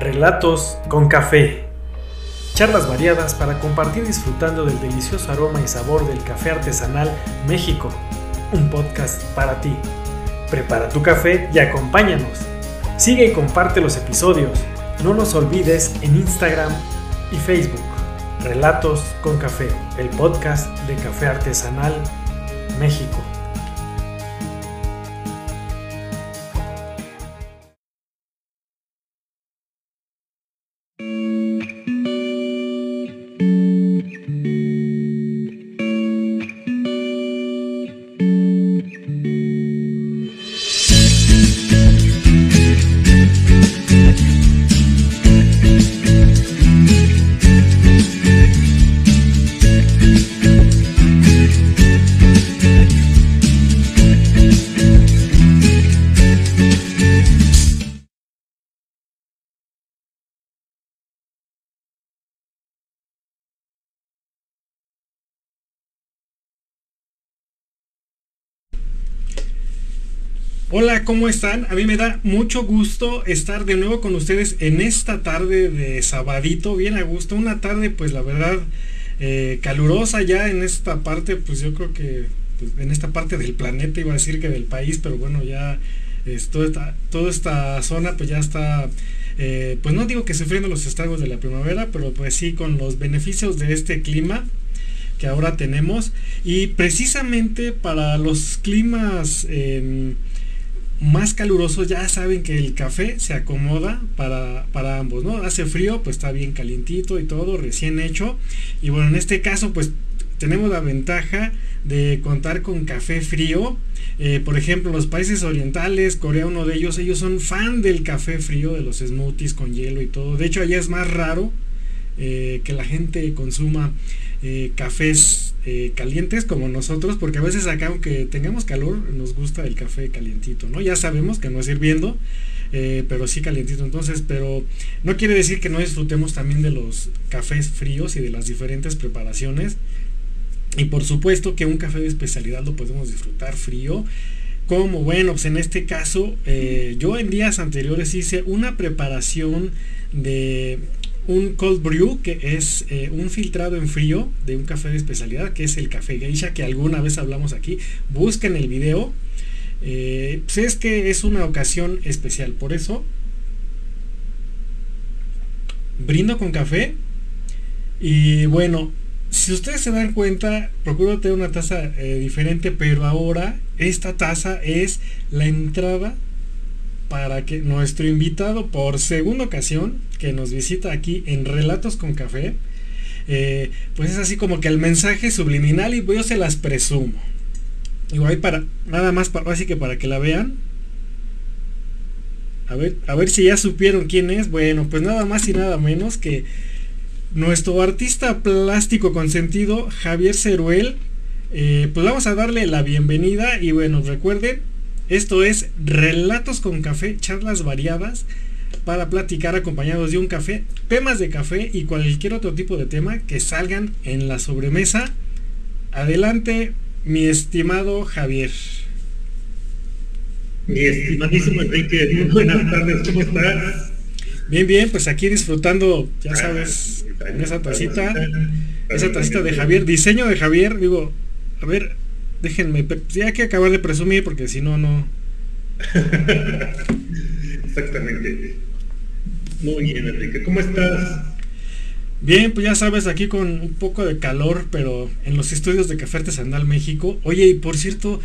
Relatos con café. Charlas variadas para compartir disfrutando del delicioso aroma y sabor del café artesanal México. Un podcast para ti. Prepara tu café y acompáñanos. Sigue y comparte los episodios. No nos olvides en Instagram y Facebook. Relatos con café, el podcast de Café Artesanal México. Hola, ¿cómo están? A mí me da mucho gusto estar de nuevo con ustedes en esta tarde de sabadito, bien a gusto, una tarde pues la verdad eh, calurosa ya en esta parte, pues yo creo que pues, en esta parte del planeta iba a decir que del país, pero bueno ya toda, esta, toda esta zona pues ya está, eh, pues no digo que sufriendo los estragos de la primavera, pero pues sí con los beneficios de este clima que ahora tenemos y precisamente para los climas em, más calurosos ya saben que el café se acomoda para, para, ambos, ¿no? Hace frío, pues está bien calientito y todo, recién hecho. Y bueno, en este caso, pues tenemos la ventaja de contar con café frío. Eh, por ejemplo, los países orientales, Corea uno de ellos, ellos son fan del café frío, de los smoothies con hielo y todo. De hecho, allá es más raro eh, que la gente consuma eh, cafés eh, calientes como nosotros, porque a veces acá aunque tengamos calor, nos gusta el café calientito, ¿no? Ya sabemos que no es hirviendo, eh, pero sí calientito. Entonces, pero no quiere decir que no disfrutemos también de los cafés fríos y de las diferentes preparaciones. Y por supuesto que un café de especialidad lo podemos disfrutar frío. Como bueno, pues en este caso, yo en días anteriores hice una preparación de un cold brew, que es eh, un filtrado en frío de un café de especialidad, que es el café geisha, que alguna vez hablamos aquí. Busquen el video. Eh, pues es que es una ocasión especial, por eso brindo con café. Y bueno, si ustedes se dan cuenta, procuro tener una taza eh, diferente, pero ahora esta taza es la entrada para que nuestro invitado por segunda ocasión que nos visita aquí en Relatos con Café, eh, pues es así como que el mensaje subliminal y yo se las presumo. Igual para, nada más para, así que para que la vean. A ver, a ver si ya supieron quién es. Bueno, pues nada más y nada menos que nuestro artista plástico consentido, Javier Ceruel. Eh, pues vamos a darle la bienvenida y bueno, recuerden, esto es Relatos con Café, charlas variadas para platicar acompañados de un café, temas de café y cualquier otro tipo de tema que salgan en la sobremesa. Adelante, mi estimado Javier. Mi estimadísimo Enrique, muy buenas tardes, ¿cómo estás? Bien, bien, pues aquí disfrutando, ya sabes, en esa tacita, esa tacita de Javier, diseño de Javier, digo, a ver, déjenme, ya hay que acabar de presumir porque si no, no. Exactamente. Muy bien, Enrique. ¿Cómo estás? Bien, pues ya sabes, aquí con un poco de calor, pero en los estudios de Café Artesanal México. Oye, y por cierto,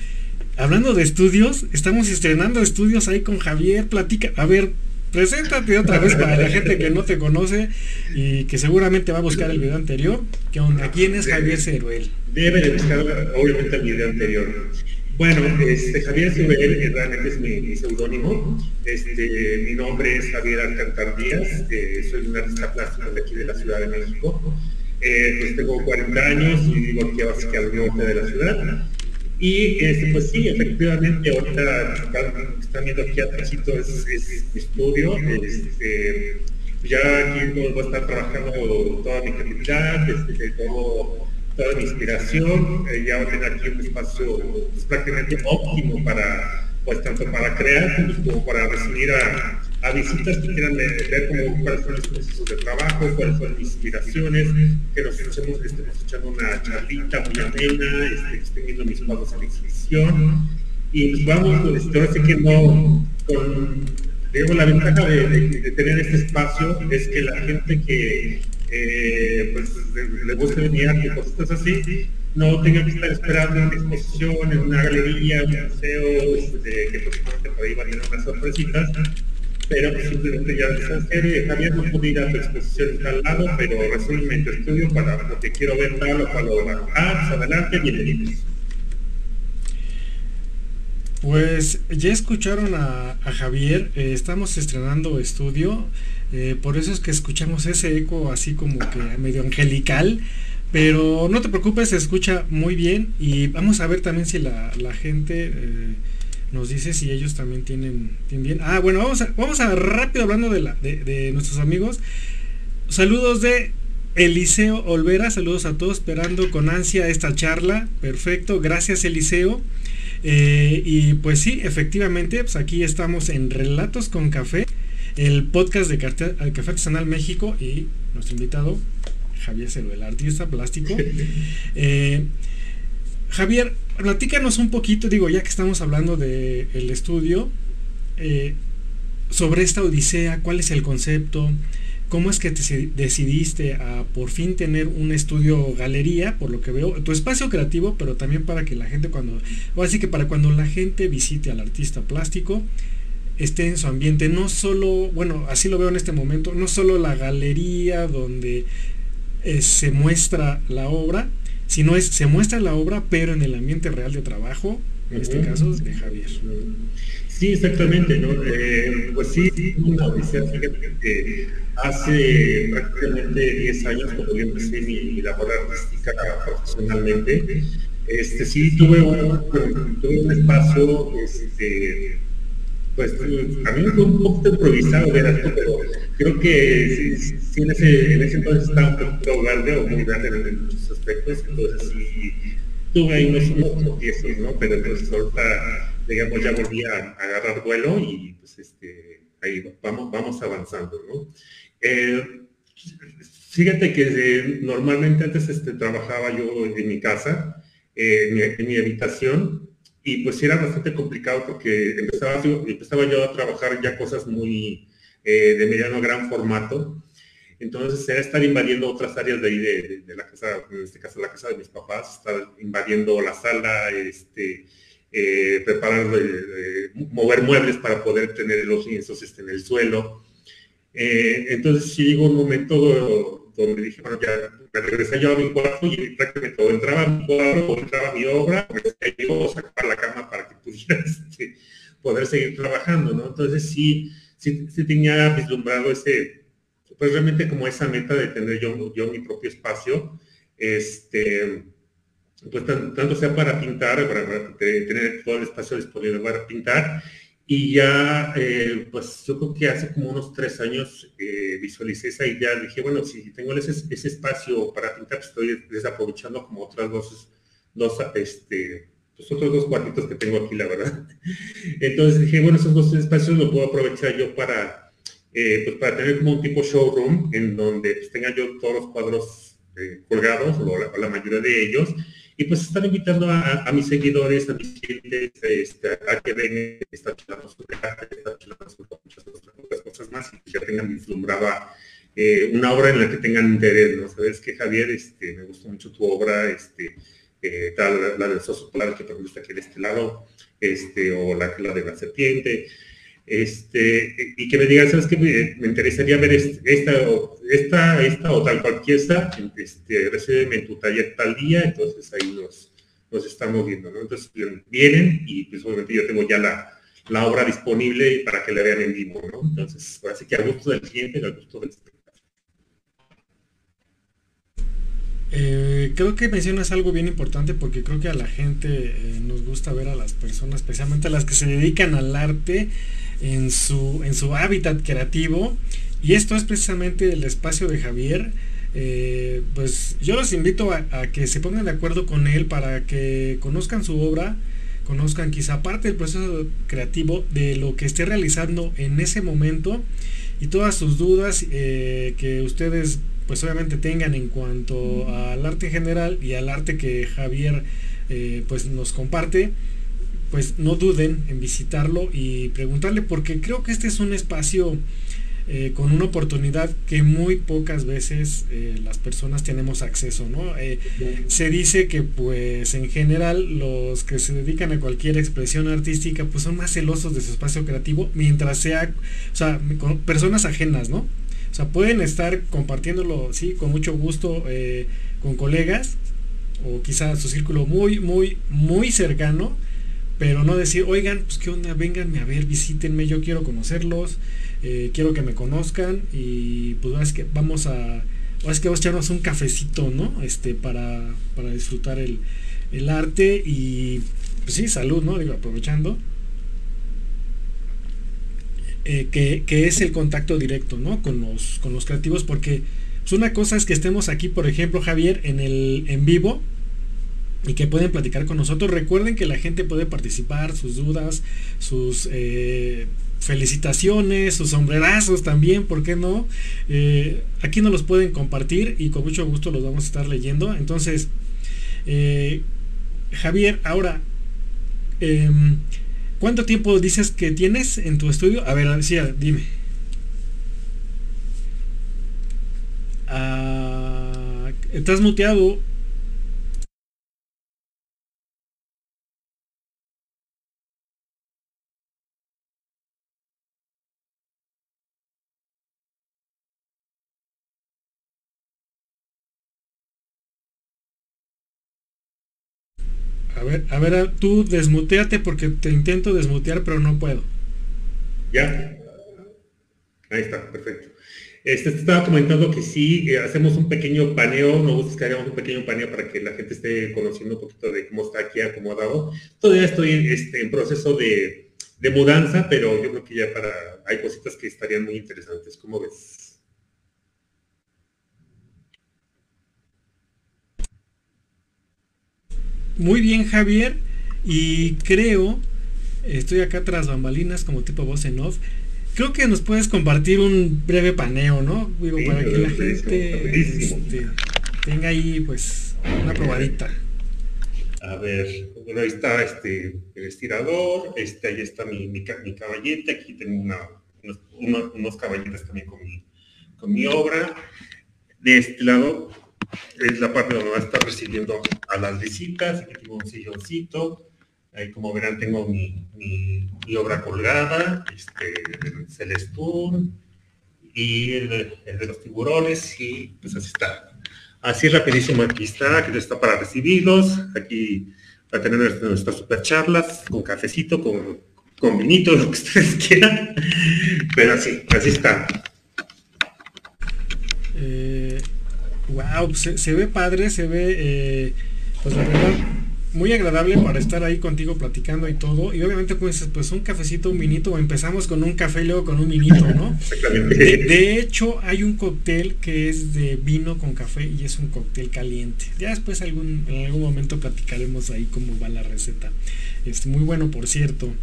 hablando de estudios, estamos estrenando estudios ahí con Javier. Platica, a ver, preséntate otra vez para la gente que no te conoce y que seguramente va a buscar el video anterior. ¿Qué onda? ¿Quién es Javier Ceruel? Debe de buscar obviamente el video anterior. Bueno, este, Javier Ceruel realmente es mi, seudónimo. Este, mi nombre es Javier Alcantar Díaz, eh, soy un artista plástico de aquí de la Ciudad de México. Eh, pues tengo 40 años y vivo aquí a al norte de la ciudad. Y este, pues sí, efectivamente, ahorita están viendo aquí atrás es, es estudio. Este, ya aquí voy a estar trabajando toda mi creatividad, este, todo, toda mi inspiración. Eh, ya voy a aquí un espacio pues, prácticamente óptimo para, pues tanto para crear como para recibir a, a visitas que quieran ver como cuáles son los procesos de trabajo, cuáles son mis inspiraciones, que nos estemos, estemos echando una charlita muy amena, este, estén viendo mis pagos en exhibición. Y pues vamos, este, ahora sí que no, con, digamos, la ventaja de, tener este espacio es que la gente que eh, pues, le, gusta venir a cosas así, no tenga que estar esperando en una exposición, en una galería, un museo, este, que próximamente por ahí van a tener unas sorpresitas, pero simplemente ya les Javier no pude ir a tu exposición en tal lado, pero resuelve tu estudio para lo que quiero ver tal o cual obra. Ah, pues adelante, bienvenidos. Pues ya escucharon a, Javier, eh, estamos estrenando estudio, eh, por eso es que escuchamos ese eco así como que medio angelical, pero no te preocupes, se escucha muy bien y vamos a ver también si la, gente eh, nos dice si ellos también tienen, bien. Ah, bueno, vamos a, vamos a rápido hablando de, la, de, nuestros amigos. Saludos de Eliseo Olvera, saludos a todos, esperando con ansia esta charla. Perfecto, gracias Eliseo. Eh, y pues sí, efectivamente, pues aquí estamos en Relatos con Café, el podcast de Café Artesanal México y nuestro invitado, Javier Cero, el artista plástico. Eh, Javier, platícanos un poquito, digo, ya que estamos hablando del estudio, eh, sobre esta odisea, cuál es el concepto, ¿Cómo es que te decidiste a por fin tener un estudio galería, por lo que veo, tu espacio creativo, pero también para que la gente cuando, o así que para cuando la gente visite al artista plástico, esté en su ambiente, no solo, bueno, así lo veo en este momento, no solo la galería donde eh, se muestra la obra, sino es, se muestra la obra, pero en el ambiente real de trabajo, en este caso de Javier. Sí, exactamente, ¿no? Eh, pues sí, una odisea, fíjate que hace prácticamente 10 años cuando yo empecé mi, labor artística profesionalmente, este, sí tuve un, tuve un espacio, este, pues a mí me fue un poco improvisado ver esto, pero creo que sí, en, ese, en, ese, entonces estaba un poco grande o muy grande en, muchos aspectos, entonces sí tuve ahí unos, unos tropiezos, ¿no? Pero entonces ahorita digamos, ya volví a, agarrar vuelo y pues este, ahí vamos, vamos avanzando, ¿no? Eh, fíjate que eh, normalmente antes este, trabajaba yo en mi casa, eh, en, mi, habitación, y pues era bastante complicado porque empezaba, empezaba yo a trabajar ya cosas muy de mediano gran formato. Entonces era estar invadiendo otras áreas de ahí de, la casa, en este caso la casa de mis papás, estar invadiendo la sala, este, eh, preparar, eh, mover muebles para poder tener los lienzos este, en el suelo. Eh, entonces sí llegó un momento donde dije, bueno, ya me regresé yo a mi cuarto y prácticamente o entraba a mi cuarto o entraba mi obra, o sacar la cama para que pudiera este, poder seguir trabajando, ¿no? Entonces sí, sí, sí, tenía vislumbrado ese, pues realmente como esa meta de tener yo, yo mi propio espacio, este, pues tanto sea para pintar, para, tener todo el espacio disponible para pintar. Y ya, eh, pues yo creo que hace como unos tres años eh, visualicé esa idea. Dije, bueno, si tengo ese, ese espacio para pintar, pues estoy desaprovechando como otras dos, dos este, pues otros dos cuartitos que tengo aquí, la verdad. Entonces dije, bueno, esos dos espacios los puedo aprovechar yo para, eh, pues para tener como un tipo showroom en donde pues, tenga yo todos los cuadros colgados, o la mayoría de ellos, y pues están invitando a, mis seguidores, a mis clientes, este, a que vengan, esta charla sobre arte, esta charla sobre muchas otras cosas más y que ya tengan vislumbrada eh, una obra en la que tengan interés, ¿no? Sabes que Javier, este, me gustó mucho tu obra, este, eh, tal, la del soso polar que te gusta aquí de este lado, este, o la, la de la serpiente, este, y que me digan, ¿sabes qué? Me, interesaría ver esta, esta, esta o tal cualquier esta, este, recibeme en tu taller tal día, entonces ahí nos, nos estamos viendo, ¿no? Entonces vienen y pues obviamente yo tengo ya la, la obra disponible para que la vean en vivo, ¿no? Entonces, así que a gusto del cliente, a gusto del eh, creo que mencionas algo bien importante porque creo que a la gente eh, nos gusta ver a las personas, especialmente a las que se dedican al arte, en su, en su hábitat creativo. Y esto es precisamente el espacio de Javier. Eh, pues yo los invito a, que se pongan de acuerdo con él para que conozcan su obra, conozcan quizá parte del proceso creativo de lo que esté realizando en ese momento y todas sus dudas eh, que ustedes pues obviamente tengan en cuanto al arte general y al arte que Javier eh, pues nos comparte pues no duden en visitarlo y preguntarle porque creo que este es un espacio eh, con una oportunidad que muy pocas veces eh, las personas tenemos acceso, ¿no? Eh, se dice que pues en general los que se dedican a cualquier expresión artística pues son más celosos de su espacio creativo mientras sea, o sea, con personas ajenas, ¿no? O sea, pueden estar compartiéndolo, sí, con mucho gusto con colegas o quizá su círculo muy, muy, muy cercano, pero no decir, oigan, pues qué onda, vénganme a ver, visítenme, yo quiero conocerlos, eh, quiero que me conozcan y pues es que vamos a, es que vamos a echarnos un cafecito, ¿no? Este, para, para disfrutar el, arte y pues sí, salud, ¿no? Digo, aprovechando. Eh, que, es el contacto directo, ¿no? Con los, con los creativos, porque pues una cosa es que estemos aquí, por ejemplo, Javier, en el en vivo, y que pueden platicar con nosotros. Recuerden que la gente puede participar, sus dudas, sus eh, felicitaciones, sus sombrerazos también, ¿por qué no? Eh, aquí nos los pueden compartir y con mucho gusto los vamos a estar leyendo. Entonces, eh, Javier, ahora, em, ¿cuánto tiempo dices que tienes en tu estudio? A ver, sí, dime. Ah, estás muteado. Ver, a ver, tú desmuteate porque te intento desmutear, pero no puedo. Ya. Ahí está, perfecto. Este, estaba comentando que sí, eh, hacemos un pequeño paneo, nos gusta que hagamos un pequeño paneo para que la gente esté conociendo un poquito de cómo está aquí acomodado. Todavía estoy este, en proceso de, de mudanza, pero yo creo que ya para, hay cositas que estarían muy interesantes. ¿Cómo ves? Muy bien, Javier. Y creo, estoy acá tras bambalinas como tipo voz en off. Creo que nos puedes compartir un breve paneo, ¿no? Digo, para que la gente este, tenga ahí pues una probadita. A ver, bueno, ahí está este, el estirador, este, ahí está mi, mi, caballete, aquí tengo una, unos, unos, caballetes también con mi, con mi obra. De este lado es la parte donde va a estar recibiendo a las visitas, aquí tengo un silloncito, ahí como verán tengo mi, mi, obra colgada, este, el Celestún y el, de los tiburones y pues así está. Así rapidísimo aquí está, aquí está para recibirlos, aquí para tener nuestras super charlas, con cafecito, con, con vinito, lo que ustedes quieran, pero así, así está. Eh, Wow, se, ve padre, se ve, eh, pues la verdad, muy agradable para estar ahí contigo platicando y todo. Y obviamente pues, pues un cafecito, un vinito, empezamos con un café y luego con un vinito, ¿no? De, hecho, hay un cóctel que es de vino con café y es un cóctel caliente. Ya después algún, en algún momento platicaremos ahí cómo va la receta. Es muy bueno, por cierto.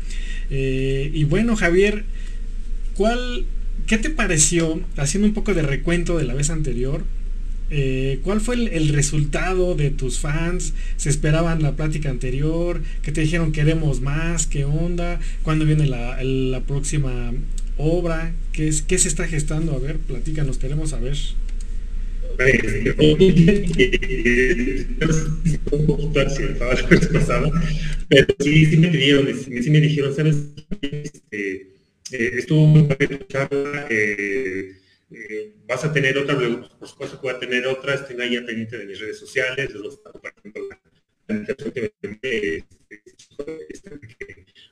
Eh, y bueno, Javier, ¿cuál, ¿qué te pareció, haciendo un poco de recuento de la vez anterior? Eh, ¿Cuál fue el, resultado de tus fans? ¿Se esperaban la plática anterior? ¿Qué te dijeron queremos más? ¿Qué onda? ¿Cuándo viene la, próxima obra? ¿Qué, es, ¿Qué se está gestando? A ver, platícanos, queremos saber. pero sí, sí me dijeron, sí, me dijeron, ¿sabes? Este, eh, estuvo muy buena charla, eh, eh, vas a tener otra, por supuesto que voy a tener otra, estén ahí pendiente de mis redes sociales, los compartiendo la,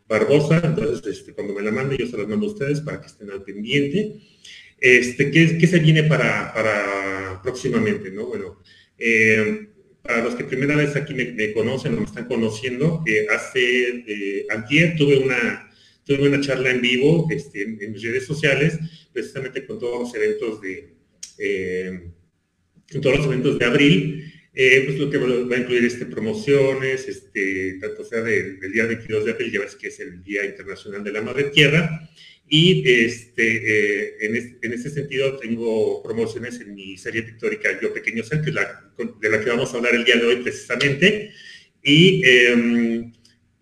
Barbosa, entonces este, cuando me la mande yo se las mando a ustedes para que estén al pendiente. Este, ¿qué, qué se viene para, para próximamente? ¿no? Bueno, eh, para los que primera vez aquí me, conocen o me están conociendo, eh, hace, eh, ayer tuve una, tuve una charla en vivo este, en, mis redes sociales, precisamente con todos los eventos de, eh, todos los eventos de abril, Eh, pues lo que va a incluir este, promociones, este, tanto sea del día 22 de abril, ya ves que es el Día Internacional de la Madre Tierra, y este, eh, en, en, ese sentido tengo promociones en mi serie pictórica Yo Pequeño Ser, que es la, de la que vamos a hablar el día de hoy precisamente, y, em,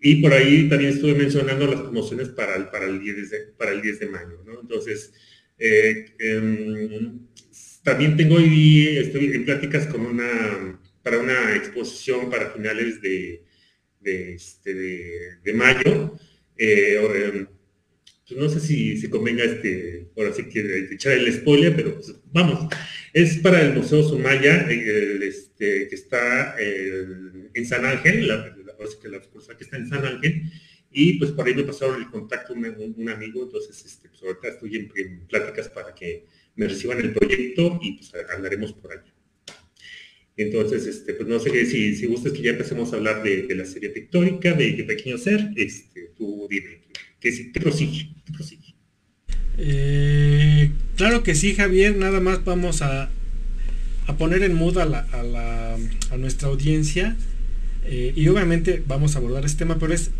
y por ahí también estuve mencionando las promociones para el, para el, 10, de, para el 10 de mayo, ¿no? Entonces, eh, em, también tengo hoy, estoy en pláticas con una, para una exposición para finales de, de, este, mayo. Eh, em, pues no sé si, se convenga este, ahora sí que echar el spoiler, pero pues, vamos. Es para el Museo Sumaya, este, que está en San Ángel, la, la, que está en San Ángel, y pues por ahí me pasaron el contacto un, un amigo, entonces este, pues ahorita estoy en, pláticas para que me reciban el proyecto y pues andaremos por allá. Entonces, este, pues no sé si, si gustas que ya empecemos a hablar de, la serie pictórica, de, qué Pequeño Ser, este, tú dime, ¿qué, prosigue? Eh, claro que sí, Javier, nada más vamos a, a poner en mood a, la, a, nuestra audiencia eh, y obviamente vamos a abordar este tema, pero es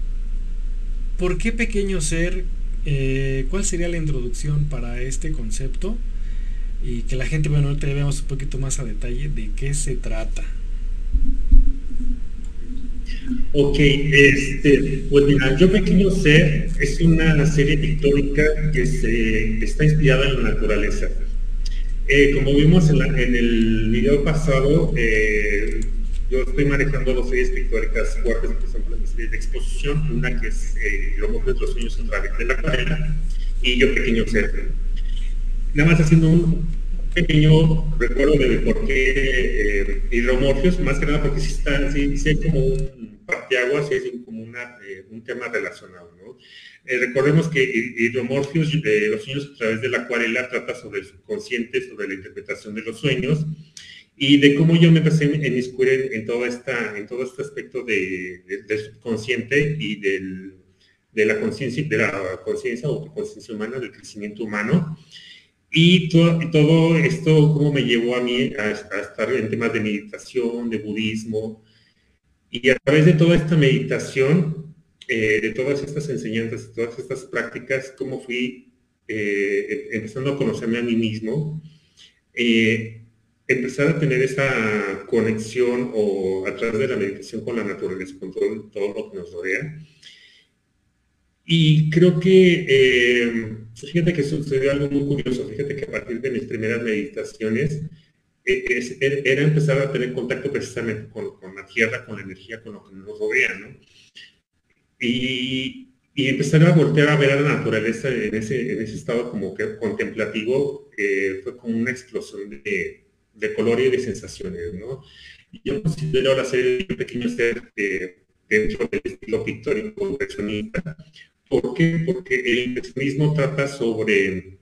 ¿Por qué pequeño ser? Eh, ¿Cuál sería la introducción para este concepto? Y que la gente, bueno, ahorita veamos un poquito más a detalle de qué se trata. Ok, este, pues mira, Yo Pequeño Ser es una serie pictórica que se, está inspirada en la naturaleza. Eh, como vimos en, el video pasado, yo estoy manejando dos series pictóricas fuertes, por ejemplo, en mi serie de exposición, una que es eh, de los sueños a través de la acuarela y Yo Pequeño Ser. Nada más haciendo un pequeño recuerdo de por qué eh, hidromorfios, más que nada porque sí, está, sí, sí hay como un parteaguas, sí es como una, eh, un tema relacionado. ¿no? Eh, recordemos que hidromorfios, los sueños a través de la acuarela, trata sobre el subconsciente, sobre la interpretación de los sueños, y de cómo yo me empecé a en, todo, esta, en todo este aspecto de, del subconsciente y del, de la conciencia de la conciencia o conciencia humana, del crecimiento humano. Y todo, todo, esto, cómo me llevó a mí a, estar en temas de meditación, de budismo. Y a través de toda esta meditación, eh, de todas estas enseñanzas, de todas estas prácticas, cómo fui eh, empezando a conocerme a mí mismo. Eh, empezar a tener esa conexión o a través de la meditación con la naturaleza, con todo, lo que nos rodea. Y creo que, eh, fíjate que sucedió algo muy curioso, fíjate que a partir de mis primeras meditaciones, e, era empezar a tener contacto precisamente con, la tierra, con la energía, con lo que nos rodea, ¿no? Y, y empezar a voltear a ver a la naturaleza en ese, en ese estado como que contemplativo, eh, fue como una explosión de, de color y de sensaciones, ¿no? Yo considero la serie de pequeño ser eh, dentro del estilo pictórico impresionista. ¿Por qué? Porque el impresionismo trata sobre,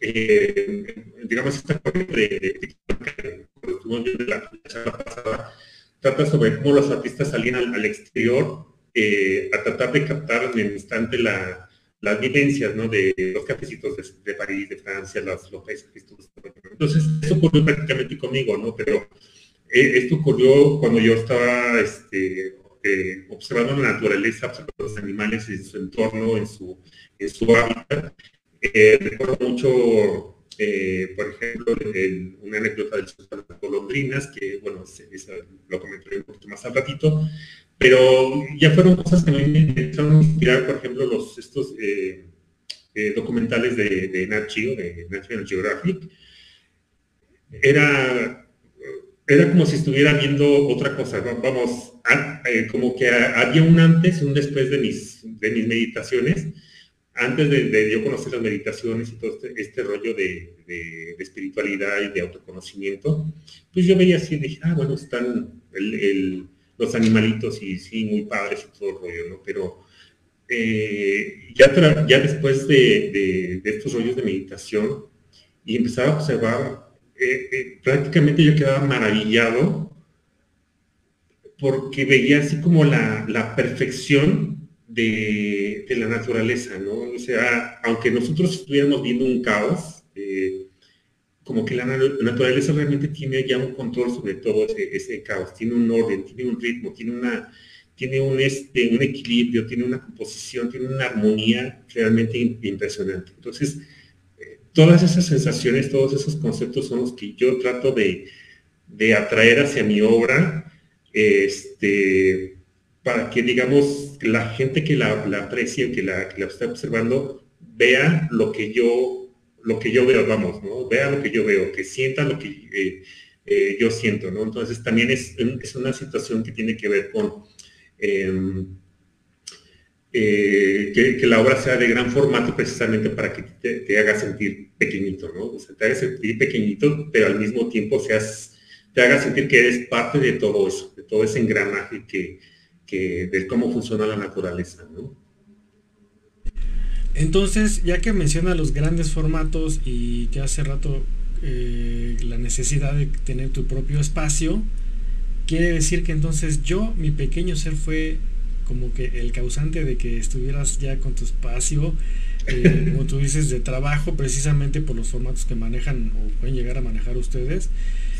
eh, digamos, esta corriente de, de, la charla pasada, trata sobre cómo los artistas salían al, exterior eh, a tratar de captar en el instante la, las vivencias ¿no? de los cafecitos de, París, de Francia, los, los paisajes. Entonces, eso ocurrió prácticamente conmigo, ¿no? Pero eh, esto ocurrió cuando yo estaba este, eh, observando la naturaleza, observando los animales en su entorno, en su, en su hábitat. Eh, recuerdo mucho, por ejemplo, una anécdota de las que, bueno, lo comentaré un poquito más al ratito, pero ya fueron cosas que me empezaron a inspirar, por ejemplo, los, estos eh, eh, documentales de, de Nat de National Geographic. Era, era como si estuviera viendo otra cosa, vamos, eh, como que había un antes y un después de mis, de mis meditaciones, antes de, yo conocer las meditaciones y todo este, este rollo de, espiritualidad y de autoconocimiento, pues yo veía así y dije, ah, bueno, están los animalitos y sí, muy padres y todo el rollo, ¿no? Pero eh, ya, ya después de, estos rollos de meditación y empezaba a observar, eh, eh, prácticamente yo quedaba maravillado porque veía así como la, perfección de, la naturaleza, ¿no? O sea, aunque nosotros estuviéramos viendo un caos, como que la naturaleza realmente tiene ya un control sobre todo ese, caos, tiene un orden, tiene un ritmo, tiene una tiene un, este, un equilibrio, tiene una composición, tiene una armonía realmente impresionante. Entonces, eh, todas esas sensaciones, todos esos conceptos son los que yo trato de, de atraer hacia mi obra, este, para que, digamos, la gente que la, la aprecie, que la, que la está observando, vea lo que yo, lo que yo veo, vamos, ¿no? Vea lo que yo veo, que sienta lo que eh, eh, yo siento, ¿no? Entonces también es, es, una situación que tiene que ver con em, eh, que, la obra sea de gran formato precisamente para que te, haga sentir pequeñito, ¿no? O sea, te haga sentir pequeñito, pero al mismo tiempo seas, te haga sentir que eres parte de todo eso, de todo ese engranaje que, que de cómo funciona la naturaleza, ¿no? Entonces, ya que menciona los grandes formatos y que hace rato eh, la necesidad de tener tu propio espacio, quiere decir que entonces yo, mi pequeño ser, fue como que el causante de que estuvieras ya con tu espacio, eh, como tú dices, de trabajo, precisamente por los formatos que manejan o pueden llegar a manejar ustedes.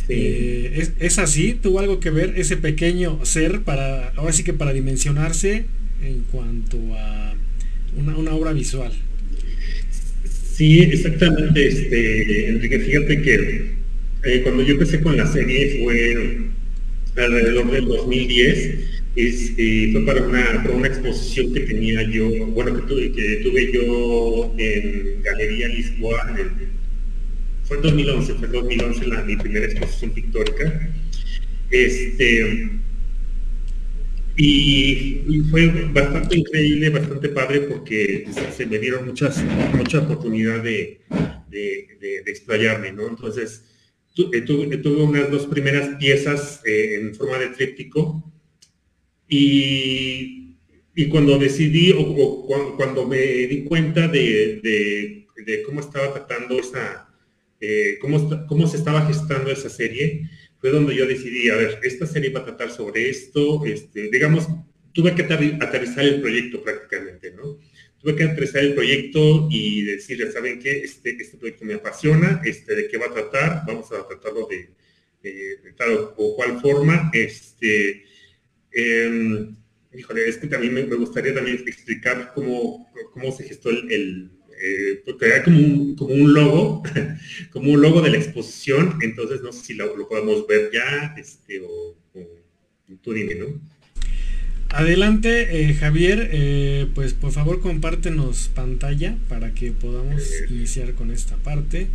Eh, ¿es, ¿es, así? ¿Tuvo algo que ver ese pequeño ser para, ahora sí que para dimensionarse en cuanto a una, obra visual. Sí, exactamente, este, Enrique, fíjate que eh, cuando yo empecé con la serie fue alrededor del 2010, y fue para una, para una exposición que tenía yo, bueno, que tuve, que tuve yo en Galería Lisboa, fue en 2011, fue en 2011 la, mi primera exposición pictórica. Este, y, fue bastante increíble, bastante padre porque se me dieron muchas, mucha oportunidad de, de, explayarme, ¿no? Entonces, eh, tuve, tuve, unas dos primeras piezas eh, en forma de tríptico y, y cuando decidí o, cuando me di cuenta de, cómo estaba tratando esa, eh, cómo, cómo se estaba gestando esa serie, fue donde yo decidí, a ver, esta serie va a tratar sobre esto, este, digamos, tuve que aterrizar el proyecto prácticamente, ¿no? Tuve que aterrizar el proyecto y decirle, ¿saben qué? Este, este proyecto me apasiona, este, ¿de qué va a tratar? Vamos a tratarlo de, tal o cual forma. Este, em, híjole, es que también me, gustaría también explicar cómo, cómo se gestó el eh, porque era como un, como un logo, como un logo de la exposición, entonces no sé si lo, podemos ver ya, este, o, tú dime, ¿no? Adelante, eh, Javier, eh, pues por favor compártenos pantalla para que podamos iniciar con esta parte.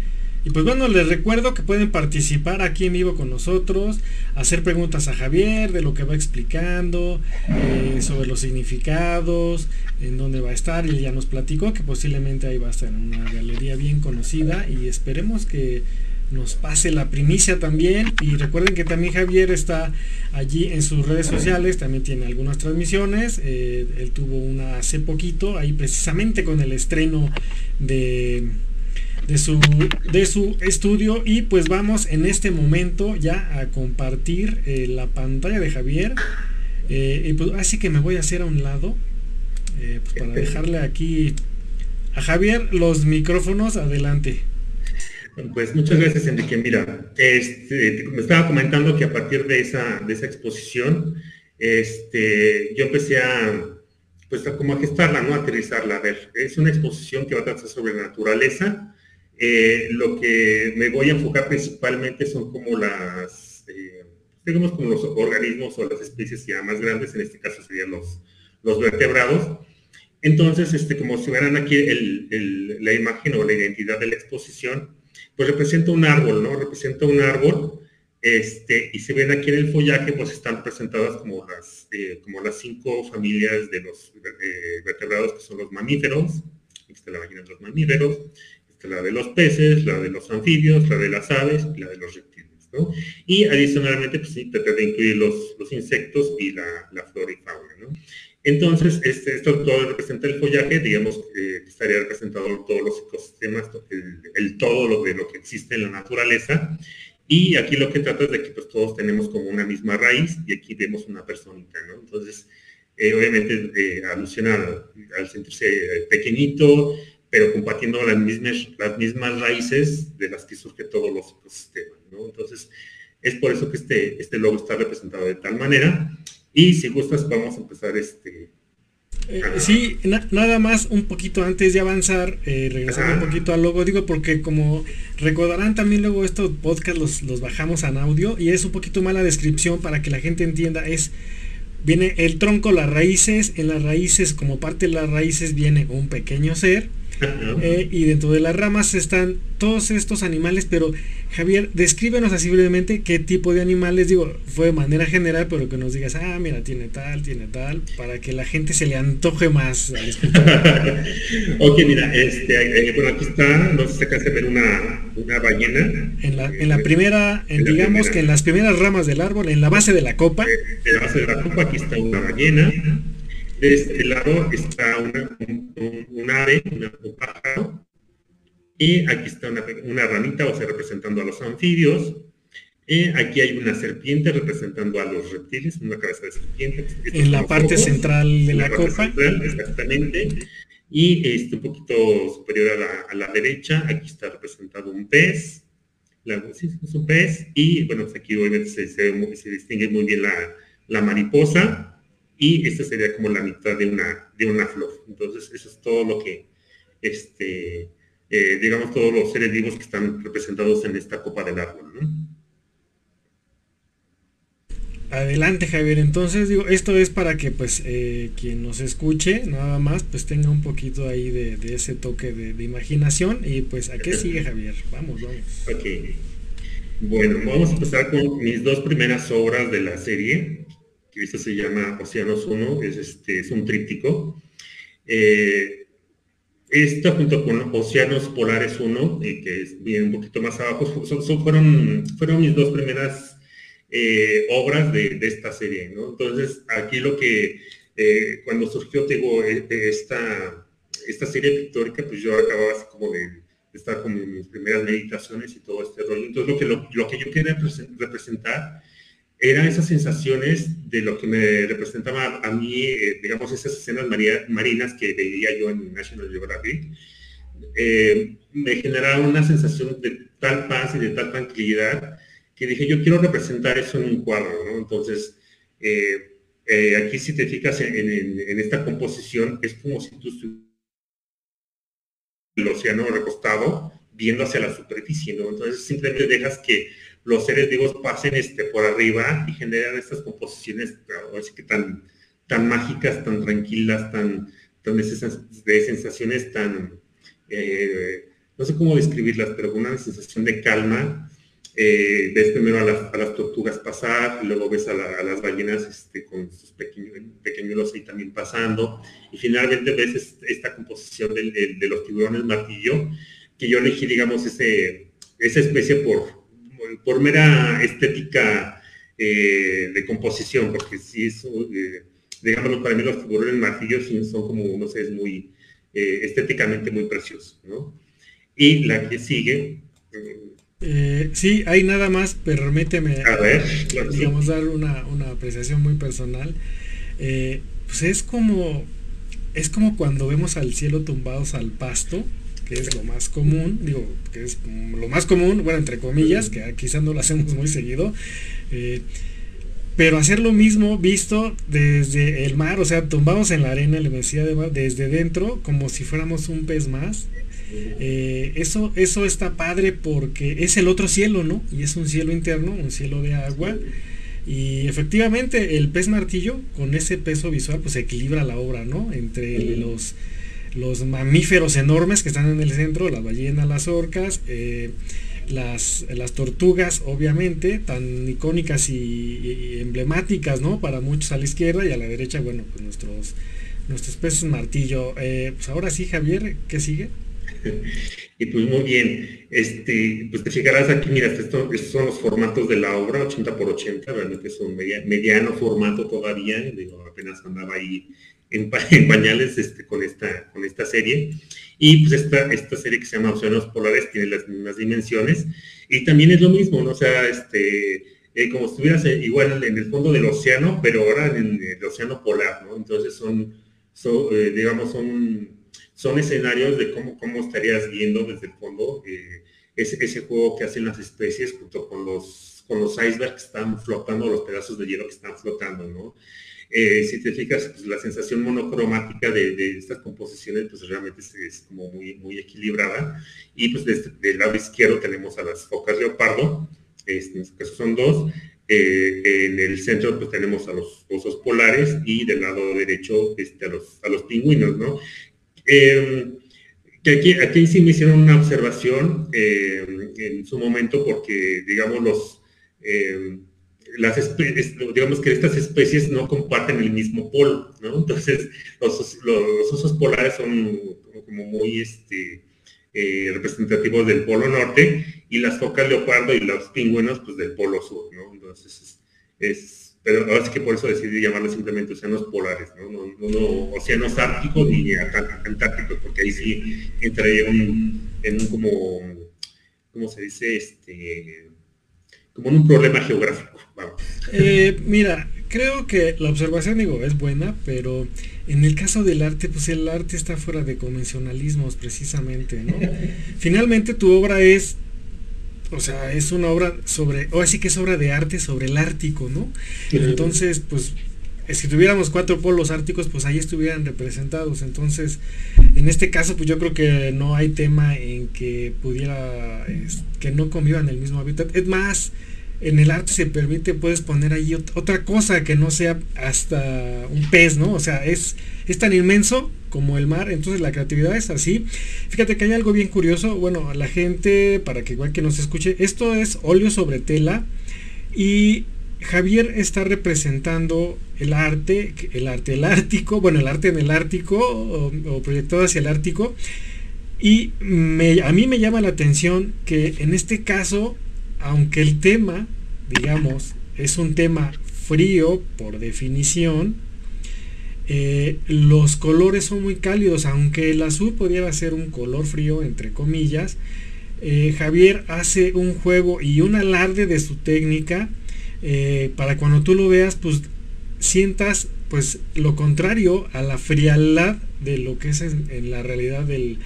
Y pues bueno, les recuerdo que pueden participar aquí en vivo con nosotros, hacer preguntas a Javier de lo que va explicando, eh, sobre los significados, en dónde va a estar. Él ya nos platicó que posiblemente ahí va a estar en una galería bien conocida y esperemos que nos pase la primicia también. Y recuerden que también Javier está allí en sus redes sociales, también tiene algunas transmisiones. Eh, él tuvo una hace poquito, ahí precisamente con el estreno de de su, de su estudio y pues vamos en este momento ya a compartir eh, la pantalla de Javier. Eh, y pues así que me voy a hacer a un lado eh, pues para dejarle aquí a Javier los micrófonos. Adelante. Pues muchas gracias Enrique. Mira este, me estaba comentando que a partir de esa de esa exposición este yo empecé a pues como a gestarla, ¿no? A aterrizarla. A ver, es una exposición que va a tratar sobre naturaleza, eh, lo que me voy a enfocar principalmente son como las, eh, digamos como los organismos o las especies ya más grandes, en este caso serían los, los vertebrados. Entonces, este, como si verán aquí la imagen o la identidad de la exposición, pues representa un árbol, ¿no? Representa un árbol, este, y se ven aquí en el follaje, pues están presentadas como las, eh, como las cinco familias de los vertebrados, que son los mamíferos, aquí está la de los mamíferos, la de los peces, la de los anfibios, la de las aves y la de los reptiles. ¿no? Y adicionalmente, pues sí, trata de incluir los, los insectos y la, la, flora y fauna. ¿no? Entonces, este, esto todo representa el follaje, digamos que estaría representado todos los ecosistemas, el, todo lo de lo que existe en la naturaleza. Y aquí lo que trata es de que pues, todos tenemos como una misma raíz y aquí vemos una personita, ¿no? Entonces, eh, obviamente, eh, alusiona al sentirse pequeñito, pero compartiendo las mismas, las mismas raíces de las que surge todos los ecosistemas, ¿no? Entonces, es por eso que este, este logo está representado de tal manera. Y si gustas, vamos a empezar este, eh, sí, nada más un poquito antes de avanzar, eh, regresando un poquito al logo, digo porque como recordarán también luego estos podcasts los, los, bajamos en audio y es un poquito mala descripción para que la gente entienda, es viene el tronco, las raíces, en las raíces, como parte de las raíces viene un pequeño ser, eh, y dentro de las ramas están todos estos animales, pero Javier, descríbenos así brevemente qué tipo de animales, digo, fue de manera general, pero que nos digas, ah, mira, tiene tal, tiene tal, para que la gente se le antoje más al ok, mira, este, eh, bueno, aquí está, no sé si acá se ver una, una ballena. En la, en la primera, en, digamos que en las primeras ramas del árbol, en la base de la copa. En la base de la copa, aquí está una ballena de este lado está un, ave, un pájaro, y aquí está una, ramita, o sea, representando a los anfibios. Y aquí hay una serpiente representando a los reptiles, una cabeza de serpiente. en la parte central de la, copa. exactamente. Y este, un poquito superior a la, derecha, aquí está representado un pez. La, sí, es un pez. Y bueno, pues aquí obviamente se, se, distingue muy bien la, la mariposa y esta sería como la mitad de una, de una flor. Entonces, eso es todo lo que, este, eh, digamos, todos los seres vivos que están representados en esta copa del árbol. Adelante Javier, entonces digo, esto es para que pues eh, quien nos escuche nada más pues tenga un poquito ahí de, ese toque de, imaginación y pues a qué sigue Javier, vamos, vamos. Ok, bueno, vamos a empezar con mis dos primeras obras de la serie, que este se llama Océanos 1, es, este, es un tríptico. Eh, esta junto con Océanos Polares 1, eh, que es bien un poquito más abajo, son, fueron, fueron mis dos primeras eh, obras de, esta serie. ¿no? Entonces, aquí lo que, cuando surgió tengo esta, esta serie pictórica, pues yo acababa así como de, estar con mis primeras meditaciones y todo este rollo. Entonces, lo que, lo, lo que yo quería representar eran esas sensaciones de lo que me representaba a mí, eh, digamos, esas escenas marinas que veía yo en National Geographic, eh, me generaron una sensación de tal paz y de tal tranquilidad que dije, yo quiero representar eso en un cuadro, ¿no? Entonces, eh, aquí si te fijas en, esta composición, es como si tú estuvieras el océano recostado viendo hacia la superficie, ¿no? Entonces simplemente dejas que los seres vivos pasen este, por arriba y generan estas composiciones que tan, tan mágicas, tan tranquilas, tan, tan de, sensaciones tan, eh, no sé cómo describirlas, pero una sensación de calma. Eh, ves primero a las, tortugas pasar, luego ves a, las ballenas este, con sus pequeños, pequeñuelos ahí también pasando, y finalmente ves esta composición de, los tiburones martillo, que yo elegí, digamos, ese, esa especie por, por mera estética eh, de composición, porque sí es, eh, digamos, para mí los tiburones martillos son como, no sé, es muy eh, estéticamente muy precioso, ¿no? Y la que sigue... sí, hay nada más, permíteme, a ver, digamos, dar una, una, apreciación muy personal. pues es como, es como cuando vemos al cielo tumbados al pasto, que es lo más común, digo, que es lo más común, bueno, entre comillas, que quizás no lo hacemos muy seguido, eh, pero hacer lo mismo visto desde el mar, o sea, tumbamos en la arena, le decía desde dentro, como si fuéramos un pez más. Eh, eso, eso está padre porque es el otro cielo, ¿no? Y es un cielo interno, un cielo de agua. Y efectivamente el pez martillo, con ese peso visual, pues equilibra la obra, ¿no? Entre los los mamíferos enormes que están en el centro, las ballenas, las orcas, eh, las, las, tortugas, obviamente, tan icónicas y, emblemáticas, ¿no? Para muchos a la izquierda y a la derecha, bueno, pues nuestros, nuestros peces martillo. Eh, pues ahora sí, Javier, ¿qué sigue? Y pues muy bien, este, pues te fijarás aquí, mira, estos, son los formatos de la obra, 80 por 80, realmente son mediano formato todavía, digo, apenas andaba ahí en, pañales este, con, esta, serie. Y pues esta, serie que se llama Océanos Polares tiene las mismas dimensiones. Y también es lo mismo, ¿no? O sea, este, eh, como si estuvieras eh, igual en el fondo del océano, pero ahora en el océano polar, ¿no? Entonces son, eh, digamos, son escenarios de cómo, estarías viendo desde el fondo ese, ese, juego que hacen las especies junto con los, con los icebergs que están flotando, los pedazos de hielo que están flotando, ¿no? Eh, si te fijas, pues, la sensación monocromática de, estas composiciones, pues realmente es, como muy, muy equilibrada. Y pues del lado izquierdo tenemos a las focas leopardo, este, en este caso son dos. Eh, en el centro pues tenemos a los osos polares y del lado derecho este, a, los, a los pingüinos, ¿no? Em, que aquí, aquí sí me hicieron una observación em, en su momento porque, digamos, los em, las digamos que estas especies no comparten el mismo polo, ¿no? Entonces, los, osos polares son como muy este, eh, representativos del polo norte y las focas leopardo y los pingüinos, pues del polo sur, ¿no? Entonces, es, pero ahora sí que por eso decidí llamarlos simplemente océanos polares, ¿no? No, no, océanos árticos ni antárticos, porque ahí sí entraría en un como, ¿cómo se dice? Este, como en un problema geográfico. Eh, mira, creo que la observación, digo, es buena, pero en el caso del arte, pues el arte está fuera de convencionalismos, precisamente, ¿no? Finalmente tu obra es, o sea, es una obra sobre, o así que es obra de arte sobre el Ártico, ¿no? Entonces, pues si tuviéramos cuatro polos árticos, pues ahí estuvieran representados. Entonces, en este caso, pues yo creo que no hay tema en que pudiera, que no convivan el mismo hábitat. Es más, en el arte se permite, puedes poner ahí otra cosa que no sea hasta un pez, ¿no? O sea, es, es tan inmenso como el mar, entonces la creatividad es así. Fíjate que hay algo bien curioso, bueno, la gente, para que igual que nos escuche, esto es óleo sobre tela y Javier está representando el arte, el arte el ártico, bueno, el arte en el ártico o, proyectado hacia el ártico. Y a mí me llama la atención que en este caso, aunque el tema, digamos, es un tema frío por definición, eh, los colores son muy cálidos, aunque el azul podría ser un color frío, entre comillas. Eh, Javier hace un juego y un alarde de su técnica eh, para cuando tú lo veas, pues sientas pues lo contrario a la frialdad de lo que es en, la realidad de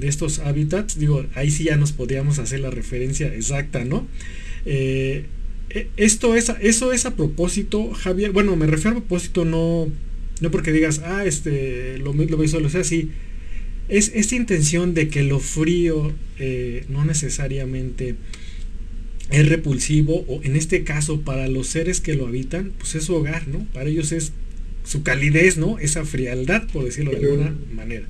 estos hábitats. Digo, ahí sí ya nos podríamos hacer la referencia exacta, ¿no? Eh, e, esto es, eso es a propósito, Javier. Bueno, me refiero a propósito, no, no porque digas, ah, este, lo, lo veis solo, o sea, sí. Es esta intención de que lo frío eh, no necesariamente es repulsivo o en este caso para los seres que lo habitan, pues es hogar, ¿no? Para ellos es su calidez, ¿no? Esa frialdad, por decirlo de alguna manera.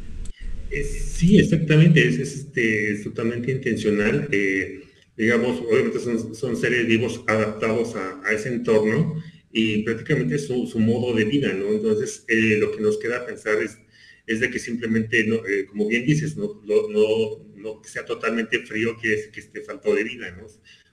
Sí, exactamente, es, este, totalmente intencional. Eh, digamos, obviamente son, seres vivos adaptados a, ese entorno y prácticamente su, su modo de vida, ¿no? Entonces, eh, lo que nos queda pensar es, es de que simplemente, eh, como bien dices, no, no, no, sea totalmente frío, que, que esté falto de vida, ¿no?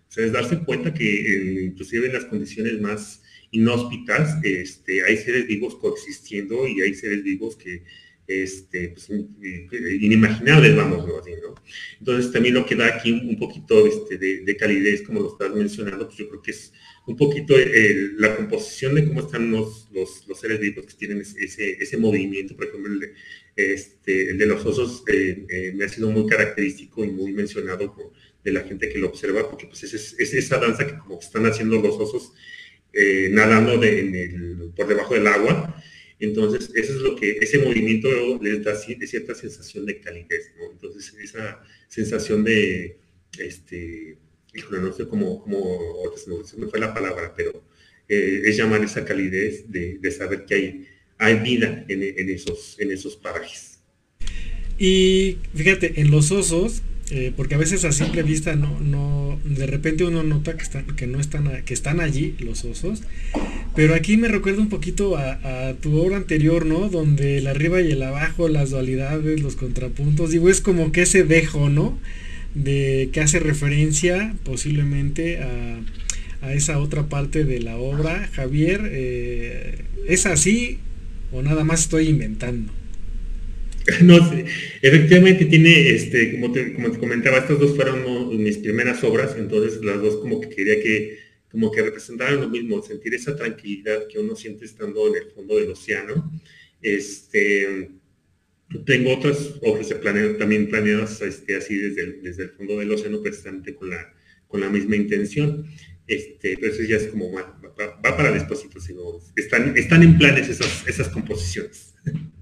O sea, es darse cuenta que eh, inclusive en las condiciones más inhóspitas este, hay seres vivos coexistiendo y hay seres vivos que este, pues, inimaginables, vamos a decir, ¿no? Entonces también lo que da aquí un, poquito este, de, calidez, como lo estás mencionando, pues yo creo que es un poquito la composición de cómo están los, los, seres vivos que tienen ese, ese movimiento, por ejemplo, el de, los osos eh, eh, me ha sido muy característico y muy mencionado por, de la gente que lo observa, porque pues es, esa danza que como están haciendo los osos eh, nadando de, por debajo del agua. Entonces, eso es lo que, ese movimiento les da cierta sensación de calidez, ¿no? Entonces, esa sensación de, este, no sé cómo, cómo me fue la palabra, pero eh, es llamar esa calidez de, saber que hay, hay vida en, en, esos, en esos parajes. Y fíjate, en los osos, eh, porque a veces a simple vista no, no, de repente uno nota que están, que no están, que están allí los osos. Pero aquí me recuerda un poquito a, tu obra anterior, ¿no? Donde el arriba y el abajo, las dualidades, los contrapuntos, digo, es como que ese dejo, ¿no? De que hace referencia posiblemente a, esa otra parte de la obra. Javier, eh, ¿es así o nada más estoy inventando? No sé, efectivamente tiene, este, como te, como te comentaba, estas dos fueron mis primeras obras, entonces las dos como que quería que, como que representaran lo mismo, sentir esa tranquilidad que uno siente estando en el fondo del océano. Este, tengo otras obras también planeadas este, así desde el, desde el fondo del océano, precisamente con la, con la misma intención. Este, pero eso ya es como, va, para después, están, están en planes esas, esas composiciones.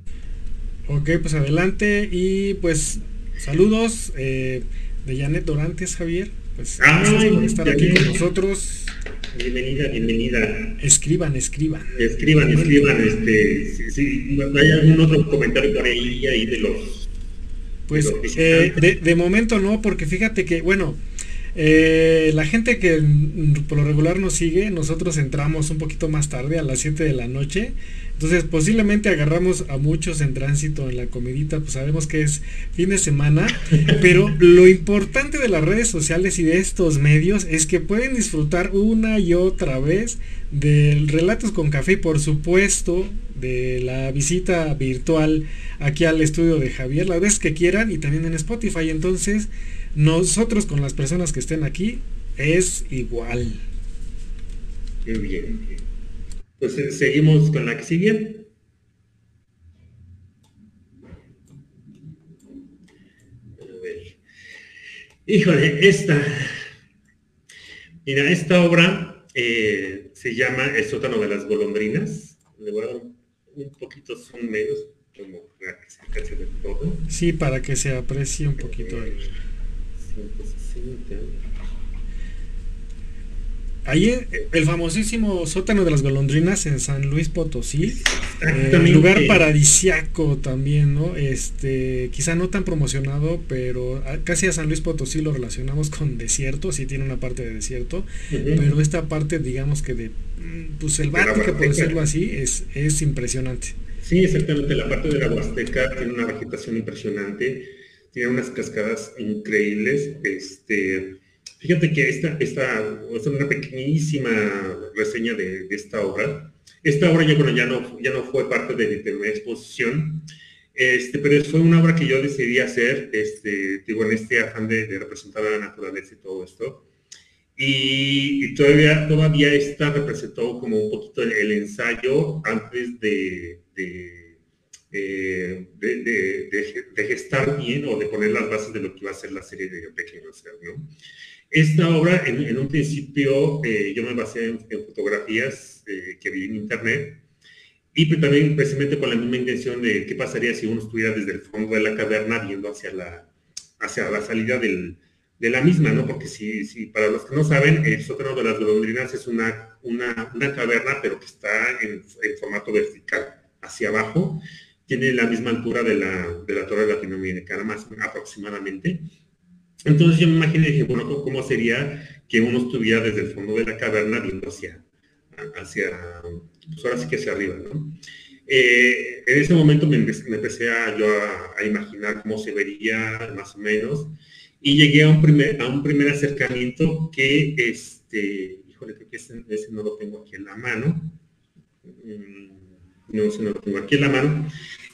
Ok, pues adelante y pues saludos eh, de Janet Dorantes, Javier. Pues gracias por estar aquí con nosotros. Bienvenida, bienvenida. Escriban, escriban. Escriban, escriban. Este, si, hay algún otro comentario por ahí, ahí de los. Pues eh, de, de, momento no, porque fíjate que, bueno, eh, la gente que por lo regular nos sigue, nosotros entramos un poquito más tarde, a las 7 de la noche. Entonces posiblemente agarramos a muchos en tránsito en la comidita, pues sabemos que es fin de semana, pero lo importante de las redes sociales y de estos medios es que pueden disfrutar una y otra vez del Relatos con Café y por supuesto de la visita virtual aquí al estudio de Javier, la vez que quieran y también en Spotify. Entonces, nosotros con las personas que estén aquí es igual. Muy bien. Pues eh, seguimos con la que sigue. A ver. Híjole, esta. Mira, esta obra eh, se llama El sótano de las golondrinas. Le voy a dar un poquito son menos, como para que se de todo. Sí, para que se aprecie un poquito. el... Ahí el famosísimo sótano de las golondrinas en San Luis Potosí, eh, lugar paradisiaco también, ¿no? Este, quizá no tan promocionado, pero casi a San Luis Potosí lo relacionamos con desierto, sí tiene una parte de desierto, pero esta parte, digamos que de, mm, pues selvática, por decirlo así, es, es impresionante. Sí, exactamente, la parte de la Huasteca tiene una vegetación impresionante tiene unas cascadas increíbles. Este, fíjate que esta, esta es una pequeñísima reseña de, esta obra. Esta obra ya, bueno, ya, no, ya no fue parte de mi primera exposición, este, pero fue una obra que yo decidí hacer, este, digo, en este afán de, representar a la naturaleza y todo esto. Y, todavía, todavía esta representó como un poquito el, ensayo antes de eh, de, gestar bien o de poner las bases de lo que iba a ser la serie de Pequeños ¿no? Esta obra, en, un principio, eh, yo me basé en, fotografías eh, que vi en internet y pues, también precisamente con la misma intención de qué pasaría si uno estuviera desde el fondo de la caverna viendo hacia la, hacia la salida del, de la misma, ¿no? Porque si, si, para los que no saben, el sótano de las golondrinas es una, una, una caverna, pero que está en, en, formato vertical hacia abajo tiene la misma altura de la, de la torre latinoamericana, más aproximadamente. Entonces yo me imaginé, dije, bueno, ¿cómo sería que uno estuviera desde el fondo de la caverna viendo hacia, hacia pues ahora sí que hacia arriba, ¿no? Eh, en ese momento me empecé, a, yo a, imaginar cómo se vería más o menos y llegué a un primer, a un primer acercamiento que, este, híjole, creo que ese, no lo tengo aquí en la mano. Mm, no se lo tengo aquí en la mano.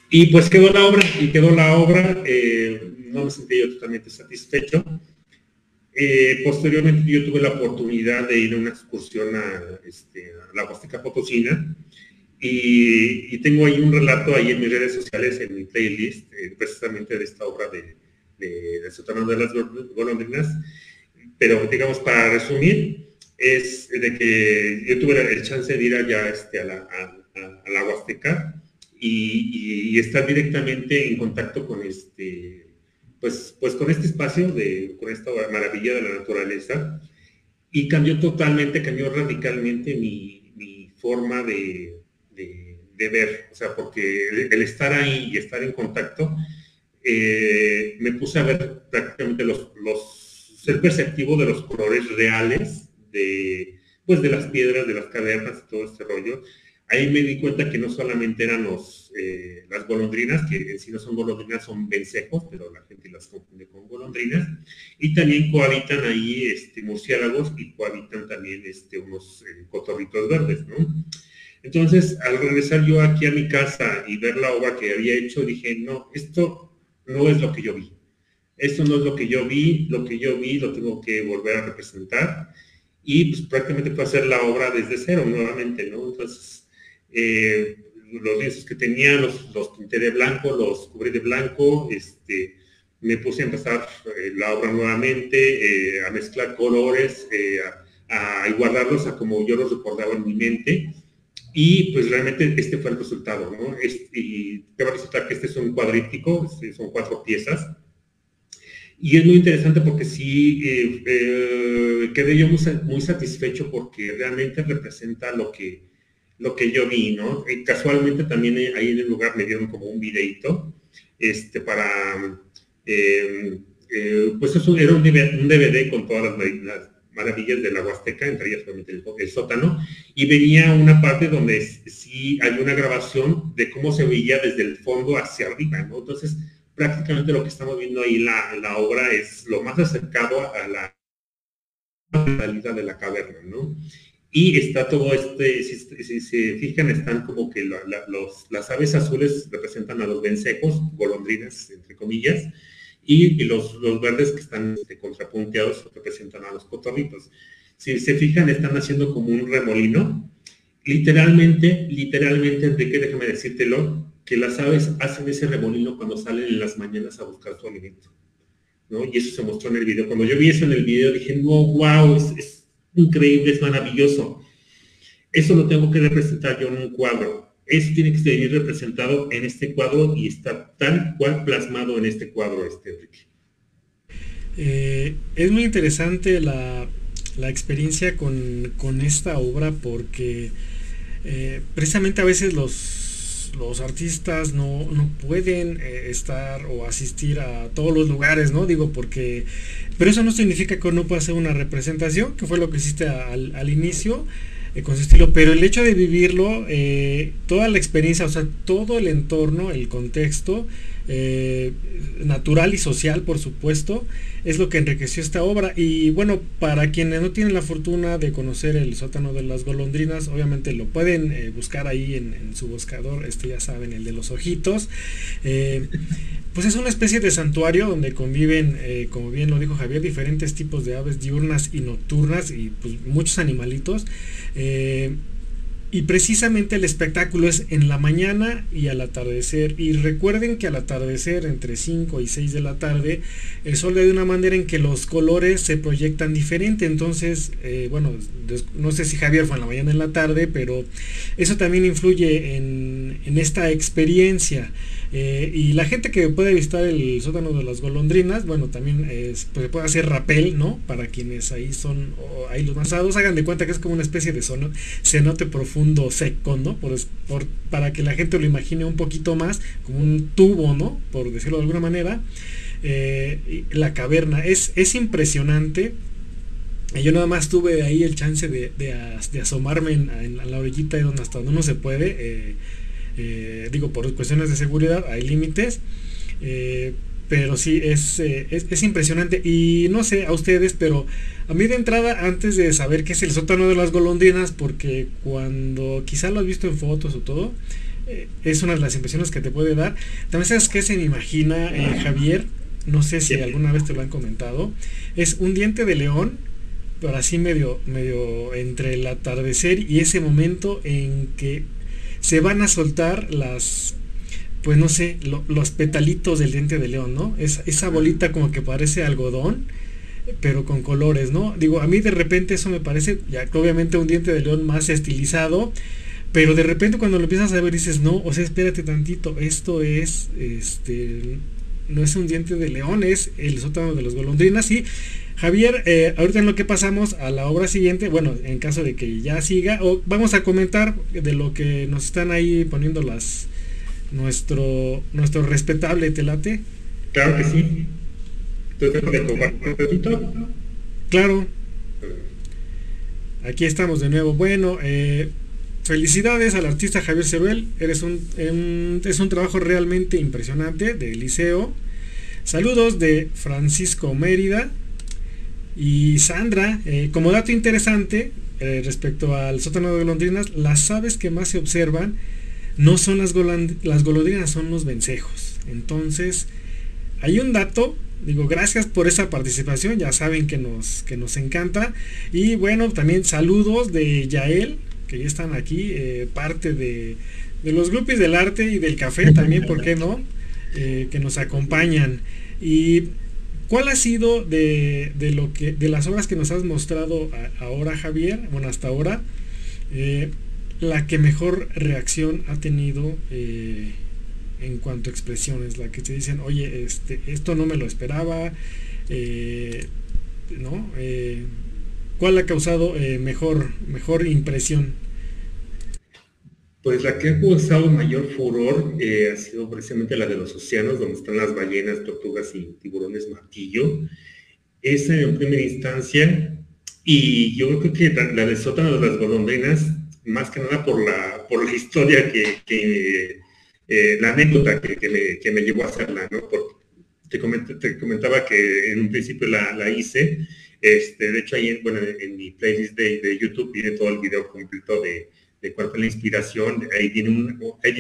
Y pues quedó la obra, y quedó la obra, eh, no me sentí yo totalmente satisfecho. Eh, posteriormente yo tuve la oportunidad de ir a una excursión a, este, la Huasteca Potosina y, tengo ahí un relato ahí en mis redes sociales, en mi playlist, eh, precisamente de esta obra de, de, de, de las golondrinas. Pero digamos, para resumir, es de que yo tuve el chance de ir allá este, a, la, la Huasteca y, estar directamente en contacto con este, pues, pues con este espacio, de, con esta maravilla de la naturaleza. Y cambió totalmente, cambió radicalmente mi, forma de, ver, o sea, porque el, estar ahí y estar en contacto eh, me puse a ver prácticamente los, los, ser perceptivo de los colores reales de, pues de las piedras, de las cavernas y todo este rollo, ahí me di cuenta que no solamente eran los, eh, las golondrinas, que en sí no son golondrinas, son vencejos, pero la gente las confunde con golondrinas, y también cohabitan ahí este, murciélagos y cohabitan también este, unos eh, cotorritos verdes, ¿no? Entonces, al regresar yo aquí a mi casa y ver la obra que había hecho, dije, no, esto no es lo que yo vi. Esto no es lo que yo vi, lo que yo vi lo tengo que volver a representar. Y pues prácticamente fue hacer la obra desde cero nuevamente, ¿no? Entonces, eh, los lienzos que tenía los, los pinté de blanco, los cubrí de blanco, este, me puse a empezar eh, la obra nuevamente, eh, a mezclar colores, a, igualarlos a como yo los recordaba en mi mente. Y pues realmente este fue el resultado, ¿no? y te va a resultar que este es un cuadríptico, este, son cuatro piezas. Y es muy interesante porque sí quedé yo muy, muy, satisfecho porque realmente representa lo que, lo que yo vi, ¿no? casualmente también ahí en el lugar me dieron como un videito este, para eh, eh, pues eso era un DVD, con todas las, maravillas de la Huasteca, entre ellas el, sótano, y venía una parte donde sí hay una grabación de cómo se veía desde el fondo hacia arriba, ¿no? Entonces, prácticamente lo que estamos viendo ahí la, la obra es lo más acercado a la realidad de la caverna, ¿no? Y está todo este, si, se fijan, están como que los, las aves azules representan a los vencejos, golondrinas, entre comillas, y, los, los, verdes que están este, contrapunteados representan a los cotorritos. Si se fijan, están haciendo como un remolino. Literalmente, literalmente, Enrique, déjame decírtelo, que las aves hacen ese remolino cuando salen en las mañanas a buscar su alimento. ¿no? Y eso se mostró en el video. Cuando yo vi eso en el video dije, no, wow, es, increíble, es maravilloso. Eso lo tengo que representar yo en un cuadro eso tiene que ser representado en este cuadro y está tal cual plasmado en este cuadro, este Enrique. Eh, es muy interesante la, experiencia con, esta obra porque eh, precisamente a veces los, los artistas no, pueden eh, estar o asistir a todos los lugares, ¿no? Digo, porque... Pero eso no significa que uno pueda hacer una representación, que fue lo que hiciste al, al inicio. Eh, con su estilo, pero el hecho de vivirlo, eh, toda la experiencia, o sea, todo el entorno, el contexto, eh, natural y social, por supuesto, es lo que enriqueció esta obra. Y bueno, para quienes no tienen la fortuna de conocer el sótano de las golondrinas, obviamente lo pueden buscar ahí en, su buscador, este ya saben, el de los ojitos. pues es una especie de santuario donde conviven, como bien lo dijo Javier, diferentes tipos de aves diurnas y nocturnas y pues muchos animalitos. Y precisamente el espectáculo es en la mañana y al atardecer. Y recuerden que al atardecer, entre 5 y 6 de la tarde, el sol de una manera en que los colores se proyectan diferente. Entonces, eh, bueno, no sé si Javier fue en la mañana o en la tarde, pero eso también influye en, en esta experiencia. Eh, y la gente que puede visitar el sótano de las golondrinas, bueno, también es, pues, puede hacer rapel, ¿no? Para quienes ahí son, ahí los mansados, hagan de cuenta que es como una especie de cenote profundo seco, ¿no? Por, para que la gente lo imagine un poquito más, como un tubo, ¿no? Por decirlo de alguna manera. Eh, la caverna es, es impresionante. Yo nada más tuve ahí el chance de, de, asomarme en, la orillita hasta donde uno se puede. Eh, eh, digo, por cuestiones de seguridad hay límites. Eh, pero sí, eh, es, es, impresionante. Y no sé a ustedes, pero a mí de entrada, antes de saber qué es el sótano de las golondrinas, porque cuando quizá lo has visto en fotos o todo, es una de las impresiones que te puede dar. También sabes qué se me imagina Javier, no sé si alguna vez te lo han comentado, es un diente de león, pero así medio, medio entre el atardecer y ese momento en que se van a soltar las, pues no sé, los petalitos del diente de león, ¿no? Es, esa bolita como que parece algodón, pero con colores, ¿no? Digo, a mí de repente eso me parece, ya obviamente un diente de león más estilizado, pero de repente cuando lo empiezas a ver dices, no, o sea, espérate tantito, esto es, este, no es un diente de león, es el sótano de los golondrinas, y Javier, eh, ahorita en lo que pasamos a la obra siguiente, bueno, en caso de que ya siga, o vamos a comentar de lo que nos están ahí poniendo las nuestro nuestro respetable telate. Claro que sí. Claro. Aquí estamos de nuevo. Bueno, eh, felicidades al artista Javier Ceruel. Eres un, es un trabajo realmente impresionante de liceo. Saludos de Francisco Mérida. Y Sandra, eh, como dato interesante eh, respecto al sótano de golondrinas, las aves que más se observan no son las, las golondrinas, son los vencejos. Entonces, hay un dato, digo, gracias por esa participación, ya saben que nos, que nos encanta. Y bueno, también saludos de Yael, que ya están aquí, eh, parte de, los grupos del arte y del café también, ¿por qué no? Que nos acompañan. Y ¿cuál ha sido de, lo que, de las obras que nos has mostrado ahora, Javier, bueno, hasta ahora, la que mejor reacción ha tenido en cuanto a expresiones, la que te dicen, oye, este, esto no me lo esperaba, ¿no? ¿Cuál ha causado eh, mejor, mejor impresión? Pues la que ha causado mayor furor eh, ha sido precisamente la de los océanos, donde están las ballenas, tortugas y tiburones martillo. Esa en primera instancia, y yo creo que la, de sótano de las golondrinas, más que nada por la, por la historia que, eh, la anécdota que, me, llevó a hacerla, ¿no? te, comentaba que en un principio la, la hice este, de hecho, ahí, bueno, en mi playlist de, YouTube viene todo el video completo de, cuál fue la inspiración. Ahí viene,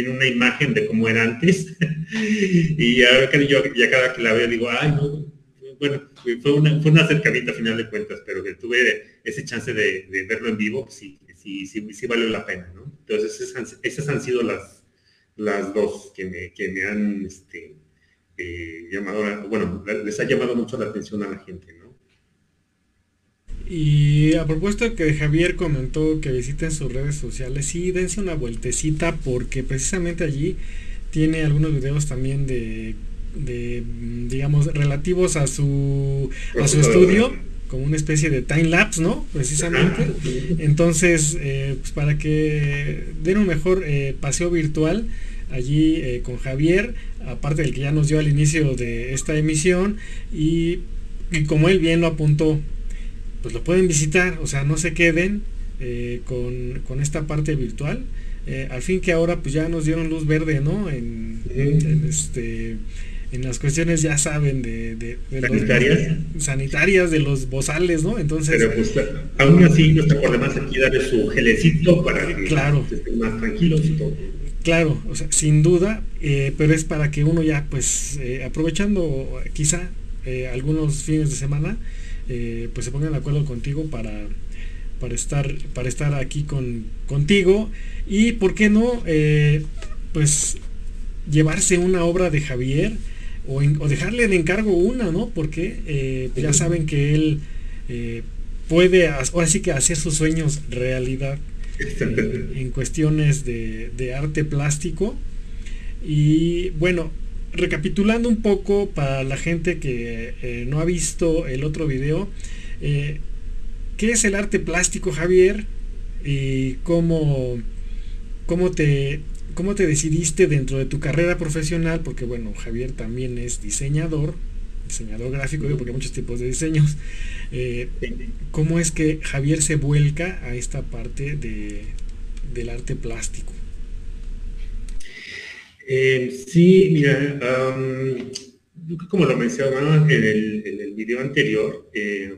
una imagen de cómo era antes. y ya, yo, ya cada que la veo digo, ay, no, bueno, fue, una, fue un acercamiento a final de cuentas, pero que tuve ese chance de, verlo en vivo, pues sí, sí, sí, sí valió la pena, ¿no? Entonces, esas han, sido las, las dos que me, que me han este, eh, llamado, bueno, les ha llamado mucho la atención a la gente. Y a propósito que Javier comentó que visiten sus redes sociales, sí, dense una vueltecita porque precisamente allí tiene algunos videos también de, digamos, relativos a su, a su estudio, como una especie de time lapse, ¿no? Precisamente. Entonces, eh, pues para que den un mejor eh, paseo virtual allí eh, con Javier, aparte del que ya nos dio al inicio de esta emisión, y, y como él bien lo apuntó, pues lo pueden visitar, o sea, no se queden eh, con, esta parte virtual. Eh, al fin que ahora pues ya nos dieron luz verde, ¿no? En, este en las cuestiones ya saben de, sanitarias. sanitarias de los bozales no entonces pero pues aún así no está por demás aquí darle su gelecito para que claro. estén más tranquilos y todo. Claro o sea sin duda eh, pero es para que uno ya pues aprovechando quizá algunos fines de semana eh, pues se pongan de acuerdo contigo para, para, estar, para estar aquí con, contigo y, ¿por qué no? Eh, pues llevarse una obra de Javier o, dejarle de encargo una, ¿no? Porque eh, ya saben que él puede, ahora sí que hacer sus sueños realidad en cuestiones de, de arte plástico. Y bueno, recapitulando un poco para la gente que eh, no ha visto el otro video, eh, ¿qué es el arte plástico, Javier? ¿Y cómo, cómo, te, cómo te decidiste dentro de tu carrera profesional? Porque bueno, Javier también es diseñador, diseñador gráfico, porque hay muchos tipos de diseños. Eh, ¿Cómo es que Javier se vuelca a esta parte de, del arte plástico? Eh, sí, mira, como lo mencionaba en el, en video anterior, eh,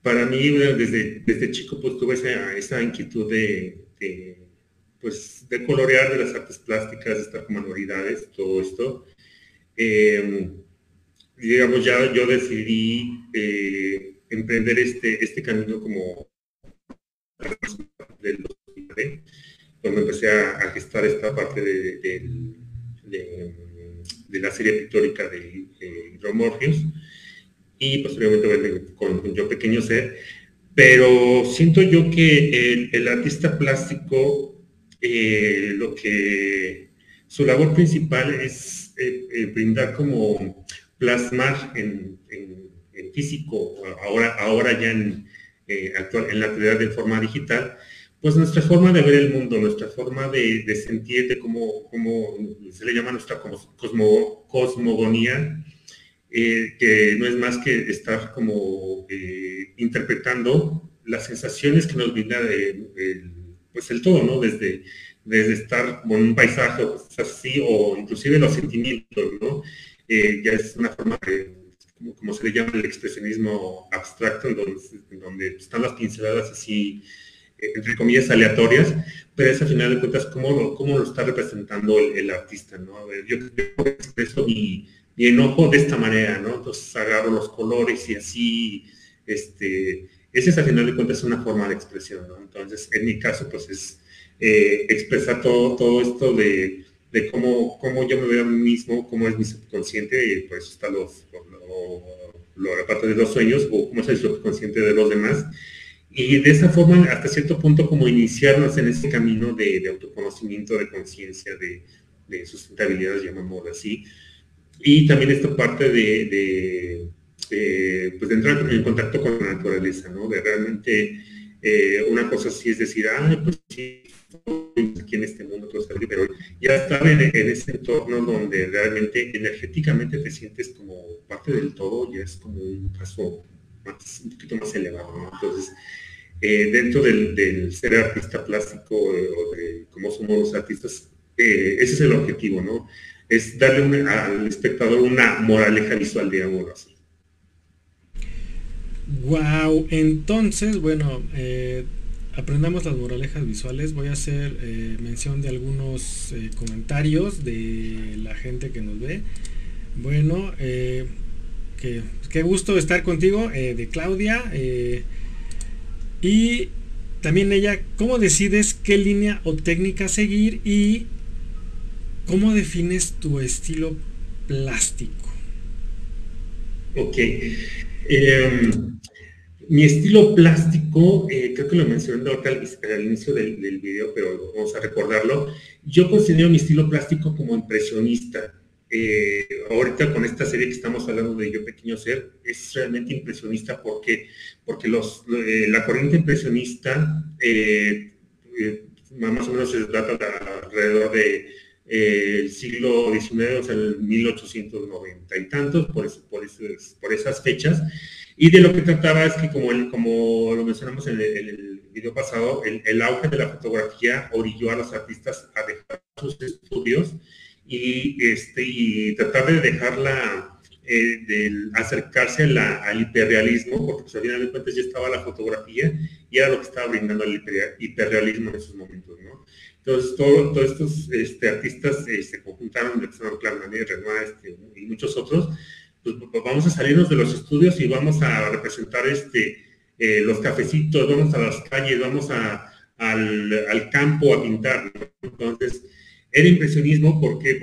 para mí desde, chico pues tuve esa, inquietud de, pues, de colorear de las artes plásticas, con manualidades, todo esto. Em, digamos, ya yo decidí eh, emprender este, este camino como del cuando empecé a, gestar esta parte de, la serie pictórica de, Hidromorfios y posteriormente con, Yo Pequeño Ser. Pero siento yo que el, artista plástico, eh, lo que su labor principal es eh, eh, brindar como plasmar en, físico, ahora, ahora ya en, actual, en la actualidad de forma digital, pues nuestra forma de ver el mundo, nuestra forma de, sentir, de cómo, se le llama nuestra cosmo, cosmogonía, eh, que no es más que estar como eh, interpretando las sensaciones que nos brinda el, pues el todo, ¿no? Desde, desde estar con un paisaje así, o inclusive los sentimientos, ¿no? Eh, ya es una forma de, como, se le llama el expresionismo abstracto, en donde, en donde están las pinceladas así entre comillas, aleatorias, pero es a final de cuentas cómo lo, cómo lo está representando el, artista, ¿no? A ver, yo, expreso mi, enojo de esta manera, ¿no? Entonces agarro los colores y así, este, esa es al final de cuentas una forma de expresión, ¿no? Entonces, en mi caso, pues es eh, expresar todo, todo esto de, de, cómo, cómo yo me veo a mí mismo, cómo es mi subconsciente, y pues está los, lo, la parte de los sueños, o cómo es el subconsciente de los demás. Y de esa forma, hasta cierto punto, como iniciarnos en ese camino de, autoconocimiento, de conciencia, de, de, sustentabilidad, llamémoslo así. Y también esta parte de este, pues de entrar en contacto con la naturaleza, ¿no? De realmente eh, una cosa sí es decir, ah, pues sí, aquí en este mundo, pero ya estar en, ese entorno donde realmente energéticamente te sientes como parte del todo, ya es como un paso un poquito más elevado, ¿no? Entonces, eh, dentro del, ser artista plástico eh, o de cómo somos los artistas, ese es el objetivo, ¿no? Es darle al espectador una moraleja visual, digamos así. Wow, entonces, bueno, eh, aprendamos las moralejas visuales. Voy a hacer eh, mención de algunos eh, comentarios de la gente que nos ve. Bueno, que, qué gusto estar contigo, de Claudia. y también ella, ¿cómo decides qué línea o técnica seguir y cómo defines tu estilo plástico? Ok. Em, mi estilo plástico, eh, creo que lo mencioné al, inicio del, video, pero vamos a recordarlo. Yo considero mi estilo plástico como impresionista. Eh, ahorita con esta serie que estamos hablando de Yo Pequeño Ser, es realmente impresionista porque, porque los, eh, la corriente impresionista más o menos se trata de alrededor de el siglo XIX, o sea, el 1890 y tantos, por, por, esas fechas. Y de lo que trataba es que, como, como lo mencionamos en el, video pasado, el, auge de la fotografía orilló a los artistas a dejar sus estudios y, este, y tratar de dejarla, eh, de acercarse al hiperrealismo, porque pues, al final de cuentas ya estaba la fotografía y era lo que estaba brindando el hiperrealismo en esos momentos, ¿no? Entonces, todos estos este, artistas eh, se conjuntaron, Alexander Clarmanet, Renoir este, y muchos otros, pues, pues, vamos a salirnos de los estudios y vamos a representar este, eh, los cafecitos, vamos a las calles, vamos a, al, campo a pintar. Entonces, era impresionismo porque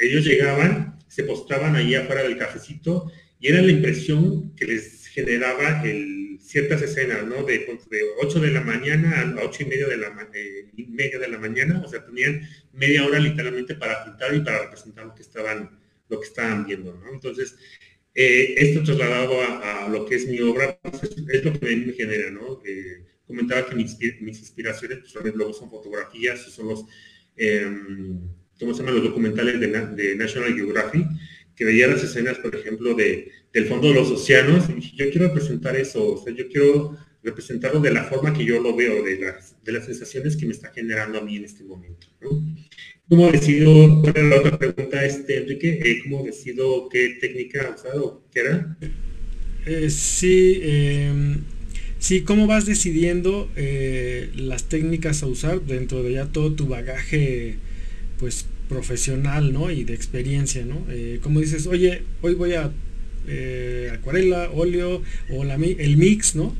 ellos llegaban, se postraban ahí afuera del cafecito y era la impresión que les generaba ciertas escenas, ¿no? De, de 8 de la mañana a 8 y media de la, media de la mañana, o sea, tenían media hora literalmente para pintar y para representar lo que estaban lo que estaban viendo, ¿no? Entonces, eh, esto trasladado a, lo que es mi obra, pues, es, lo que me genera, ¿no? Eh, comentaba que mis, inspiraciones, pues luego son fotografías, son los, em, ¿cómo se llaman? Los documentales de, National Geographic, que veía las escenas, por ejemplo, de, del fondo de los océanos, y dije, yo quiero representar eso, o sea, yo quiero representarlo de la forma que yo lo veo, de las, de las sensaciones que me está generando a mí en este momento. ¿Cómo decido, bueno, la otra pregunta, este, Enrique, eh, ¿cómo decido qué técnica usar o qué era? Eh, sí, em, sí, ¿cómo vas decidiendo eh, las técnicas a usar dentro de ya todo tu bagaje, pues, profesional, ¿no? Y de experiencia, ¿no? ¿Cómo dices, oye, hoy voy a acuarela, óleo o la, el mix, ¿no?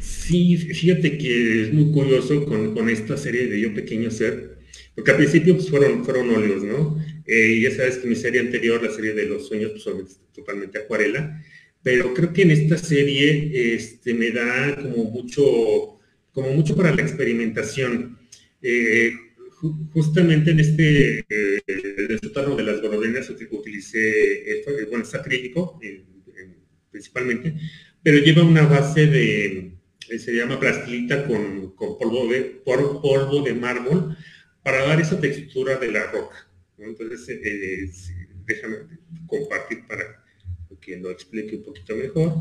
Sí, fíjate que es muy curioso con, con esta serie de Yo Pequeño Ser, porque al principio pues, fueron, fueron óleos, ¿no? Eh, ya sabes que mi serie anterior, la serie de los sueños, pues totalmente acuarela, pero creo que en esta serie este, me da como mucho, como mucho para la experimentación. Eh, justamente en este, eh, de las golondrinas utilicé, bueno, es acrílico principalmente, pero lleva una base de, se llama plastilita con, con polvo, de, polvo de mármol, para dar esa textura de la roca. Entonces, eh, déjame compartir para que lo explique un poquito mejor.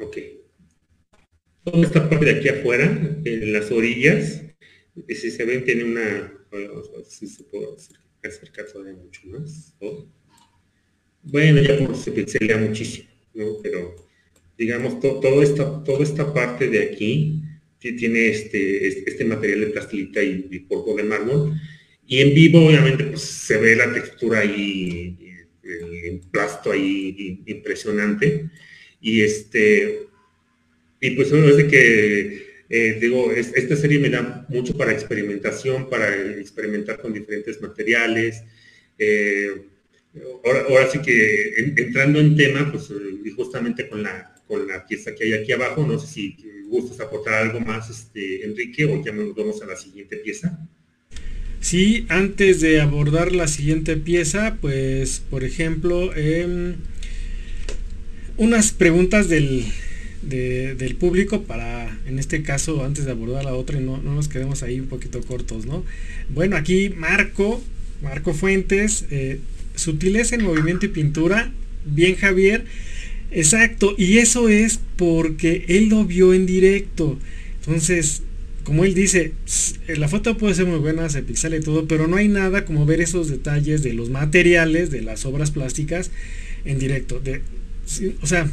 Ok. Toda esta parte de aquí afuera, en las orillas, si se ven, tiene una... Si se puede acercar todavía mucho más. Bueno, ya se pixelea muchísimo. Pero, digamos, todo esta, toda esta parte de aquí, tiene este, este material de plastilita y, polvo de mármol. Y en vivo, obviamente, pues se ve la textura ahí el plasto ahí impresionante. Y este, y pues bueno, es de que, eh, digo, esta serie me da mucho para experimentación, para experimentar con diferentes materiales. Eh, ahora, sí que entrando en tema, pues justamente con la, con la pieza que hay aquí abajo, no sé si gustas aportar algo más, este, Enrique, o ya nos vamos a la siguiente pieza. Sí, antes de abordar la siguiente pieza, pues por ejemplo, em, unas preguntas del, del público para, en este caso, antes de abordar la otra y no, nos quedemos ahí un poquito cortos, ¿no? Bueno, aquí Marco, Marco Fuentes, eh, sutileza en movimiento y pintura, bien Javier, exacto, y eso es porque él lo vio en directo, entonces como él dice, la foto puede ser muy buena, se pixela y todo, pero no hay nada como ver esos detalles de los materiales, de las obras plásticas en directo. De, o sea,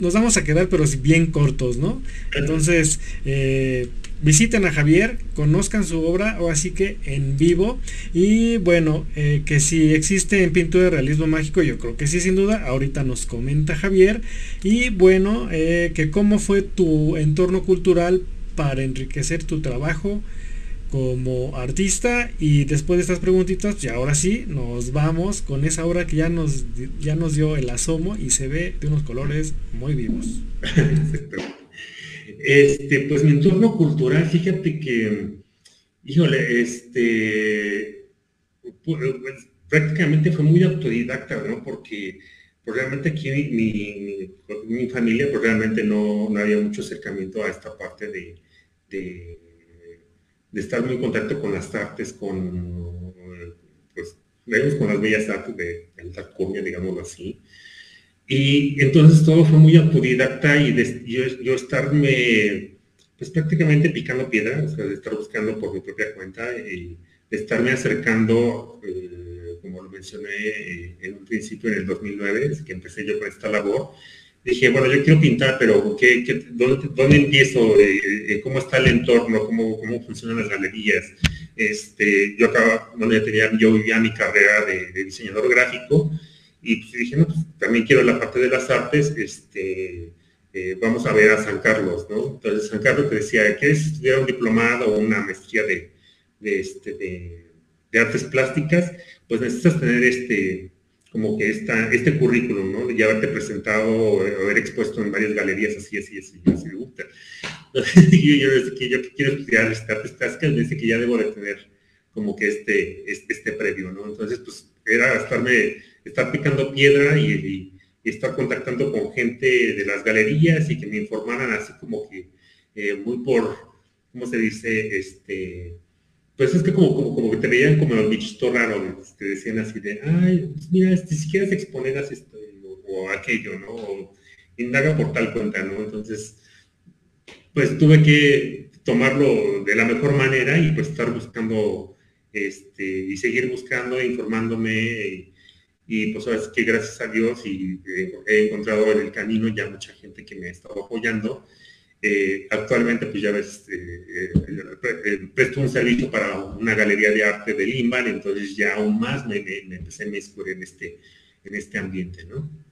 nos vamos a quedar, pero bien cortos, ¿no? Entonces, eh, visiten a Javier, conozcan su obra, o así que en vivo. Y bueno, eh, que si existe en pintura de realismo mágico, yo creo que sí, sin duda. Ahorita nos comenta Javier. Y bueno, eh, que cómo fue tu entorno cultural para enriquecer tu trabajo como artista. Y después de estas preguntitas y ahora sí nos vamos con esa obra que ya nos ya nos dio el asomo y se ve de unos colores muy vivos. Este pues mi entorno cultural fíjate que híjole este pues, prácticamente fue muy autodidacta no porque pues, realmente aquí mi, mi, familia pues realmente no, no había mucho acercamiento a esta parte de de, estar muy en contacto con las artes, con, pues, con las bellas artes de, la Altacunia, digámoslo así. Y entonces todo fue muy autodidacta y yo, estarme, pues prácticamente picando piedra, o de estar buscando por mi propia cuenta y de estarme acercando, eh, como lo mencioné eh, en un principio en el 2009, que empecé yo con esta labor, dije, bueno, yo quiero pintar, pero ¿qué, dónde, empiezo? Eh, eh, ¿Cómo está el entorno? ¿Cómo, ¿Cómo funcionan las galerías? Este, yo acá, bueno, ya tenía, yo vivía mi carrera de, diseñador gráfico y pues dije, no, pues también quiero la parte de las artes, este, eh, vamos a ver a San Carlos, ¿no? Entonces San Carlos te decía, ¿quieres estudiar un diplomado o una maestría de, este, de artes plásticas? Pues necesitas tener este, como que esta, este currículum, ¿no? Ya haberte presentado, haber expuesto en varias galerías así, así, así, así me gusta. yo, desde que yo quiero estudiar artes plásticas, desde que ya debo de tener como que este, este, este, previo, ¿no? Entonces, pues era estarme, estar picando piedra y, estar contactando con gente de las galerías y que me informaran así como que eh, muy por, ¿cómo se dice? Este, pues es que como, como, que te veían como los bichitos raros, te decían así de, ay, pues mira, si quieres exponer así esto o, aquello, ¿no? O indaga por tal cuenta, ¿no? Entonces, pues tuve que tomarlo de la mejor manera y pues estar buscando este, y seguir buscando, informándome y, pues ahora que gracias a Dios y eh, he encontrado en el camino ya mucha gente que me ha estado apoyando eh, actualmente, pues ya ves, eh, eh, presto un servicio para una galería de arte de Limban, entonces ya aún más me, empecé a mezclar en este, en este ambiente, ¿no?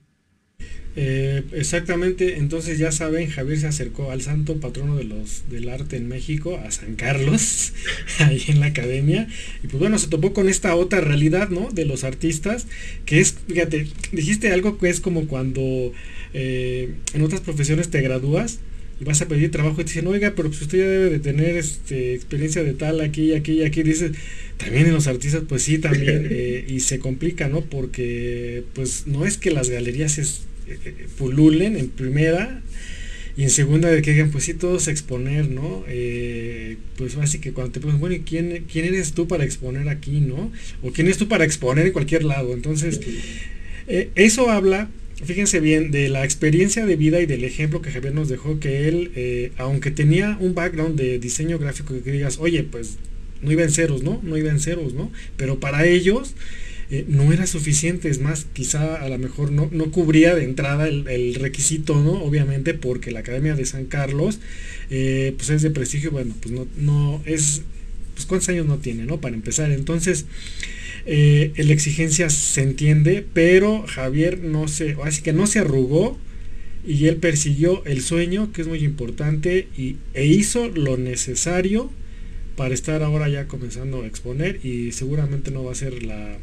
exactamente, entonces ya saben, Javier se acercó al santo patrono de los, del arte en México, a San Carlos, ahí en la academia, y pues bueno, se topó con esta otra realidad, ¿no? De los artistas, que es, fíjate, dijiste algo que es como cuando en otras profesiones te gradúas, vas a pedir trabajo y te dicen, oiga, pero pues usted ya debe de tener este, experiencia de tal, aquí, aquí, aquí. Dices, también en los artistas, pues sí, también. Eh, y se complica, ¿no? Porque pues no es que las galerías es, eh, eh, pululen en primera y en segunda de que digan, pues sí, todos exponer, ¿no? pues así que cuando te preguntan, bueno, ¿y quién, quién eres tú para exponer aquí, ¿no? O quién eres tú para exponer en cualquier lado. Entonces, eso habla fíjense bien, de la experiencia de vida y del ejemplo que Javier nos dejó, que él, eh, aunque tenía un background de diseño gráfico, que digas, oye, pues no iba en ceros, ¿no? No iba en ceros, ¿no? Pero para ellos eh, no era suficiente, es más, quizá a lo mejor no, no cubría de entrada el, requisito, ¿no? Obviamente porque la Academia de San Carlos, eh, pues es de prestigio, bueno, pues no, no es pues cuántos años no tiene, ¿no? Para empezar. Entonces, eh, la exigencia se entiende, pero Javier no se, así que no se arrugó y él persiguió el sueño, que es muy importante, y, e hizo lo necesario para estar ahora ya comenzando a exponer y seguramente no va a ser la,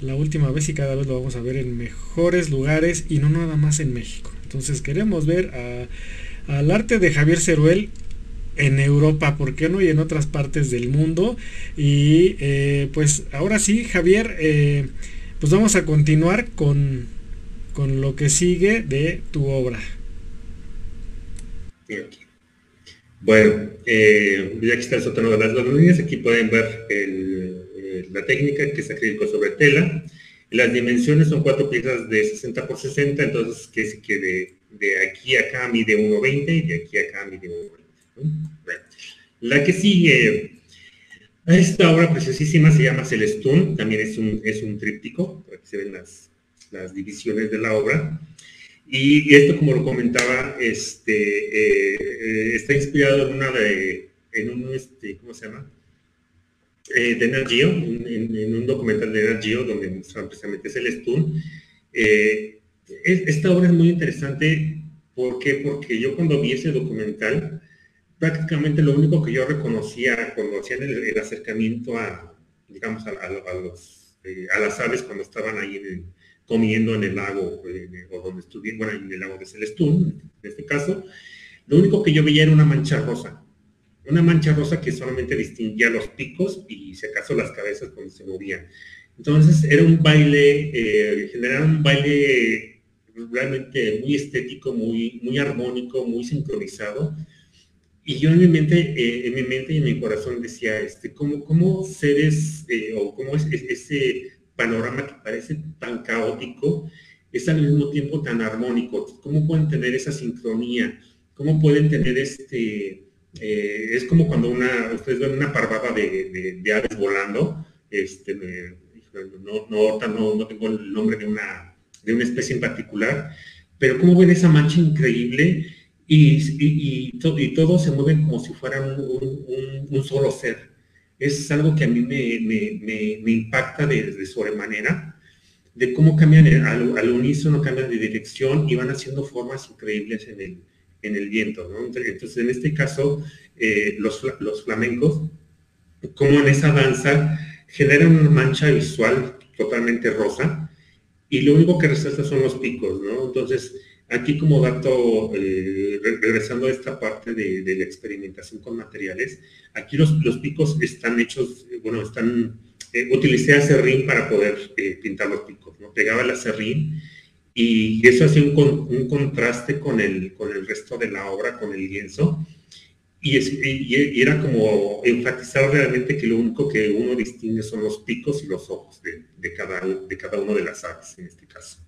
la última vez y cada vez lo vamos a ver en mejores lugares y no nada más en México. Entonces queremos ver al arte de Javier Ceruel en Europa, ¿por qué no? Y en otras partes del mundo. Y eh, pues ahora sí, Javier, eh, pues vamos a continuar con, con lo que sigue de tu obra. Bueno, eh, ya que está el sótano de las líneas, aquí pueden ver la técnica que es acrílico sobre tela. Las dimensiones son cuatro piezas de 60 por 60, entonces que, que de, de aquí a acá mide 1,20 y de aquí a acá mide 1,20. La que sigue, esta obra preciosísima se llama Celestún, también es un, es un tríptico, para que se ven las, las divisiones de la obra. Y esto, como lo comentaba, este, eh, está inspirado en una de, en un, este, ¿cómo se llama? Eh, de Nat en, un documental de Nat donde muestran precisamente Celestún. Eh, esta obra es muy interesante, ¿por qué? Porque yo cuando vi ese documental, prácticamente lo único que yo reconocía cuando hacían el, acercamiento a, digamos, eh, a las aves cuando estaban ahí comiendo en el lago, eh, o donde estuve, bueno, en el lago de Celestún, en este caso, lo único que yo veía era una mancha rosa. Una mancha rosa que solamente distinguía los picos y si acaso las cabezas cuando se movían. Entonces era un baile, eh, generaba un baile realmente muy estético, muy, muy armónico, muy sincronizado. Y yo en mi mente, eh, en mi mente y en mi corazón decía, este, ¿cómo, cómo seres eh, o cómo es, ese panorama que parece tan caótico es al mismo tiempo tan armónico? ¿Cómo pueden tener esa sincronía? ¿Cómo pueden tener este... Eh, es como cuando una, ustedes ven una parvada de, de, aves volando, este, no, no, no, no, tengo el nombre de una, de una especie en particular, pero cómo ven esa mancha increíble y, y, y, y todos se mueven como si fueran un, un solo ser es algo que a mí me, me, me, impacta de, de, sobremanera, de cómo cambian al, al, unísono, cambian de dirección y van haciendo formas increíbles en el, en el viento. ¿no? Entonces, en este caso, eh, los, los flamencos, como en esa danza, generan una mancha visual totalmente rosa y lo único que resalta son los picos, ¿no? Entonces, Aquí como dato, eh, regresando a esta parte de, la experimentación con materiales, aquí los, picos están hechos, bueno, están, eh, utilicé acerrín para poder eh, pintar los picos, ¿no? Pegaba el acerrín y eso hacía un, contraste con el, con el resto de la obra, con el lienzo, y, era como enfatizar realmente que lo único que uno distingue son los picos y los ojos de, cada, de cada uno de las aves en este caso.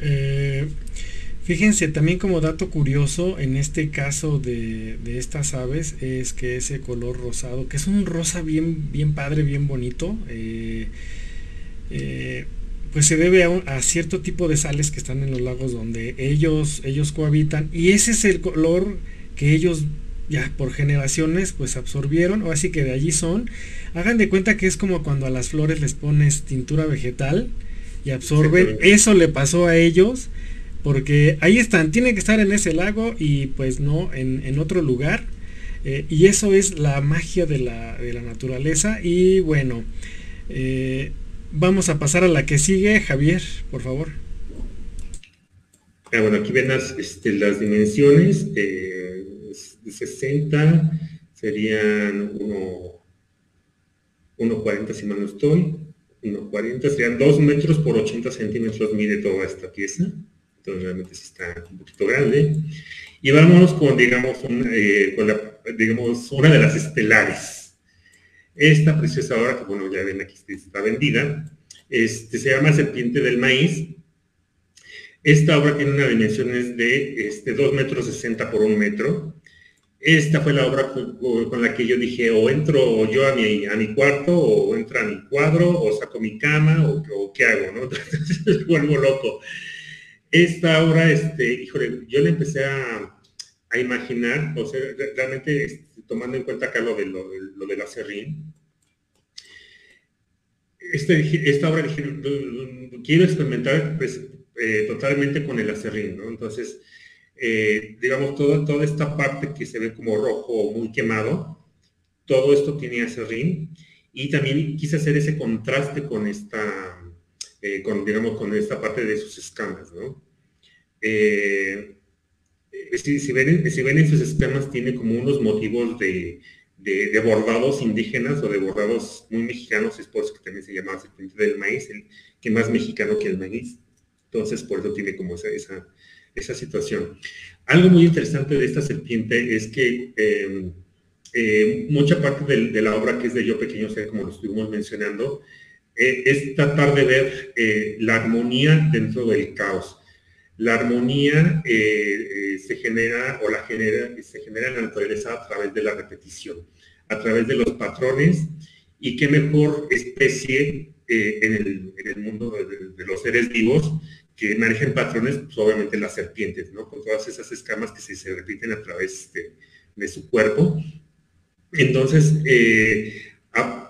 Eh, fíjense, también como dato curioso, en este caso de, estas aves, es que ese color rosado, que es un rosa bien, bien padre, bien bonito, eh, eh, pues se debe a, cierto tipo de sales que están en los lagos donde ellos, ellos cohabitan, y ese es el color que ellos ya por generaciones pues absorbieron, o así que de allí son. Hagan de cuenta que es como cuando a las flores les pones tintura vegetal, y absorben. Eso le pasó a ellos porque ahí están, tienen que estar en ese lago y pues no en, otro lugar. Eh, y eso es la magia de la, naturaleza. Y bueno, eh, vamos a pasar a la que sigue. Javier, por favor. Ah, bueno, aquí ven las, este, las dimensiones. de 60 serían 1.40 si mal no estoy. 1,40, serían 2 metros por 80 centímetros mide toda esta pieza. Entonces realmente sí está un poquito grande. Y vámonos con, digamos, eh, con digamos, una de las estelares. Esta preciosa obra, que bueno, ya ven aquí está vendida, este, se llama Serpiente del Maíz. Esta obra tiene una dimensiones de este, 2 metros 60 por 1 metro esta fue la obra con, la que yo dije, o entro yo a mi, a mi cuarto, o entro a mi cuadro, o saco mi cama, o, qué hago, ¿no? Entonces vuelvo loco. Esta obra, este, híjole, yo le empecé a, a imaginar, o sea, realmente este, tomando en cuenta acá lo de, lo, de la serrín, este, esta obra quiero experimentar pues, eh, totalmente con el acerrín, ¿no? Entonces, eh, digamos, toda, toda esta parte que se ve como rojo, muy quemado, todo esto tiene acerrín y también quise hacer ese contraste con esta, eh, con, digamos, con esta parte de sus escamas, ¿no? si, ven, si ven en escamas tiene como unos motivos de, de, bordados indígenas o de bordados muy mexicanos, es por eso que también se llama serpiente del maíz, el, que más mexicano que el maíz. Entonces, por eso tiene como esa, esa, esa situación. Algo muy interesante de esta serpiente es que em, eh, mucha parte de, la obra que es de Yo Pequeño Ser, como lo estuvimos mencionando, eh, es tratar de ver eh, la armonía dentro del caos. La armonía se genera o la genera, se genera en la naturaleza a través de la repetición a través de los patrones y qué mejor especie eh, en, el, mundo de, los seres vivos que manejen patrones, pues obviamente las serpientes, ¿no? Con todas esas escamas que se, repiten a través de, su cuerpo. Entonces, eh,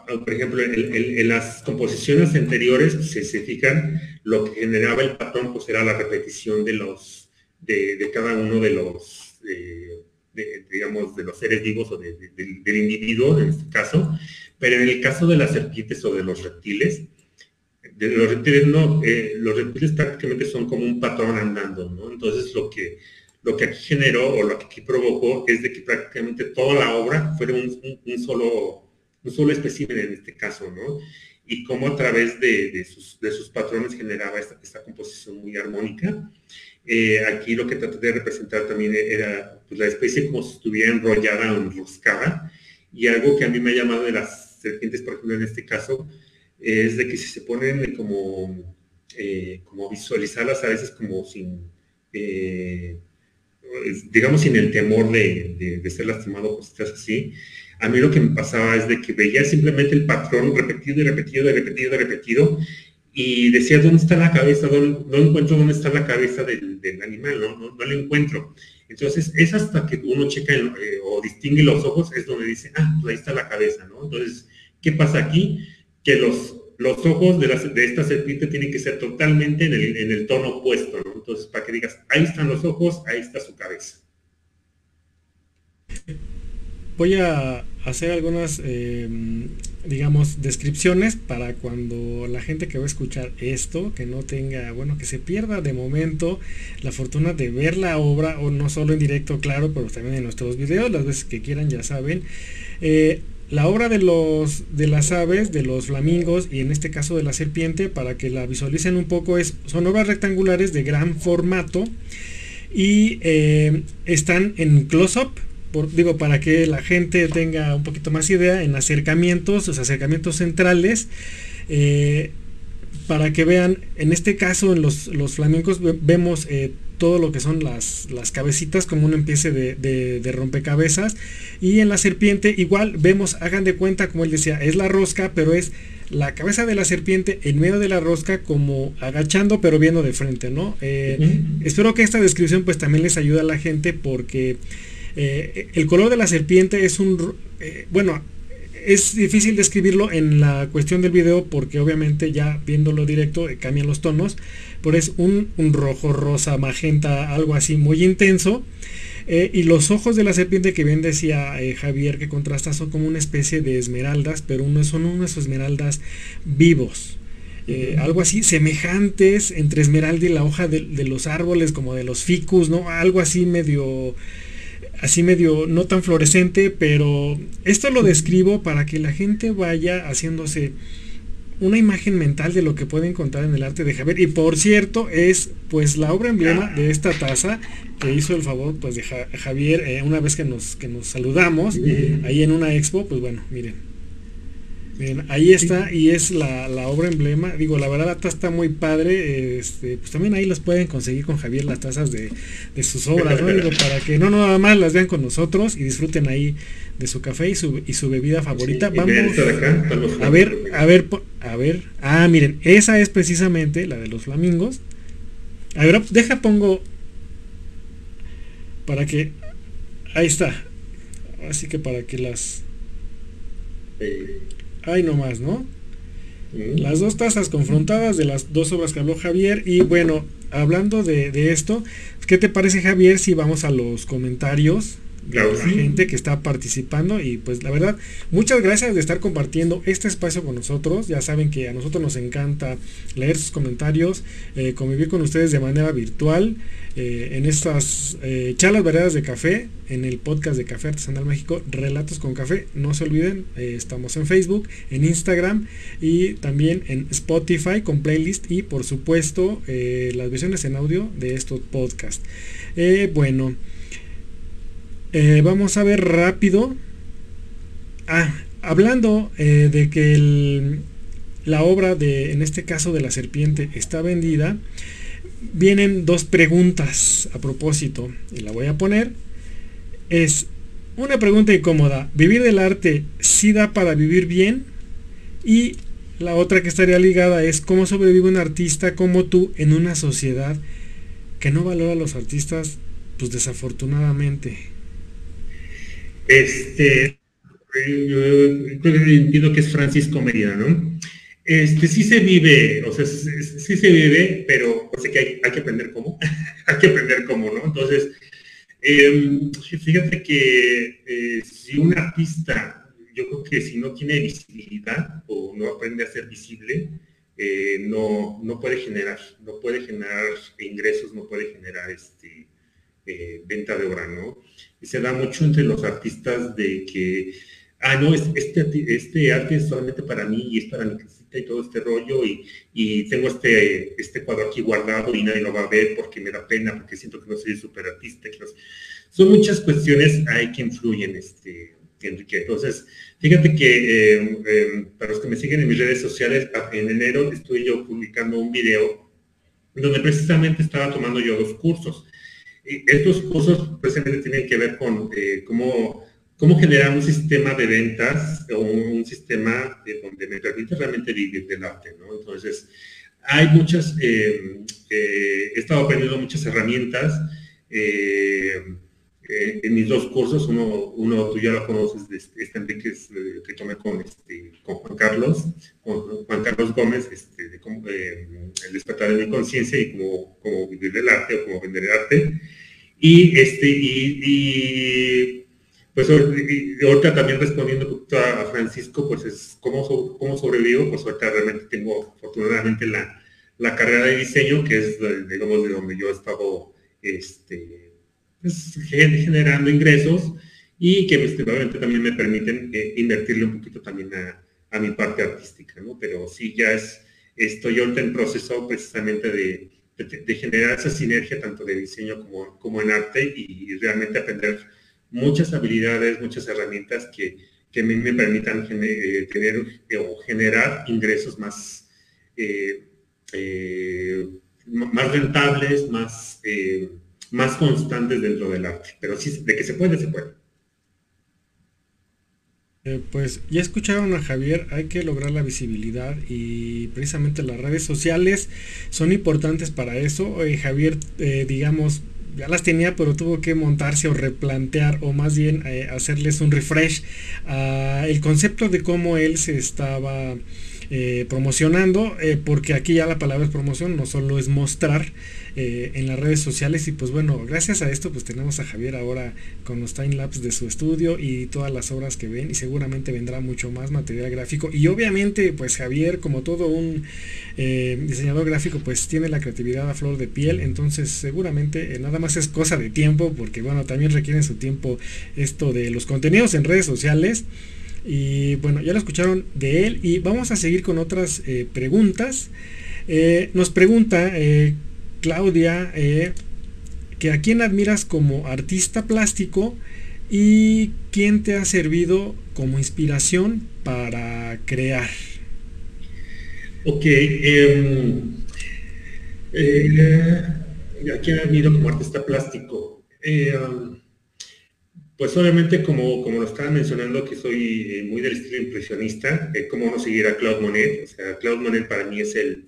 por ejemplo, en, las composiciones anteriores se, se fijan, lo que generaba el patrón pues era la repetición de los de, cada uno de los eh, digamos, de los seres vivos o del individuo, en este caso, pero en el caso de las serpientes o de los reptiles, de los reptiles no, eh, los reptiles prácticamente son como un patrón andando, ¿no? Entonces lo que, lo que aquí generó o lo que aquí provocó es de que prácticamente toda la obra fuera un, solo, un solo espécimen en este caso, ¿no? Y cómo a través de, sus, de sus patrones generaba esta, esta composición muy armónica eh, aquí lo que traté de representar también era pues, la especie como si estuviera enrollada o enroscada. Y algo que a mí me ha llamado de las serpientes, por ejemplo, en este caso, es de que si se ponen como, eh, como visualizarlas a veces como sin, eh, digamos, sin el temor de, de, ser lastimado o cosas así, a mí lo que me pasaba es de que veía simplemente el patrón repetido y repetido y repetido y repetido y decía, ¿dónde está la cabeza? No, encuentro dónde está la cabeza del, animal, ¿no? No, lo encuentro. Entonces, es hasta que uno checa eh, o distingue los ojos, es donde dice, ah, pues ahí está la cabeza, ¿no? Entonces, ¿qué pasa aquí? Que los, los ojos de, de esta serpiente tienen que ser totalmente en el, en el tono opuesto. Entonces, para que digas, ahí están los ojos, ahí está su cabeza. Voy a hacer algunas, em, digamos, descripciones para cuando la gente que va a escuchar esto, que no tenga, bueno, que se pierda de momento la fortuna de ver la obra, o no solo en directo, claro, pero también en nuestros videos, las veces que quieran, ya saben. Eh, la obra de los de las aves, de los flamingos y en este caso de la serpiente, para que la visualicen un poco, son obras rectangulares de gran formato y eh, están en close-up digo, para que la gente tenga un poquito más idea, en acercamientos, los acercamientos centrales, eh, para que vean, en este caso en los, los flamencos vemos eh, todo lo que son las, las cabecitas como una especie de, rompecabezas y en la serpiente igual vemos, hagan de cuenta como él decía, es la rosca, pero es la cabeza de la serpiente en medio de la rosca como agachando pero viendo de frente, ¿no? Eh, espero que esta descripción pues también les ayude a la gente porque eh, el color de la serpiente es un... Bueno, es difícil describirlo en la cuestión del video porque obviamente ya viéndolo directo eh, cambian los tonos, pero es un, rojo, rosa, magenta, algo así muy intenso. y los ojos de la serpiente que bien decía Javier que contrasta son como una especie de esmeraldas, pero no son unas esmeraldas vivos. algo así semejantes entre esmeralda y la hoja de, de, los árboles como de los ficus, ¿no? Algo así medio así medio no tan fluorescente, pero esto lo describo para que la gente vaya haciéndose una imagen mental de lo que puede encontrar en el arte de Javier. Y por cierto, es pues la obra emblema de esta taza que hizo el favor pues de Javier eh, una vez que nos, que nos saludamos ahí en una expo, pues bueno, miren. Bien, ahí está y es la, obra emblema. Digo, la verdad la taza está muy padre. Este, pues también ahí las pueden conseguir con Javier las tazas de, sus obras, ¿no? Digo, para que no nada más las vean con nosotros y disfruten ahí de su café y su, y su bebida favorita. Vamos a ver, a ver, a ver. Ah, miren, esa es precisamente la de los flamingos. A ver, deja pongo para que Ahí está. Así que para que las... Ahí nomás, ¿no? Las dos tazas confrontadas de las dos obras que habló Javier. Y bueno, hablando de, de esto, ¿qué te parece Javier si vamos a los comentarios? la gente que está participando y pues la verdad, muchas gracias de estar compartiendo este espacio con nosotros. Ya saben que a nosotros nos encanta leer sus comentarios, eh, convivir con ustedes de manera virtual eh, en estas eh, charlas variadas de café, en el podcast de Café Artesanal México, Relatos con Café. No se olviden, estamos en Facebook, en Instagram y también en Spotify con playlist y por supuesto las versiones en audio de estos podcasts. bueno. Eh, vamos a ver rápido. Ah, hablando eh, de que la obra de, en este caso de la serpiente, está vendida, vienen dos preguntas a propósito, y la voy a poner. Es una pregunta incómoda. ¿Vivir del arte sí da para vivir bien? Y la otra que estaría ligada es cómo sobrevive un artista como tú en una sociedad que no valora a los artistas, pues desafortunadamente. Este, creo que entiendo que es Francisco Medina, ¿no? Este, sí se vive, o sea, sí, se vive, pero pues, que hay, que aprender cómo, hay que aprender cómo, ¿no? Entonces, em, fíjate que eh, si un artista, yo creo que si no tiene visibilidad o no aprende a ser visible, eh, no, no puede generar, no puede generar ingresos, no puede generar este, eh, venta de obra, ¿no? Y se da mucho entre los artistas de que, ah, no, este, este arte es solamente para mí y es para mi y todo este rollo y, tengo este, este cuadro aquí guardado y nadie lo va a ver porque me da pena, porque siento que no soy súper artista. Son muchas cuestiones ahí que influyen, este, Enrique. Entonces, fíjate que eh, eh, para los que me siguen en mis redes sociales, en enero estuve yo publicando un video donde precisamente estaba tomando yo dos cursos estos cursos precisamente tienen que ver con eh, cómo, cómo generar un sistema de ventas o un, sistema donde me permite realmente vivir del arte. Entonces, hay muchas, eh, eh, he estado aprendiendo muchas herramientas en mis dos cursos, uno, uno tú ya lo conoces, este, este Enrique que tomé con, este, con Juan Carlos, con Juan Carlos Gómez, este, de el despertar de mi conciencia y cómo, cómo vivir del arte o cómo vender el arte. Y, este, y, pues ahorita también respondiendo a Francisco, pues es cómo, cómo sobrevivo, pues ahorita realmente tengo afortunadamente la, la carrera de diseño, que es, digamos, de donde yo he estado este, pues, generando ingresos y que pues, también me permiten eh, invertirle un poquito también a, a, mi parte artística, ¿no? Pero sí, ya es, estoy ahorita en proceso precisamente de, de, generar esa sinergia tanto de diseño como, como en arte y, realmente aprender muchas habilidades, muchas herramientas que, que me, me permitan eh, tener eh, o generar ingresos más, eh, más rentables, más, más constantes dentro del arte. Pero sí, de que se puede, se puede. Eh, pues ya escucharon a Javier, hay que lograr la visibilidad y precisamente las redes sociales son importantes para eso. Eh, Javier, eh, digamos, ya las tenía, pero tuvo que montarse o replantear o más bien hacerles un refresh a el concepto de cómo él se estaba promocionando, porque aquí ya la palabra es promoción, no solo es mostrar. Eh, en las redes sociales. Y pues bueno, gracias a esto pues tenemos a Javier ahora con los timelapse de su estudio y todas las obras que ven y seguramente vendrá mucho más material gráfico. Y obviamente pues Javier como todo un eh, diseñador gráfico pues tiene la creatividad a flor de piel. Entonces seguramente eh, nada más es cosa de tiempo porque bueno también requiere su tiempo esto de los contenidos en redes sociales. Y bueno ya lo escucharon de él. Y vamos a seguir con otras preguntas. Nos pregunta Claudia, eh, que a quién admiras como artista plástico y quién te ha servido como inspiración para crear. Ok, em, eh, ¿a quién admiro como artista plástico? Em, pues obviamente como, como lo estaba mencionando, que soy eh, muy del estilo impresionista, cómo no seguir a Claude Monet, o sea, Claude Monet para mí es el,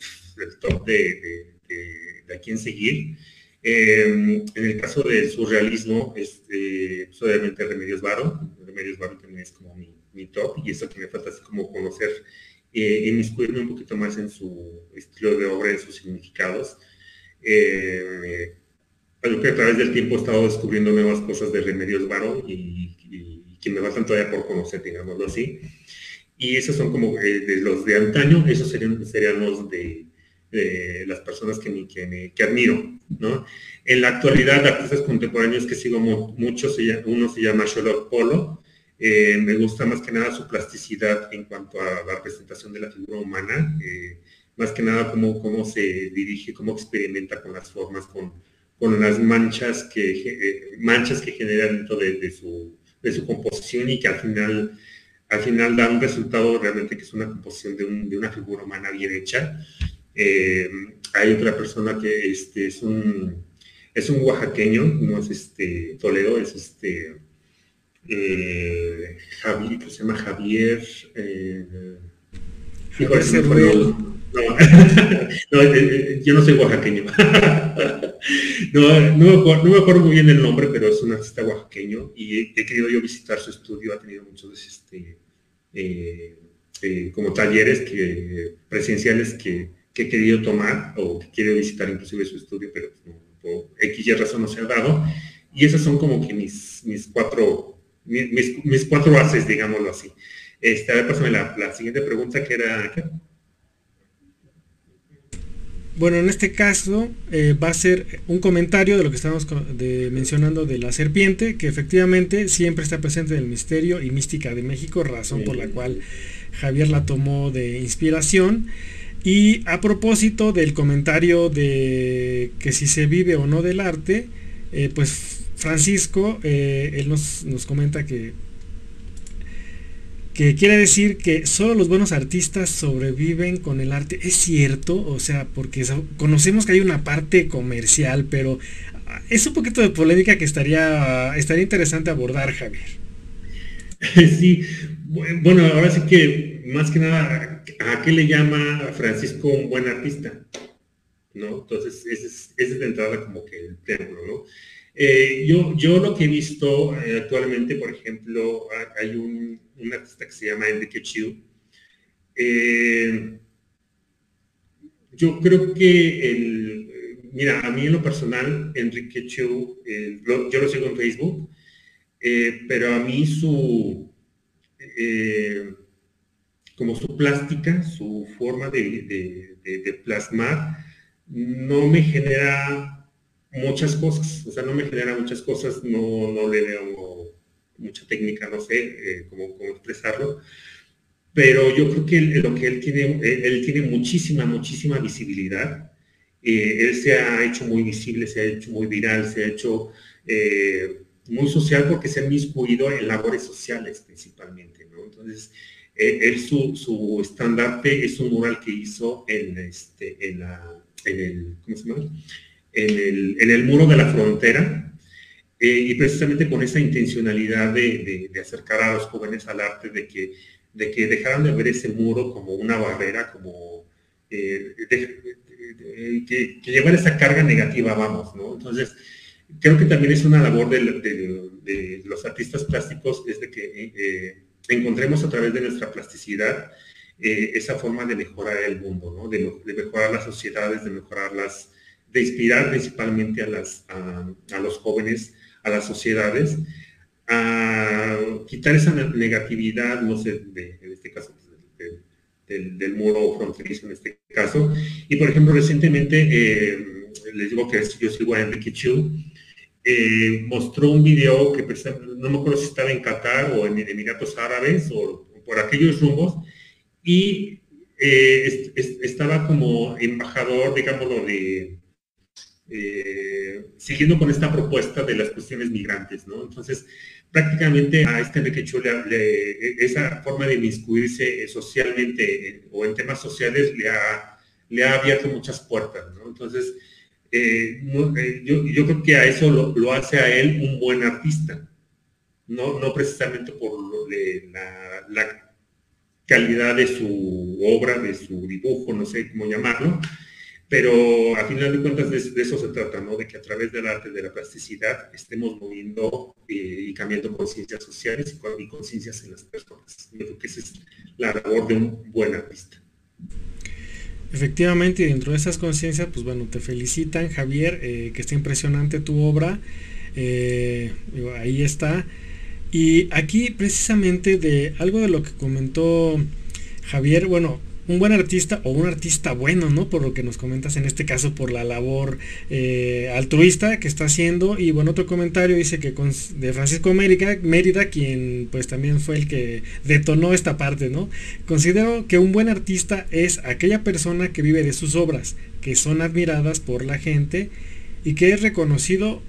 top de a quién seguir. en el caso del surrealismo, este, pues, obviamente Remedios Varo, Remedios Varo también es como mi, top, y eso que me falta es como conocer eh, inmiscuirme un poquito más en su estilo de obra, en sus significados. Eh, algo que a través del tiempo he estado descubriendo nuevas cosas de Remedios Varo y, que me faltan todavía por conocer, digámoslo así. Y esos son como eh, de los de antaño, esos serían, serían los de, las personas que, que, que, admiro. ¿no? En la actualidad, artistas contemporáneos que sigo mucho, uno se llama Sherlock Polo, eh, me gusta más que nada su plasticidad en cuanto a la representación de la figura humana, eh, más que nada cómo, cómo se dirige, cómo experimenta con las formas, con, con las manchas que, eh, manchas que genera dentro de, su, de, su, composición y que al final, al final da un resultado realmente que es una composición de, de una figura humana bien hecha. Hay otra persona que este, es, un, es un oaxaqueño, no es este, Toledo, es este eh, Javier, que se llama Javier. Eh, no, eh, eh, yo no soy oaxaqueño. no, me acuerdo, muy bien el nombre, pero es un artista oaxaqueño y he, querido yo visitar su estudio. Ha tenido muchos este, como talleres que, presenciales que, he querido tomar o que quiero visitar inclusive su estudio, pero por X y razón no se ha dado. Y esas son como que mis, mis cuatro mis, cuatro bases, digámoslo así. Este, a ver, pásame la, siguiente pregunta que era... Bueno, en este caso eh, va a ser un comentario de lo que estamos mencionando de la serpiente, que efectivamente siempre está presente en el misterio y mística de México, razón por la cual Javier la tomó de inspiración. Y a propósito del comentario de que si se vive o no del arte, eh, pues Francisco, eh, él nos, comenta que, que quiere decir que solo los buenos artistas sobreviven con el arte. Es cierto, o sea, porque conocemos que hay una parte comercial, pero es un poquito de polémica que estaría, estaría interesante abordar, Javier. Sí, bueno, ahora sí que más que nada, ¿a qué le llama Francisco un buen artista? ¿No? Entonces, ese es, ese es de entrada como que el triángulo, ¿no? Eh, yo, yo lo que he visto eh, actualmente, por ejemplo, hay un, artista que se llama Enrique Chiu. Eh, yo creo que el, mira, a mí en lo personal, Enrique Chiu, yo lo sigo en Facebook, pero a mí su, como su plástica, su forma de plasmar, no me genera muchas cosas, o sea, no me genera muchas cosas, no, no le veo mucha técnica, no sé eh, cómo, cómo, expresarlo, pero yo creo que lo que él tiene, él, tiene muchísima, muchísima visibilidad. Eh, él se ha hecho muy visible, se ha hecho muy viral, se ha hecho eh, muy social porque se ha miscuido en labores sociales principalmente, ¿no? Entonces, él su, su estandarte es un mural que hizo en, este, en, la, en el, ¿cómo se llama? en el, muro de la frontera eh, y precisamente con esa intencionalidad de, acercar a los jóvenes al arte, de que, de que dejaran de ver ese muro como una barrera, como eh, que, llevar esa carga negativa, vamos, ¿no? Entonces, creo que también es una labor de, los artistas plásticos, es de que eh, encontremos a través de nuestra plasticidad esa forma de mejorar el mundo, de, mejorar las sociedades, de mejorar las, de inspirar principalmente a, los jóvenes, a las sociedades, a quitar esa negatividad, no sé, en este caso, del, muro fronterizo en este caso. Y por ejemplo, recientemente, eh, les digo que yo sigo a Enrique Chu, eh, mostró un video que no me acuerdo si estaba en Qatar o en Emiratos Árabes o por aquellos rumbos, y eh, estaba como embajador, digámoslo, de, eh, siguiendo con esta propuesta de las cuestiones migrantes, ¿no? Entonces, prácticamente a este Enrique le, esa forma de inmiscuirse socialmente o en temas sociales le ha, le ha abierto muchas puertas, ¿no? Entonces, eh, yo, yo, creo que a eso lo, hace a él un buen artista, no, no precisamente por la, la calidad de su obra, de su dibujo, no sé cómo llamarlo, pero a final de cuentas de, eso se trata, ¿no? De que a través del arte, de la plasticidad, estemos moviendo eh, y cambiando conciencias sociales y conciencias en las personas. Yo creo que esa es la labor de un buen artista. Efectivamente, y dentro de esas conciencias, pues bueno, te felicitan, Javier, eh, que está impresionante tu obra. Eh, ahí está. Y aquí precisamente de algo de lo que comentó Javier, bueno, un buen artista o un artista bueno, ¿no? Por lo que nos comentas en este caso, por la labor eh, altruista que está haciendo. Y bueno, otro comentario dice que de Francisco Mérida, Mérida, quien pues también fue el que detonó esta parte, ¿no? Considero que un buen artista es aquella persona que vive de sus obras, que son admiradas por la gente y que es reconocido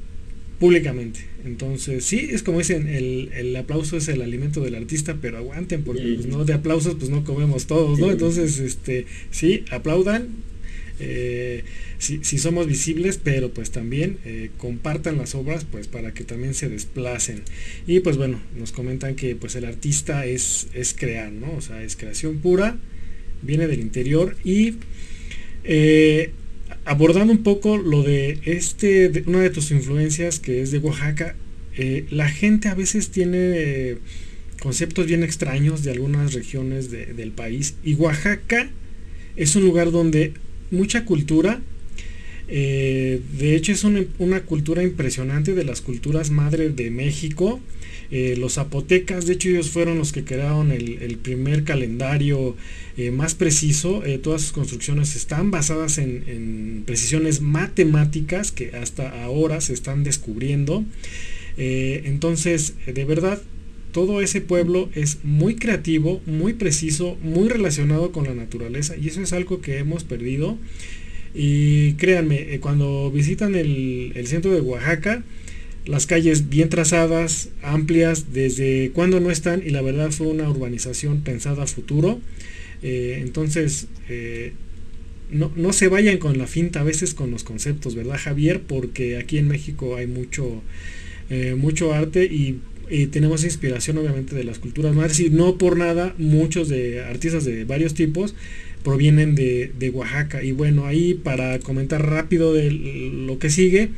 públicamente. Entonces, sí, es como dicen, el, aplauso es el alimento del artista, pero aguanten, porque pues, no de aplausos pues no comemos todos, ¿no? Entonces, este, sí, aplaudan, eh, si, somos visibles, pero pues también eh, compartan las obras pues para que también se desplacen. Y pues bueno, nos comentan que pues el artista es, es crear, ¿no? O sea, es creación pura, viene del interior y eh, abordando un poco lo de este, una de tus influencias que es de Oaxaca, eh, la gente a veces tiene conceptos bien extraños de algunas regiones del país. Y Oaxaca es un lugar donde mucha cultura, eh, de hecho es una, cultura impresionante de las culturas madre de México, los zapotecas, de hecho ellos fueron los que crearon el primer calendario eh, más preciso. Eh, todas sus construcciones están basadas en, precisiones matemáticas que hasta ahora se están descubriendo. Eh, entonces, de verdad, todo ese pueblo es muy creativo, muy preciso, muy relacionado con la naturaleza y eso es algo que hemos perdido. Y créanme, cuando visitan el, el centro de Oaxaca, las calles bien trazadas, amplias, desde cuando no están, y la verdad fue una urbanización pensada a futuro. Eh, entonces, eh, no, se vayan con la finta a veces con los conceptos, ¿verdad, Javier? Porque aquí en México hay mucho, eh, mucho arte y, tenemos inspiración obviamente de las culturas madres y no por nada muchos de artistas de varios tipos provienen de, de Oaxaca. Y bueno, ahí para comentar rápido de lo que sigue,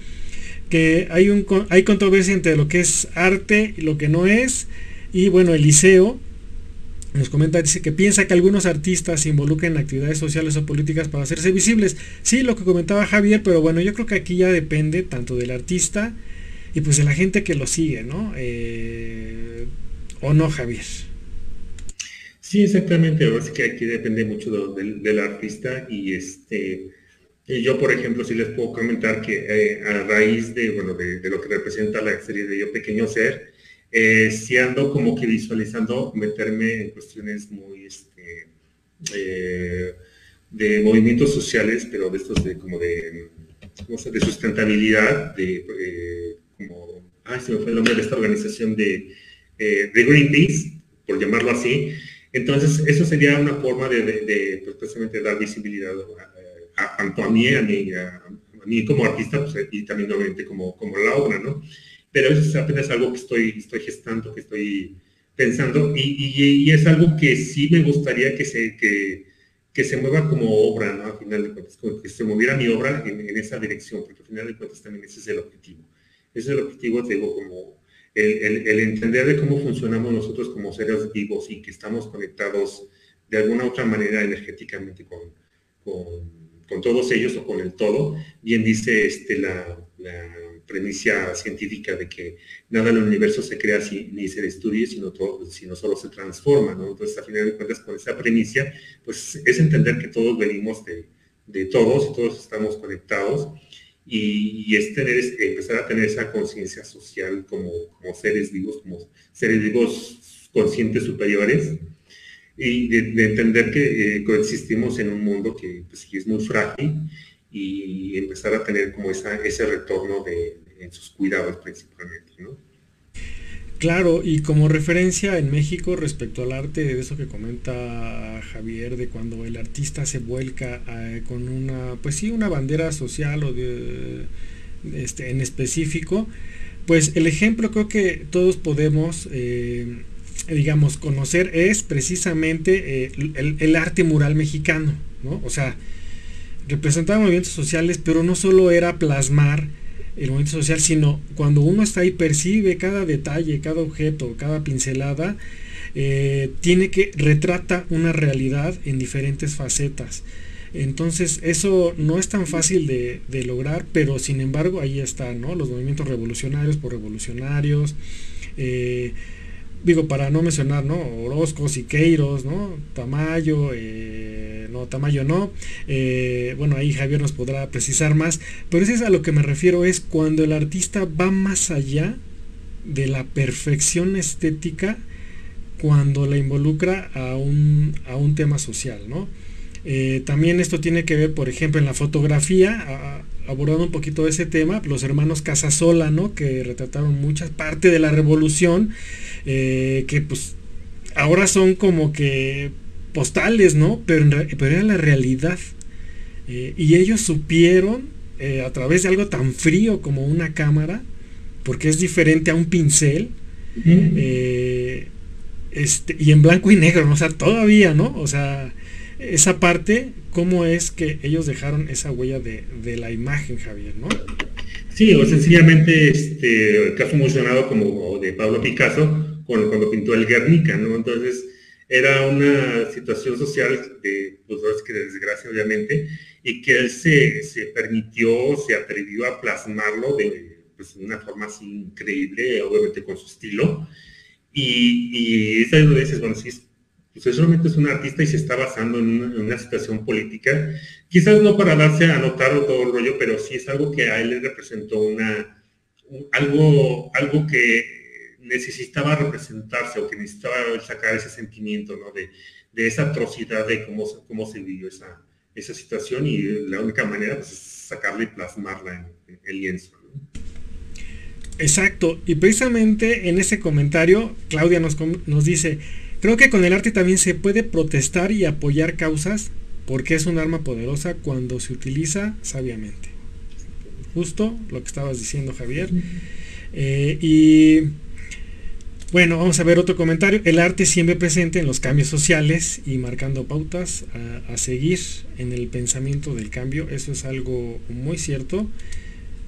que hay, un, hay controversia entre lo que es arte y lo que no es. Y bueno, el liceo nos comenta, dice que piensa que algunos artistas se involucran en actividades sociales o políticas para hacerse visibles. Sí, lo que comentaba Javier, pero bueno, yo creo que aquí ya depende tanto del artista y pues de la gente que lo sigue, ¿no? Eh, ¿O no, Javier? Sí, exactamente. Ahora que aquí depende mucho del, artista y este... Yo, por ejemplo, sí les puedo comentar que eh, a raíz de, bueno, de, lo que representa la serie de Yo Pequeño Ser, eh, si ando como que visualizando meterme en cuestiones muy este, eh, de movimientos sociales, pero de estos de como de, de sustentabilidad, de eh, como, ay, se me fue el nombre de esta organización de, de Greenpeace, por llamarlo así. Entonces, eso sería una forma de, de, pues, precisamente dar visibilidad a, tanto a mí, a mí, a, mí como artista, pues, y también obviamente como, como la obra, ¿no? pero eso es apenas algo que estoy, estoy gestando, que estoy pensando, y, es algo que sí me gustaría que se, que, que se mueva como obra, ¿no? Al final de cuentas, que se moviera mi obra en, esa dirección, porque al final de cuentas también ese es el objetivo. Ese es el objetivo, te digo, como el, el, entender de cómo funcionamos nosotros como seres vivos y que estamos conectados de alguna otra manera energéticamente con, con todos ellos o con el todo. Bien dice este, la, premisa científica de que nada en el universo se crea ni se destruye, sino, todo, sino solo se transforma, ¿no? Entonces, a final de cuentas, con esa premisa, pues es entender que todos venimos de, de todos y todos estamos conectados y, es tener, empezar a tener esa conciencia social como, como, seres vivos, como seres vivos conscientes superiores y de, entender que eh, coexistimos en un mundo que pues, es muy frágil y empezar a tener como ese retorno de, en sus cuidados principalmente, ¿no? Claro, y como referencia en México respecto al arte, de eso que comenta Javier, de cuando el artista se vuelca eh, con una, pues sí, una bandera social o de, este, en específico, pues el ejemplo creo que todos podemos, eh, digamos, conocer es precisamente eh, el, arte mural mexicano, ¿no? O sea, representaba movimientos sociales, pero no solo era plasmar el movimiento social, sino cuando uno está ahí percibe cada detalle, cada objeto, cada pincelada, eh, tiene que retrata una realidad en diferentes facetas. Entonces eso no es tan fácil de, lograr, pero sin embargo ahí están, ¿no? Los movimientos revolucionarios por revolucionarios. Eh, digo, para no mencionar, ¿no? Orozco, Siqueiros, ¿no? Tamayo, eh, no, Tamayo no. Eh, bueno, ahí Javier nos podrá precisar más. Pero eso es a lo que me refiero, es cuando el artista va más allá de la perfección estética cuando la involucra a un, a un tema social, ¿no? Eh, también esto tiene que ver, por ejemplo, en la fotografía, abordando un poquito ese tema, los hermanos Casasola, ¿no? Que retrataron muchas partes de la revolución, eh, que pues ahora son como que postales, ¿no? Pero, pero era la realidad. Eh, y ellos supieron, a través de algo tan frío como una cámara, porque es diferente a un pincel, este, y en blanco y negro, ¿no? o sea, todavía, ¿no? O sea, esa parte, cómo es que ellos dejaron esa huella de, la imagen, Javier, ¿no? Sí, o sencillamente este, el caso emocionado como de Pablo Picasso cuando, pintó el Guernica, ¿no? Entonces era una situación social de, pues que de desgracia obviamente, y que él se, permitió, se atrevió a plasmarlo de pues, una forma así increíble, obviamente con su estilo. Y, y es donde dices, bueno, sí, pues solamente es un artista y se está basando en una, situación política, quizás no para darse a notar todo el rollo, pero sí es algo que a él le representó una, algo, algo que necesitaba representarse o que necesitaba sacar ese sentimiento, ¿no? De, esa atrocidad de cómo, cómo se vivió esa, esa situación y la única manera pues, es sacarla y plasmarla en, el lienzo. Exacto, y precisamente en ese comentario Claudia nos, nos dice, Creo que con el arte también se puede protestar y apoyar causas porque es un arma poderosa cuando se utiliza sabiamente. Justo lo que estabas diciendo Javier. Eh, y bueno, vamos a ver otro comentario. El arte siempre presente en los cambios sociales y marcando pautas a, seguir en el pensamiento del cambio. Eso es algo muy cierto.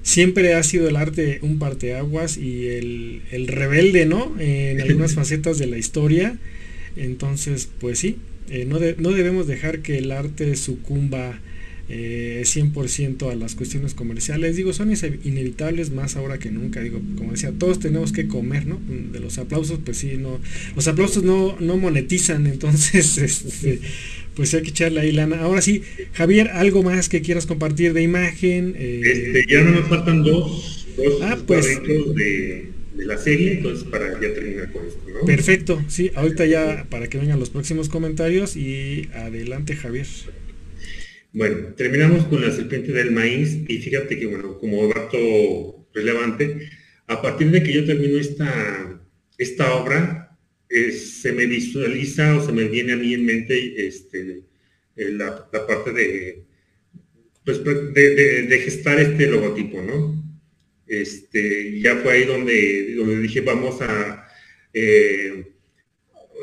Siempre ha sido el arte un parteaguas y el, el rebelde, ¿no? En algunas facetas de la historia. Entonces, pues sí, eh, no, no, debemos dejar que el arte sucumba 100% eh, a las cuestiones comerciales. Digo, son inevitables más ahora que nunca. Digo, como decía, todos tenemos que comer, ¿no? De los aplausos, pues sí, no. Los aplausos no, no monetizan, entonces, este, pues hay que echarle ahí lana. Ahora sí, Javier, ¿algo más que quieras compartir de imagen? Eh, este, ya no nos faltan dos, dos ah, pues, de de la serie, entonces para ya terminar con esto, ¿no? Perfecto, sí, ahorita ya para que vengan los próximos comentarios y adelante Javier. Bueno, terminamos con la serpiente del maíz y fíjate que, bueno, como dato relevante, a partir de que yo termino esta, esta obra, se me visualiza o se me viene a mí en mente este, la, parte de, pues, de gestar este logotipo, ¿no? Este, ya fue ahí donde, donde dije, vamos a, eh,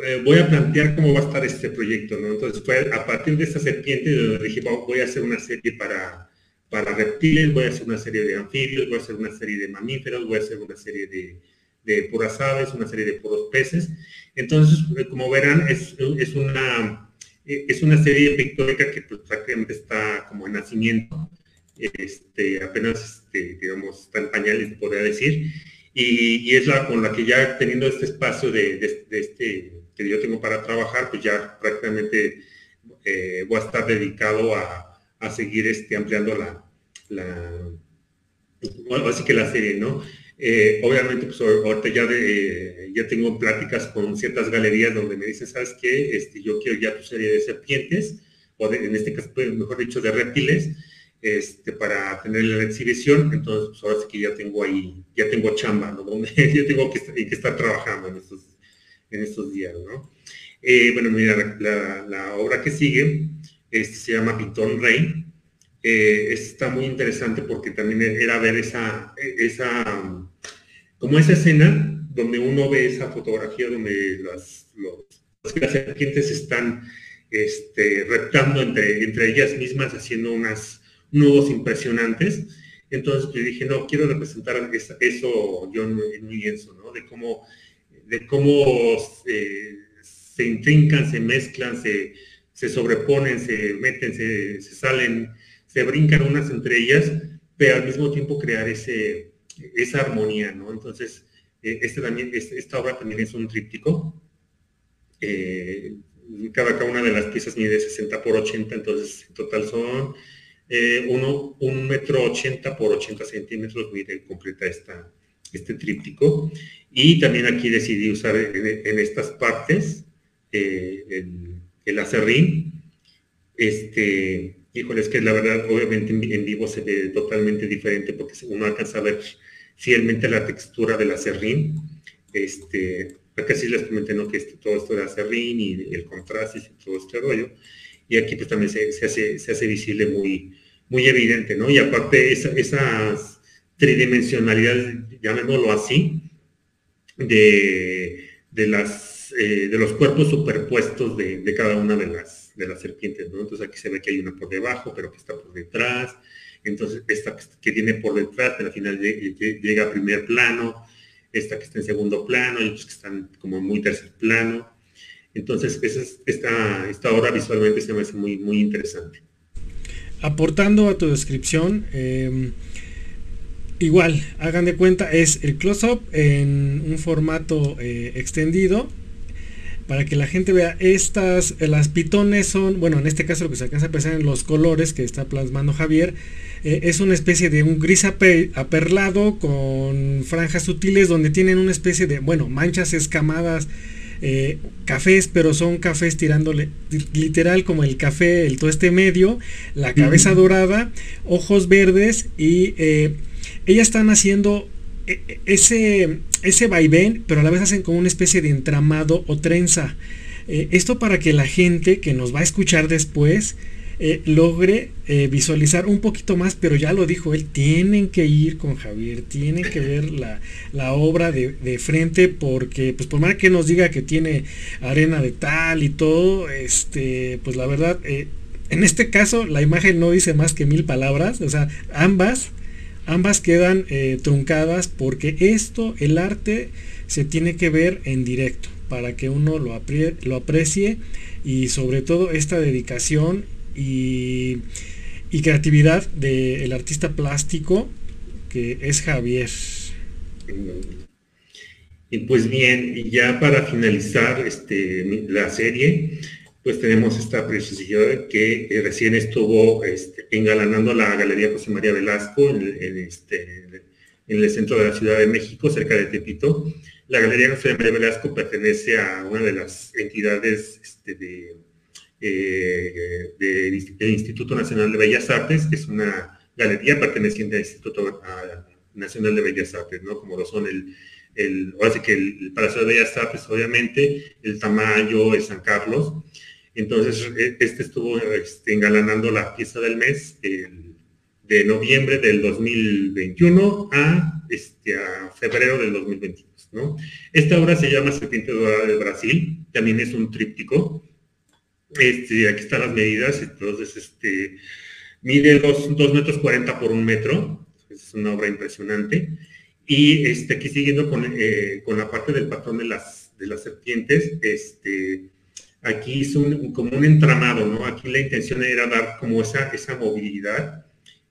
eh, voy a plantear cómo va a estar este proyecto, ¿no? Entonces fue a partir de esta serpiente donde dije, voy a hacer una serie para, para reptiles, voy a hacer una serie de anfibios, voy a hacer una serie de mamíferos, voy a hacer una serie de, de puras aves, una serie de puros peces. Entonces, eh, como verán, es, es una es una serie pictórica que pues, prácticamente está como en nacimiento este, apenas, este, digamos, está en pañales, podría decir, y, es la con la que ya teniendo este espacio de, este que yo tengo para trabajar, pues ya prácticamente eh, voy a estar dedicado a, seguir este, ampliando la, así que la serie, ¿no? Eh, obviamente, pues ahorita ya, de, ya tengo pláticas con ciertas galerías donde me dicen, ¿sabes qué? Este, yo quiero ya tu serie de serpientes, o en este caso, pues, mejor dicho, de reptiles, este, para tener la exhibición, entonces pues ahora sí que ya tengo ahí, ya tengo chamba, ¿no? Yo tengo que, estar trabajando en estos, en estos días, ¿no? Eh, bueno, mira, la, obra que sigue este, se llama Pitón Rey. Eh, está muy interesante porque también era ver esa, esa, como esa escena donde uno ve esa fotografía donde las, los, las serpientes están este, reptando entre, entre ellas mismas, haciendo unas nudos impresionantes. Entonces yo dije, no, quiero representar eso yo en mi lienzo, ¿no? De cómo, de cómo eh, se intrincan, se mezclan, se, se sobreponen, se meten, se, salen, se brincan unas entre ellas, pero al mismo tiempo crear ese, esa armonía, ¿no? Entonces, eh, este también, esta obra también es un tríptico. Eh, cada, cada, una de las piezas mide 60 por 80, entonces en total son eh, uno, un metro 80 por 80 centímetros, mide completa esta, este tríptico. Y también aquí decidí usar en, estas partes el, el, acerrín. Este, híjole, es que la verdad, obviamente en, vivo se ve totalmente diferente porque uno alcanza a ver fielmente la textura del acerrín. Este, acá sí les comenté ¿no? que este, todo esto de acerrín y el contraste y todo este rollo. Y aquí pues también se, hace, se hace visible muy, muy evidente, ¿no? Y aparte esa, esas tridimensionalidades, llamémoslo así, de, de, las, eh, de los cuerpos superpuestos de, de, cada una de las, de las serpientes, ¿no? Entonces aquí se ve que hay una por debajo, pero que está por detrás, entonces esta que tiene por detrás, al final llega a primer plano, esta que está en segundo plano, y otros que están como en muy tercer plano. Entonces, esta, esta obra visualmente se me hace muy, muy interesante. Aportando a tu descripción, em, igual, hagan de cuenta, es el close-up en un formato eh, extendido, para que la gente vea estas, las pitones son, bueno, en este caso lo que se alcanza a pensar en los colores que está plasmando Javier, eh, es una especie de un gris aperlado con franjas sutiles donde tienen una especie de, bueno, manchas escamadas, eh, cafés, pero son cafés tirándole literal como el café, el este medio, la cabeza dorada, ojos verdes y eh, ellas están haciendo ese, ese vaivén, pero a la vez hacen como una especie de entramado o trenza. esto para que la gente que nos va a escuchar después eh, logre eh, visualizar un poquito más, pero ya lo dijo él, tienen que ir con Javier, tienen que ver la, obra de, frente, porque pues por más que nos diga que tiene arena de tal y todo, este, pues la verdad, eh, en este caso la imagen no dice más que mil palabras, o sea, ambas, ambas quedan truncadas porque esto, el arte, se tiene que ver en directo para que uno lo, lo aprecie y sobre todo esta dedicación y, creatividad del artista plástico que es Javier. Y pues bien, ya para finalizar este, la serie, pues tenemos esta precisión que eh, recién estuvo este, engalanando la Galería José María Velasco en, este, en el centro de la Ciudad de México, cerca de Tepito. La Galería José María Velasco pertenece a una de las entidades este, de eh, del Instituto Nacional de Bellas Artes, que es una galería perteneciente al Instituto Nacional de Bellas Artes, ¿no? Como lo son el, el ahora que el, Palacio de Bellas Artes, obviamente, el Tamayo, el San Carlos. Entonces, e, este estuvo este, engalanando la pieza del mes de noviembre del 2021 a, este, a febrero del 2022, ¿no? Esta obra se llama Serpiente Dorada del Brasil, también es un tríptico, este, aquí están las medidas, entonces este, mide 2 metros 40 por un metro, es una obra impresionante. Y este, aquí siguiendo con, eh, con la parte del patrón de las, de las serpientes, este, aquí es un, como un entramado, ¿no? Aquí la intención era dar como esa, esa movilidad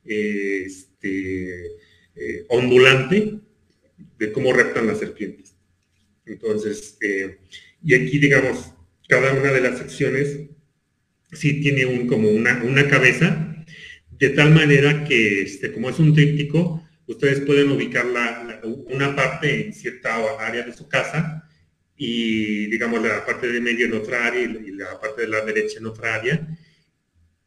este, eh, ondulante de cómo reptan las serpientes. Entonces, eh, y aquí, digamos, cada una de las secciones sí tiene un, como una, una cabeza, de tal manera que, este, como es un tríptico, ustedes pueden ubicar la, una parte en cierta área de su casa y, digamos, la parte de medio en otra área y la parte de la derecha en otra área.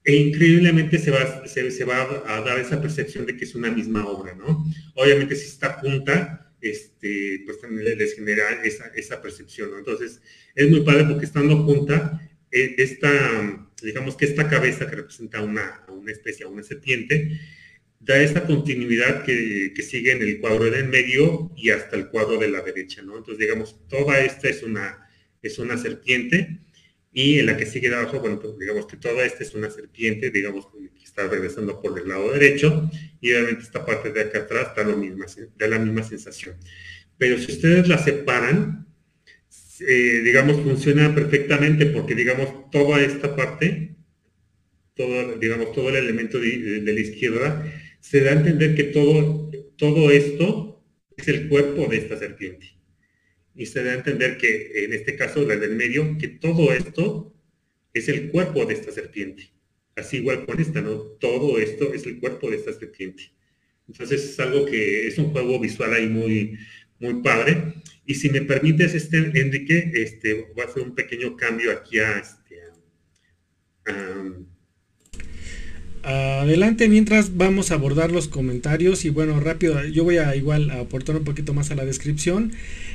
E increíblemente se va, se, va a dar esa percepción de que es una misma obra, ¿no? Obviamente si está junta, este, pues también les genera esa, esa percepción. Entonces, es muy padre porque estando junta, e, esta, digamos que esta cabeza que representa una, una especie, una serpiente, da esta continuidad que, sigue en el cuadro del medio y hasta el cuadro de la derecha, ¿no? Entonces, digamos, toda esta es una, es una serpiente y en la que sigue de abajo, bueno, pues, digamos que toda esta es una serpiente, digamos que está regresando por el lado derecho, y obviamente esta parte de acá atrás da, lo misma, da la misma sensación. Pero si ustedes la separan, eh, digamos, funciona perfectamente porque, digamos, toda esta parte, todo, digamos, todo el elemento de, la izquierda, se da a entender que todo, todo esto es el cuerpo de esta serpiente. Y se da a entender que, en este caso, la del medio, que todo esto es el cuerpo de esta serpiente. Así igual con esta, ¿no? Todo esto es el cuerpo de esta serpiente. Entonces es algo que es un juego visual ahí muy, muy padre. Y si me permites, este, Enrique, este, voy a hacer un pequeño cambio aquí a, este, Adelante, mientras vamos a abordar los comentarios y bueno, rápido, yo voy a igual aportar un poquito más a la descripción.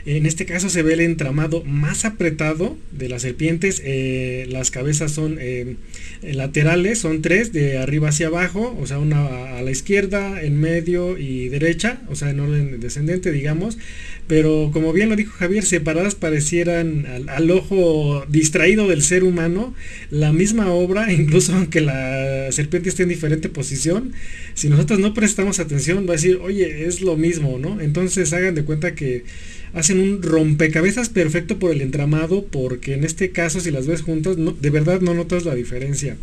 En este caso se ve el entramado más apretado de las serpientes. Eh, las cabezas son eh, laterales, son tres, de arriba hacia abajo, o sea, una a la izquierda, en medio y derecha, o sea, en orden descendente, digamos pero como bien lo dijo Javier, separadas parecieran al, ojo distraído del ser humano la misma obra, incluso aunque la serpiente esté en diferente posición, si nosotros no prestamos atención va a decir, oye, es lo mismo, ¿no? Entonces hagan de cuenta que hacen un rompecabezas perfecto por el entramado, porque en este caso si las ves juntas, de verdad no notas la diferencia.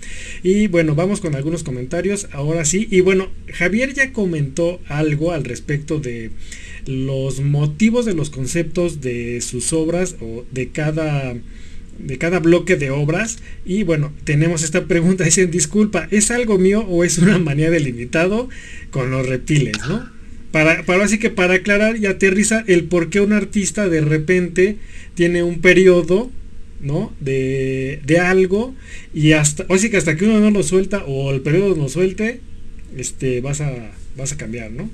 Y bueno, vamos con algunos comentarios, ahora sí, y bueno, Javier ya comentó algo al respecto de los motivos de los conceptos de sus obras o de cada de cada bloque de obras. Y bueno tenemos esta pregunta dicen disculpa es algo mío o es una manía delimitado con los reptiles no para, para así que para aclarar y aterriza el por qué un artista de repente tiene un periodo ¿no? De, de algo y hasta, así que hasta que uno no lo suelta o el periodo no suelte, este, vas a, vas a cambiar, ¿no?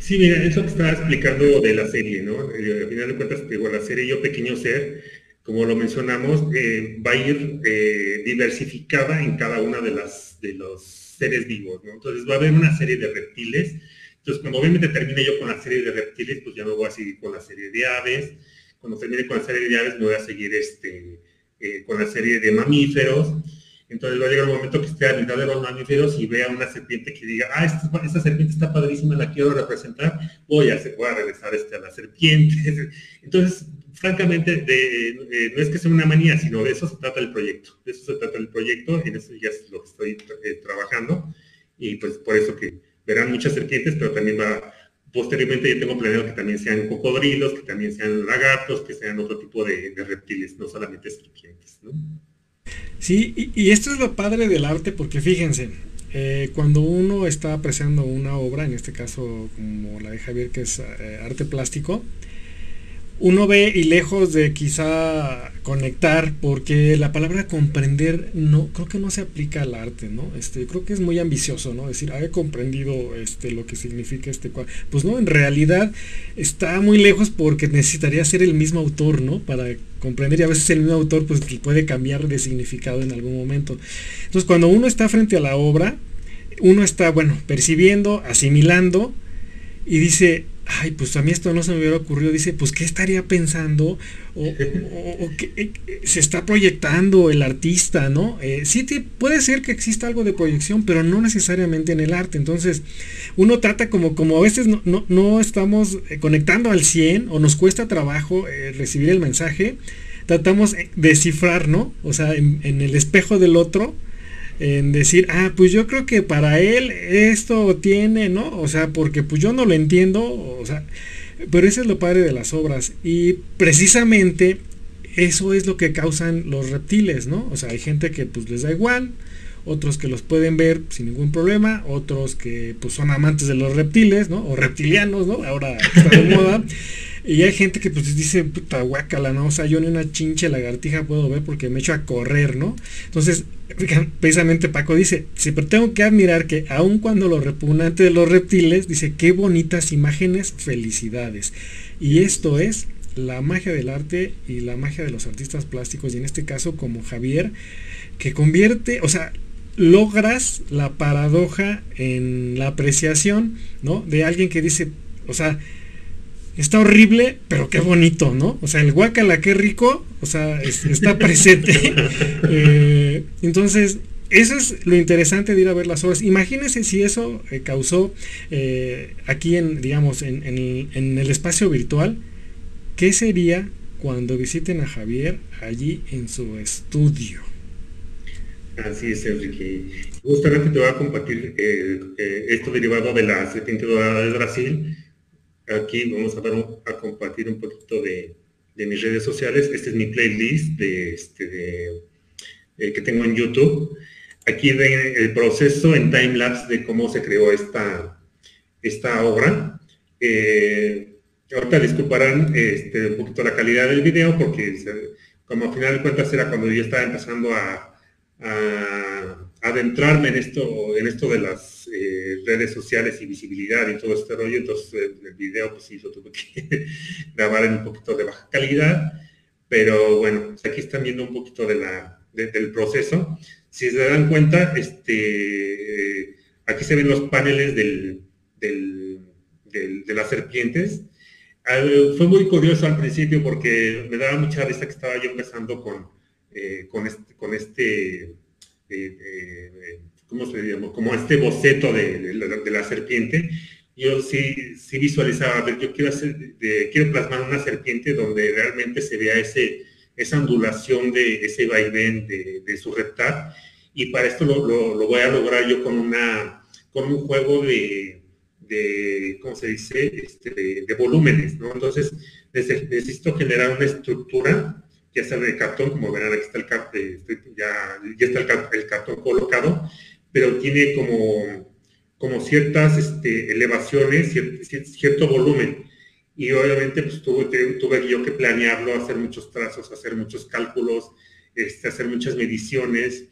Sí, mira, eso que estaba explicando de la serie, ¿no? Eh, al final de cuentas, digo, la serie Yo Pequeño Ser, como lo mencionamos, eh, va a ir eh, diversificada en cada una de las de los seres vivos, ¿no? Entonces va a haber una serie de reptiles. Entonces, cuando obviamente termine yo con la serie de reptiles, pues ya me voy a seguir con la serie de aves. Cuando termine con la serie de aves, me voy a seguir este, con la serie de mamíferos entonces va a llegar un momento que esté a mitad de los mamíferos y vea una serpiente que diga, ah, esta, serpiente está padrísima, la quiero representar, voy a, se pueda regresar este, a la serpiente. Entonces, francamente, eh, no es que sea una manía, sino de eso se trata el proyecto. De eso se trata el proyecto, en eso ya es lo que estoy eh, trabajando. Y pues por eso que verán muchas serpientes, pero también va, posteriormente yo tengo planeado que también sean cocodrilos, que también sean lagartos, que sean otro tipo de, de reptiles, no solamente serpientes. ¿no? Sí, y, esto es lo padre del arte porque fíjense, eh, cuando uno está apreciando una obra, en este caso como la de Javier que es arte plástico, uno ve y lejos de quizá conectar, porque la palabra comprender no, creo que no se aplica al arte, ¿no? Este, creo que es muy ambicioso, ¿no? Decir, ah, he comprendido este, lo que significa este cuadro. Pues no, en realidad está muy lejos porque necesitaría ser el mismo autor, ¿no? Para comprender y a veces el mismo autor pues puede cambiar de significado en algún momento. Entonces cuando uno está frente a la obra, uno está, bueno, percibiendo, asimilando y dice, ay, pues a mí esto no se me hubiera ocurrido, dice, pues qué estaría pensando o, que eh, se está proyectando el artista, ¿no? Eh, sí puede ser que exista algo de proyección, pero no necesariamente en el arte. Entonces, uno trata como, como a veces no, estamos eh, conectando al 100 o nos cuesta trabajo recibir el mensaje, tratamos de cifrar, ¿no? O sea, en el espejo del otro, en decir, ah, pues yo creo que para él esto tiene, ¿no? O sea, porque pues yo no lo entiendo, o sea, pero eso es lo padre de las obras. Y precisamente eso es lo que causan los reptiles, ¿no? O sea, hay gente que pues les da igual, otros que los pueden ver sin ningún problema, otros que pues son amantes de los reptiles, ¿no? O reptilianos, ¿no? Ahora está de moda. Y hay gente que pues dice, puta guácala, ¿no? O sea, yo ni una chinche lagartija puedo ver porque me echo a correr, ¿no? Entonces, precisamente Paco dice, sí, pero tengo que admirar que aun cuando lo repugnante de los reptiles, dice, qué bonitas imágenes, felicidades. Y esto es la magia del arte y la magia de los artistas plásticos, y en este caso como Javier, que convierte, o sea, logras la paradoja en la apreciación, ¿no? De alguien que dice, o sea, está horrible, pero qué bonito, ¿no? O sea, el guacala, qué rico, o sea, está presente. Eh, entonces, eso es lo interesante de ir a ver las obras. Imagínense si eso eh, causó eh, aquí en, digamos, en, el espacio virtual, ¿qué sería cuando visiten a Javier allí en su estudio? Así es, Enrique. Justamente te voy a compartir eh, esto derivado de la serpiente dorada de Brasil. Aquí vamos a, a compartir un poquito de, mis redes sociales. Este es mi playlist de, este, que tengo en YouTube aquí ven el proceso en timelapse de cómo se creó esta, esta obra. Eh, ahorita disculparán este, un poquito la calidad del video porque como a final de cuentas era cuando yo estaba empezando a, adentrarme en esto, en esto de las eh, redes sociales y visibilidad y todo este rollo, entonces el video pues sí lo tuve que grabar en un poquito de baja calidad, pero bueno, pues, aquí están viendo un poquito de la, del proceso. Si se dan cuenta, este, aquí se ven los paneles del, de las serpientes. fue muy curioso al principio porque me daba mucha risa que estaba yo empezando con, eh, con este, con este eh, eh, ¿cómo se llama? Como este boceto de, la, serpiente. Yo sí, sí visualizaba, a ver, yo quiero, hacer, quiero plasmar una serpiente donde realmente se vea ese, esa ondulación de ese vaivén de, su reptar. Y para esto lo, voy a lograr yo con, una, con un juego de, de ¿cómo se dice? Este, de, volúmenes, ¿no? Entonces, necesito generar una estructura, ya sea de cartón, como verán, aquí está el cartón, eh, ya, ya, está el, cartón colocado, pero tiene como, como ciertas este, elevaciones, cierto volumen y obviamente pues tuve, tuve yo que planearlo, hacer muchos trazos, hacer muchos cálculos, este, hacer muchas mediciones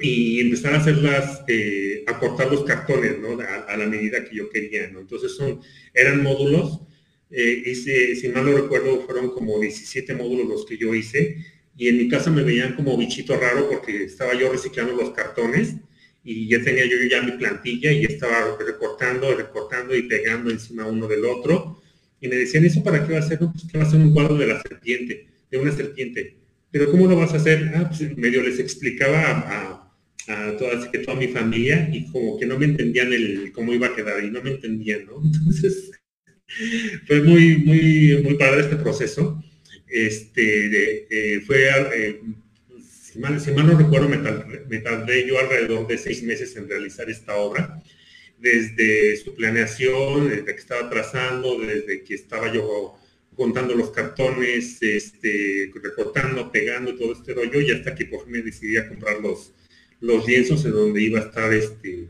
y empezar a hacerlas, eh, a cortar los cartones, ¿no? A, la medida que yo quería, ¿no? Entonces son, eran módulos, eh, hice, si mal no recuerdo, fueron como 17 módulos los que yo hice y en mi casa me veían como bichito raro porque estaba yo reciclando los cartones y ya tenía yo ya mi plantilla y estaba recortando, recortando y pegando encima uno del otro y me decían, ¿eso para qué va a ser? pues que va a ser un cuadro de la serpiente, de una serpiente. Pero ¿cómo lo vas a hacer? Ah, pues medio les explicaba a, a, toda, que toda mi familia y como que no me entendían el cómo iba a quedar y no me entendían, ¿no? Entonces, fue muy, muy, muy padre este proceso. Este, eh, fue, eh, si, mal, no recuerdo, me me tardé yo alrededor de seis meses en realizar esta obra desde su planeación, desde que estaba trazando, desde que estaba yo contando los cartones, este, recortando, pegando todo este rollo, y hasta que por fin me decidí a comprar los, los lienzos en donde iba a estar este,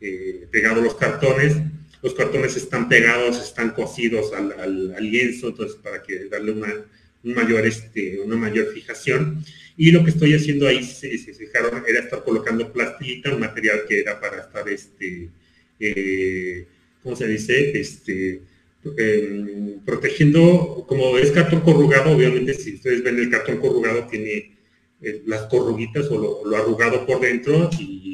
eh, pegados los cartones. Los cartones están pegados, están cosidos al, lienzo, entonces para que darle una, un mayor, este, una mayor fijación. Y lo que estoy haciendo ahí, si se fijaron, era estar colocando plastilita, un material que era para estar este, eh, ¿cómo se dice? Este, em, protegiendo, como es cartón corrugado, obviamente si ustedes ven el cartón corrugado tiene eh, las corruguitas o lo, arrugado por dentro y,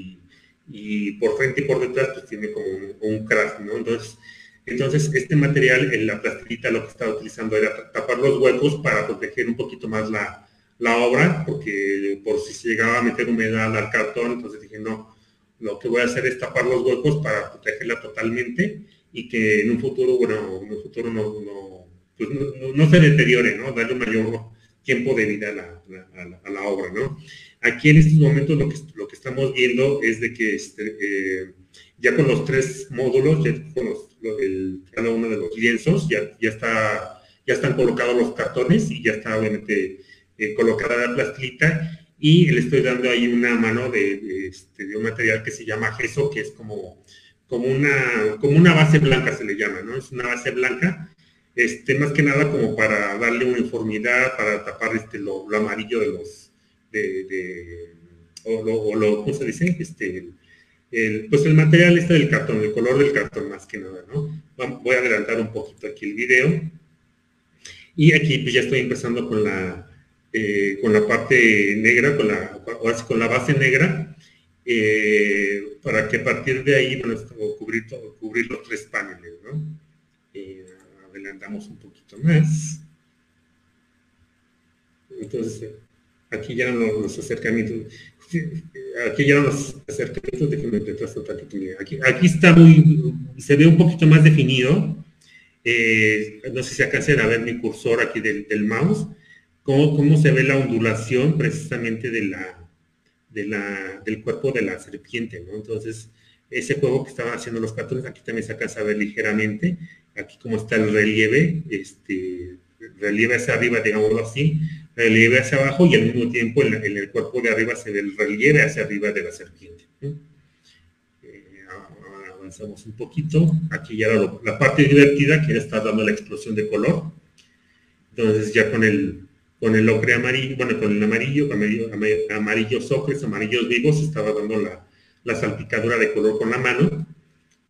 por frente y por detrás pues tiene como un, crash, ¿no? Entonces, entonces este material en la plastilita lo que estaba utilizando era tapar los huecos para proteger un poquito más la, la obra, porque por si se llegaba a meter humedad al cartón, entonces dije, no, lo que voy a hacer es tapar los huecos para protegerla totalmente y que en un futuro, bueno, en un futuro no, no, pues no, se deteriore, ¿no? Darle un mayor tiempo de vida a la, a la, obra, ¿no? Aquí en estos momentos lo que, lo que estamos viendo es de que este, eh, ya con los tres módulos, ya con los, cada uno de los lienzos, ya, ya, está, ya están colocados los cartones y ya está obviamente eh, colocada la plastilita y le estoy dando ahí una mano de, este, de, un material que se llama gesso, que es como, como, una, como una base blanca se le llama, ¿no? Es una base blanca, este, más que nada como para darle uniformidad, para tapar este, lo, amarillo de los, o, lo, ¿cómo se dice? Este, el, pues el material este del cartón, el color del cartón más que nada, ¿no? Voy a adelantar un poquito aquí el video. Y aquí pues ya estoy empezando con la, eh, con la parte negra, con la, con la base negra, eh, para que a partir de ahí bueno, cubrir, cubrir los tres paneles. ¿no? Eh, adelantamos un poquito más. entonces, aquí ya no los acercamientos, aquí ya los acercamientos, déjenme retraso tantito, aquí, aquí está muy, se ve un poquito más definido, eh, no sé si alcancen a ver mi cursor aquí del, mouse, cómo, cómo, se ve la ondulación precisamente de la, de la, del cuerpo de la serpiente, ¿no? Entonces, ese juego que estaban haciendo los patrones, aquí también se alcanza a ver ligeramente, aquí como está el relieve, este, relieve hacia arriba, digámoslo así, relieve hacia abajo y al mismo tiempo en, el cuerpo de arriba se ve el relieve hacia arriba de la serpiente. Eh, avanzamos un poquito, aquí ya la, parte divertida que está dando la explosión de color. Entonces ya con el con el ocre amarillo, bueno, con el amarillo, amarillo, amarillos ocres, amarillos vivos, estaba dando la, la salpicadura de color con la mano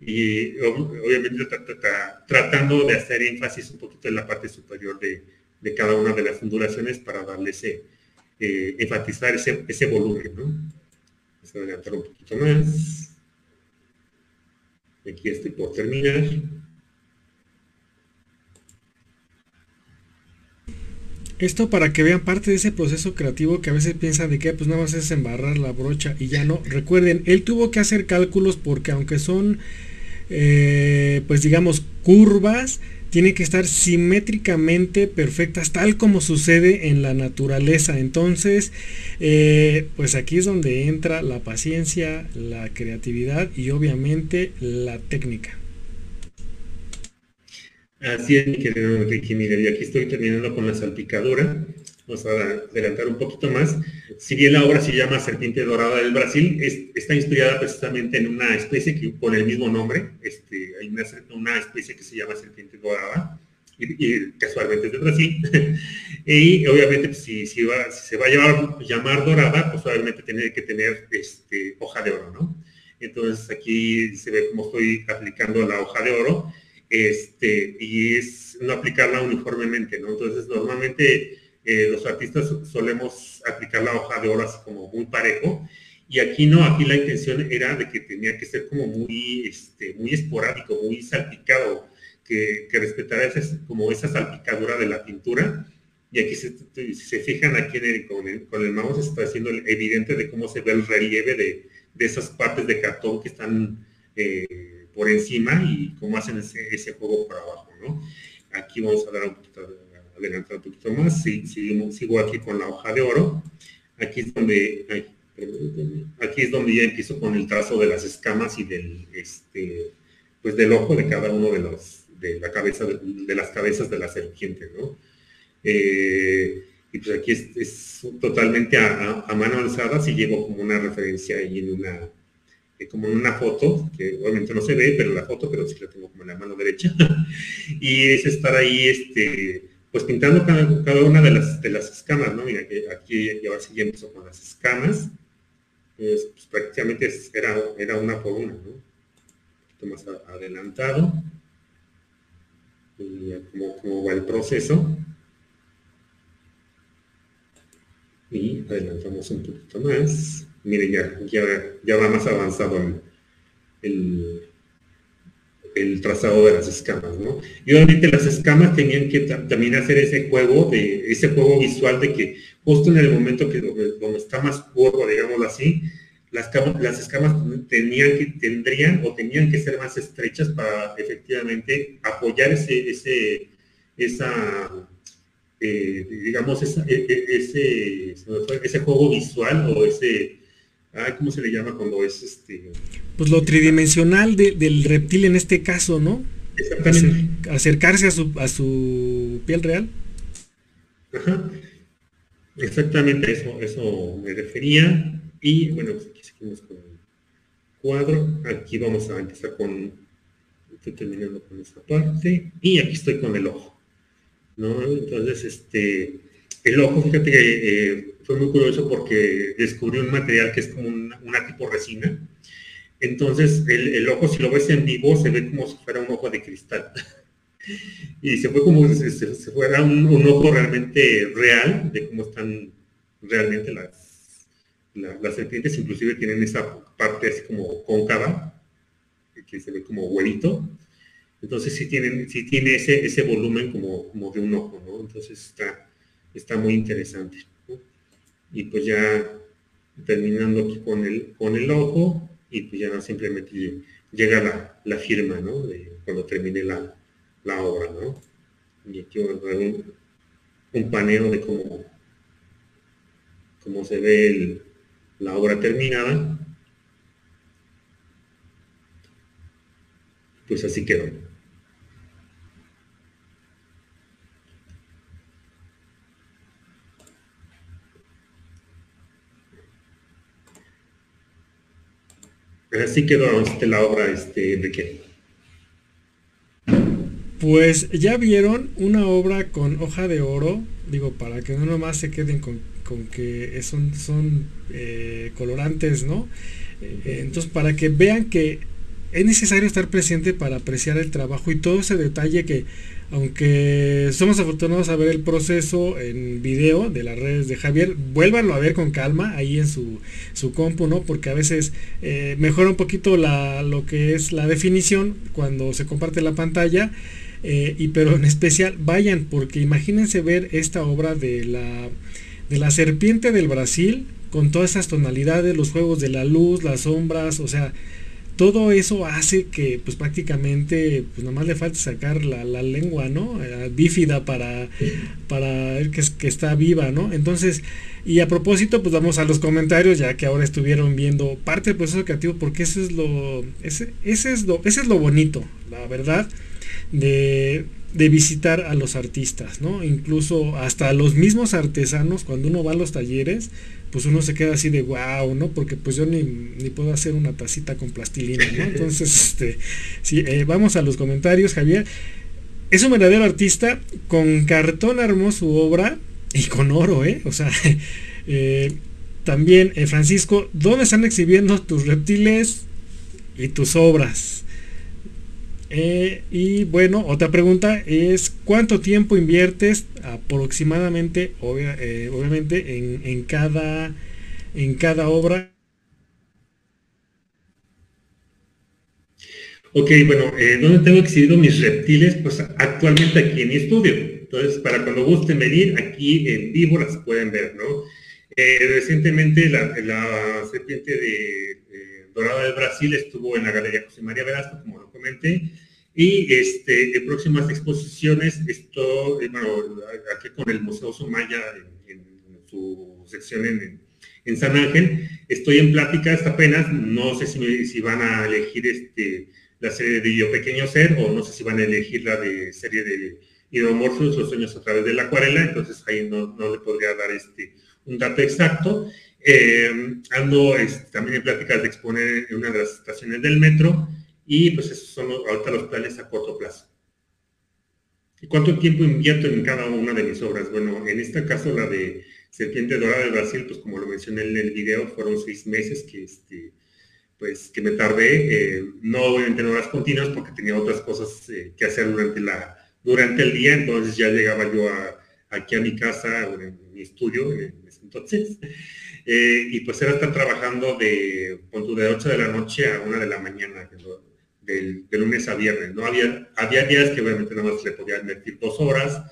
y obviamente tratando de hacer énfasis un poquito en la parte superior de, cada una de las ondulaciones para darle ese, eh, enfatizar ese, ese volumen, ¿no? Adelantar un poquito más. Aquí estoy por terminar. Esto para que vean parte de ese proceso creativo que a veces piensan de que pues nada más es embarrar la brocha y ya no. Recuerden, él tuvo que hacer cálculos porque aunque son eh, pues digamos curvas, tiene que estar simétricamente perfectas, tal como sucede en la naturaleza. Entonces, eh, pues aquí es donde entra la paciencia, la creatividad y obviamente la técnica. Así es, mi querido Enrique, mire, y aquí estoy terminando con la salpicadura. Vamos a adelantar un poquito más. Si bien la obra se llama Serpiente Dorada del Brasil, está inspirada precisamente en una especie que, con el mismo nombre. Este, hay una, especie que se llama Serpiente Dorada, y, casualmente es de Brasil. y obviamente, pues, si, si, se va a llamar, dorada, pues obviamente tiene que tener este, hoja de oro, ¿no? Entonces aquí se ve cómo estoy aplicando la hoja de oro este, y es no aplicarla uniformemente, ¿no? Entonces, normalmente eh, los artistas solemos aplicar la hoja de oro así como muy parejo, y aquí no, aquí la intención era de que tenía que ser como muy, este, muy esporádico, muy salpicado, que, respetara como esa salpicadura de la pintura, y aquí si se fijan aquí con, el, con, el, mouse está haciendo evidente de cómo se ve el relieve de, de esas partes de cartón que están eh, por encima y cómo hacen ese, juego por abajo, ¿no? Aquí vamos a dar un poquito, adelantar un poquito más, sigo aquí con la hoja de oro, aquí es donde, aquí es donde ya empiezo con el trazo de las escamas y del, este, pues del ojo de cada uno de los, de la cabeza, de, las cabezas de la serpiente, ¿no? Eh, y pues aquí es, totalmente a, mano alzada, si llevo como una referencia ahí en una, como en una foto, que obviamente no se ve, pero la foto, pero sí la tengo como en la mano derecha, y es estar ahí, este, pues pintando cada, una de las, de las escamas, ¿no? Mira, que aquí ya ahora sí ya empezó con las escamas, pues, prácticamente era, era una por una, ¿no? Un poquito más adelantado, y ya como, como va el proceso. Y adelantamos un poquito más miren, ya, ya, va más avanzado el, el, trazado de las escamas, ¿no? Y obviamente las escamas tenían que también hacer ese juego, de, ese juego visual de que justo en el momento que donde, está más curvo, digámoslo así, las, escamas tenían que, tendrían o tenían que ser más estrechas para efectivamente apoyar ese, ese, esa, eh, digamos, e, e, ese, ese juego visual o ese, ¿cómo se le llama cuando es este? Pues lo tridimensional del reptil en este caso, ¿no? Exactamente. acercarse a su, a su piel real. Ajá. Exactamente eso, eso me refería. Y bueno, pues aquí seguimos con el cuadro. Aquí vamos a empezar con, estoy terminando con esta parte. Y aquí estoy con el ojo. ¿no? Entonces, este, el ojo, fíjate que eh, fue muy curioso porque descubrió un material que es como una, tipo resina. Entonces, el, ojo, si lo ves en vivo, se ve como si fuera un ojo de cristal. y se fue como si se, fuera un, ojo realmente real, de cómo están realmente las, las serpientes, inclusive tienen esa parte así como cóncava, que se ve como huevito. Entonces sí tienen, sí tiene ese, ese volumen como, como de un ojo, ¿no? Entonces está, está muy interesante. Y pues ya terminando aquí con el, con el ojo, y pues ya simplemente llega la, firma, ¿no? cuando termine la, obra, ¿no? Y aquí un, un paneo de cómo, cómo se ve la obra terminada. Pues así quedó. Así quedó este, la obra, este, Enrique. Pues ya vieron una obra con hoja de oro, digo, para que no nomás se queden con, que son, son eh, colorantes, ¿no? Eh, entonces, para que vean que es necesario estar presente para apreciar el trabajo y todo ese detalle que aunque somos afortunados a ver el proceso en video de las redes de Javier, vuélvanlo a ver con calma ahí en su, su compu, ¿no? Porque a veces eh, mejora un poquito la, lo que es la definición cuando se comparte la pantalla. Eh, y pero en especial vayan, porque imagínense ver esta obra de la, de la serpiente del Brasil con todas esas tonalidades, los juegos de la luz, las sombras, o sea, todo eso hace que pues prácticamente pues nomás le falta sacar la, lengua, ¿no? Eh, bífida para, para ver que, que, está viva, ¿no? Entonces, y a propósito, pues vamos a los comentarios, ya que ahora estuvieron viendo parte del proceso creativo, porque ese es lo, ese, ese es lo, ese es lo bonito, la verdad, de, de visitar a los artistas, ¿no? Incluso hasta los mismos artesanos, cuando uno va a los talleres, pues uno se queda así de wow, ¿no? Porque pues yo ni, puedo hacer una tacita con plastilina, ¿no? Entonces, este, sí, eh, vamos a los comentarios, Javier. Es un verdadero artista, con cartón armó su obra y con oro, ¿eh? O sea, eh, también, eh, Francisco, ¿dónde están exhibiendo tus reptiles y tus obras? Eh, y bueno, otra pregunta es, ¿cuánto tiempo inviertes aproximadamente, eh, obviamente, en, cada, en cada obra? Ok, bueno, eh, ¿dónde tengo exhibido mis reptiles? Pues actualmente aquí en mi estudio. Entonces, para cuando gusten venir, aquí en vivo las pueden ver, ¿no? recientemente la, serpiente de Dorada del Brasil estuvo en la Galería José María Velasco, como lo comenté, y este, en próximas exposiciones, esto, eh, bueno, aquí con el Museo Sumaya en, su sección en, en, San Ángel, estoy en pláticas apenas, no sé si, si van a elegir este, la serie de Yo Pequeño Ser o no sé si van a elegir la de serie de Hidromorfos, los sueños a través de la acuarela, entonces ahí no, no le podría dar este, un dato exacto. Eh, ando también en pláticas de exponer en una de las estaciones del metro y pues esos son ahorita los planes a corto plazo. ¿Y cuánto tiempo invierto en cada una de mis obras? Bueno, en este caso la de Serpiente Dorada de Brasil, pues como lo mencioné en el video, fueron seis meses que, este, pues, que me tardé, eh, no obviamente en horas continuas porque tenía otras cosas eh, que hacer durante, la, durante el día, entonces ya llegaba yo aquí a mi casa, o en mi estudio en ese entonces, eh, y pues era estar trabajando de, de 8 de la noche a 1 de la mañana, de lunes a viernes, ¿no? Había, había días que obviamente nada más le podía invertir dos horas,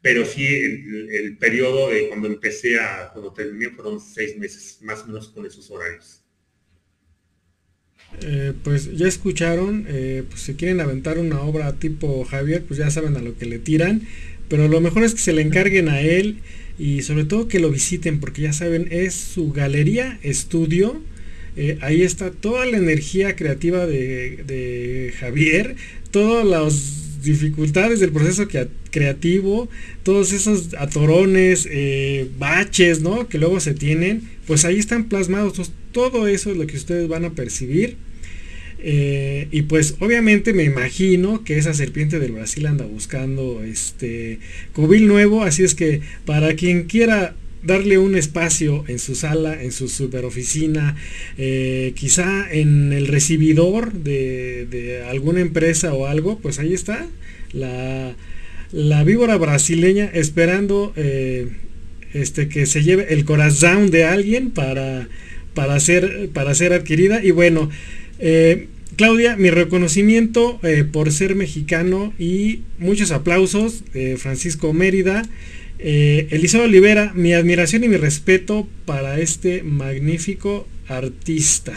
pero sí el, periodo de cuando empecé a, cuando terminé fueron seis meses, más o menos con esos horarios. Eh, pues ya escucharon, eh, pues si quieren aventar una obra tipo Javier, pues ya saben a lo que le tiran, pero lo mejor es que se le encarguen a él y sobre todo que lo visiten, porque ya saben, es su galería estudio eh, ahí está toda la energía creativa de, Javier, todas las dificultades del proceso creativo, todos esos atorones, eh, baches, ¿no? Que luego se tienen, pues ahí están plasmados. todo eso es lo que ustedes van a percibir. Eh, y pues obviamente me imagino que esa serpiente del Brasil anda buscando este cubil nuevo, así es que para quien quiera darle un espacio en su sala, en su super oficina, eh, quizá en el recibidor de, alguna empresa o algo, pues ahí está la, víbora brasileña esperando eh, este, que se lleve el corazón de alguien para, para, ser, para ser adquirida. Y bueno, Claudia, mi reconocimiento eh, por ser mexicano y muchos aplausos, eh, Francisco Mérida. Eh, Eliseo Olivera, mi admiración y mi respeto para este magnífico artista.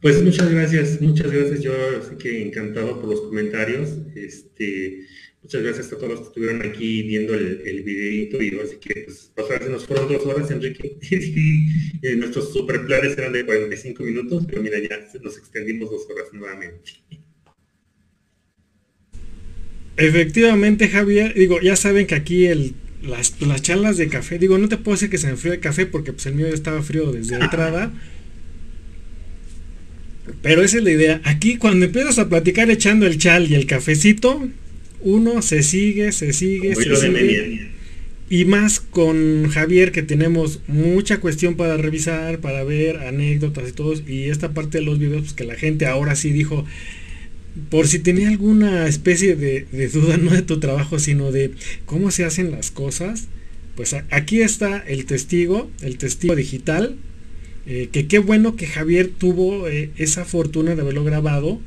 Pues muchas gracias, muchas gracias. Yo así que encantado por los comentarios. Este, muchas gracias a todos los que estuvieron aquí viendo el, el videito y así que pues, se nos fueron dos horas, Enrique. y, nuestros super planes eran de 45 minutos, pero mira, ya nos extendimos dos horas nuevamente. Efectivamente, Javier, digo, ya saben que aquí el, las, las charlas de café, digo, no te puedo decir que se me enfrió el café porque pues el mío ya estaba frío desde la entrada. Pero esa es la idea. Aquí cuando empiezas a platicar echando el chal y el cafecito, uno se sigue, se sigue, se sigue. Y más con Javier que tenemos mucha cuestión para revisar, para ver anécdotas y todo. Y esta parte de los videos, pues que la gente ahora sí dijo, por si tenía alguna especie de, de duda, no de tu trabajo, sino de cómo se hacen las cosas, pues aquí está el testigo, el testigo digital eh, que qué bueno que Javier tuvo eh, esa fortuna de haberlo grabado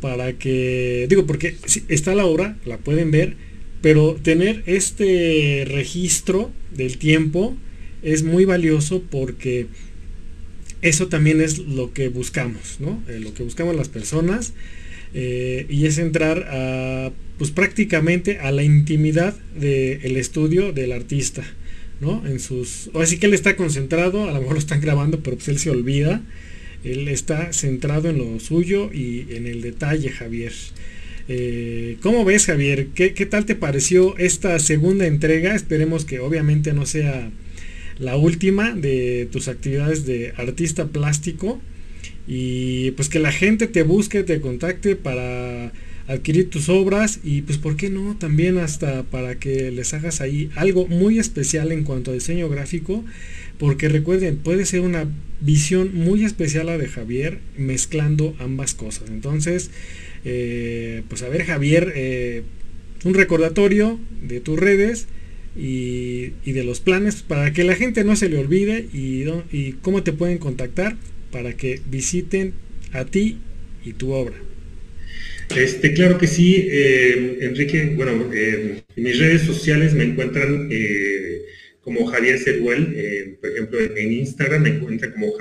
para que, digo, porque está la obra, la pueden ver, pero tener este registro del tiempo es muy valioso porque eso también es lo que buscamos, ¿no? Eh, lo que buscamos las personas y es entrar a, pues prácticamente a la intimidad del estudio del artista. ¿no? En sus. O así que él está concentrado, a lo mejor lo están grabando, pero pues él se olvida. Él está centrado en lo suyo y en el detalle, Javier. Eh, ¿Cómo ves, Javier? ¿Qué, tal te pareció esta segunda entrega? Esperemos que obviamente no sea la última de tus actividades de artista plástico. Y pues que la gente te busque, te contacte para adquirir tus obras y pues por qué no también hasta para que les hagas ahí algo muy especial en cuanto a diseño gráfico porque recuerden puede ser una visión muy especial la de Javier mezclando ambas cosas entonces eh, pues a ver Javier eh, un recordatorio de tus redes y, de los planes para que la gente no se le olvide y, cómo te pueden contactar para que visiten a ti y tu obra. Este, claro que sí, eh, Enrique. Bueno, en mis redes sociales me encuentran como Javier Ceruel. por ejemplo, en Instagram me encuentran como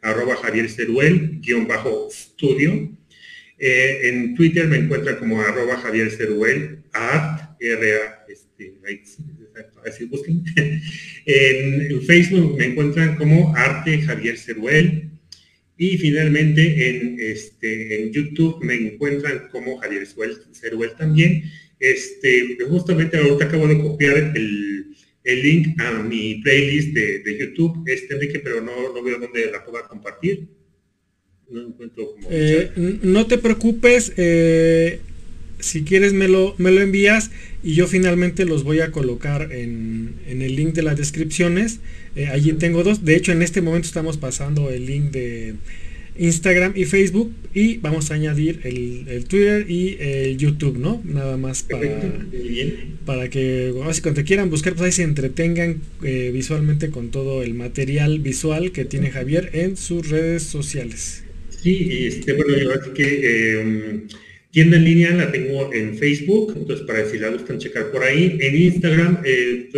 arroba Javier Ceruel, guion bajo estudio. en Twitter me encuentran como arroba Javier Ceruel, art, r a este, así busquen. en Facebook me encuentran como arte Javier Ceruel. Y finalmente en, este, en YouTube me encuentran como Javier Ceruel también. Este, justamente ahorita acabo de copiar el, link a mi playlist de, YouTube, este Enrique, pero no, no veo dónde la pueda compartir. No encuentro como... Eh, no te preocupes, eh, si quieres me lo, me lo envías y yo finalmente los voy a colocar en, en el link de las descripciones eh, allí tengo dos. De hecho, en este momento estamos pasando el link de Instagram y Facebook y vamos a añadir el, Twitter y el YouTube, ¿no? Nada más para, para que si cuando te quieran buscar, pues ahí se entretengan eh, visualmente con todo el material visual que tiene Javier en sus redes sociales. Sí, este, bueno, yo así que em, tienda en línea la tengo en Facebook, entonces para si la gustan checar por ahí. En Instagram, eh,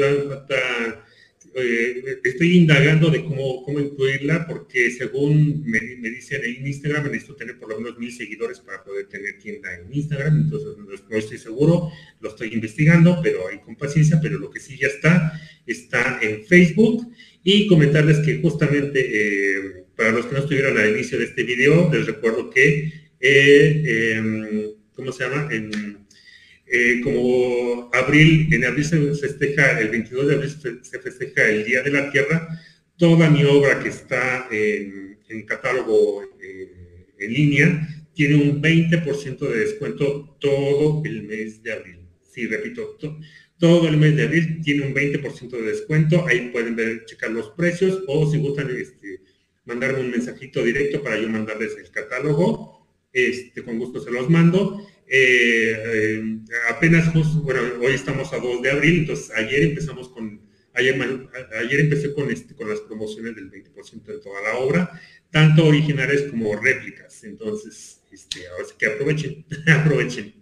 eh, estoy indagando de cómo, cómo incluirla porque según me, dicen en Instagram necesito tener por lo menos mil seguidores para poder tener tienda en Instagram, entonces no, estoy seguro, lo estoy investigando, pero hay con paciencia, pero lo que sí ya está, está en Facebook y comentarles que justamente eh, para los que no estuvieron al inicio de este video, les recuerdo que, eh, em, ¿cómo se llama? Eh, como abril, en abril se festeja, el 22 de abril se festeja el Día de la Tierra, toda mi obra que está en, catálogo eh, en línea tiene un 20% de descuento todo el mes de abril. Sí, repito, todo el mes de abril tiene un 20% de descuento. Ahí pueden ver, checar los precios o si gustan este, mandarme un mensajito directo para yo mandarles el catálogo. Este, con gusto se los mando. Eh, eh, apenas, bueno, hoy estamos a 2 de abril, entonces ayer empezamos con Ayer, ayer empecé con, este, con las promociones del 20% de toda la obra, tanto originales como réplicas. Entonces, este, que aprovechen, aprovechen.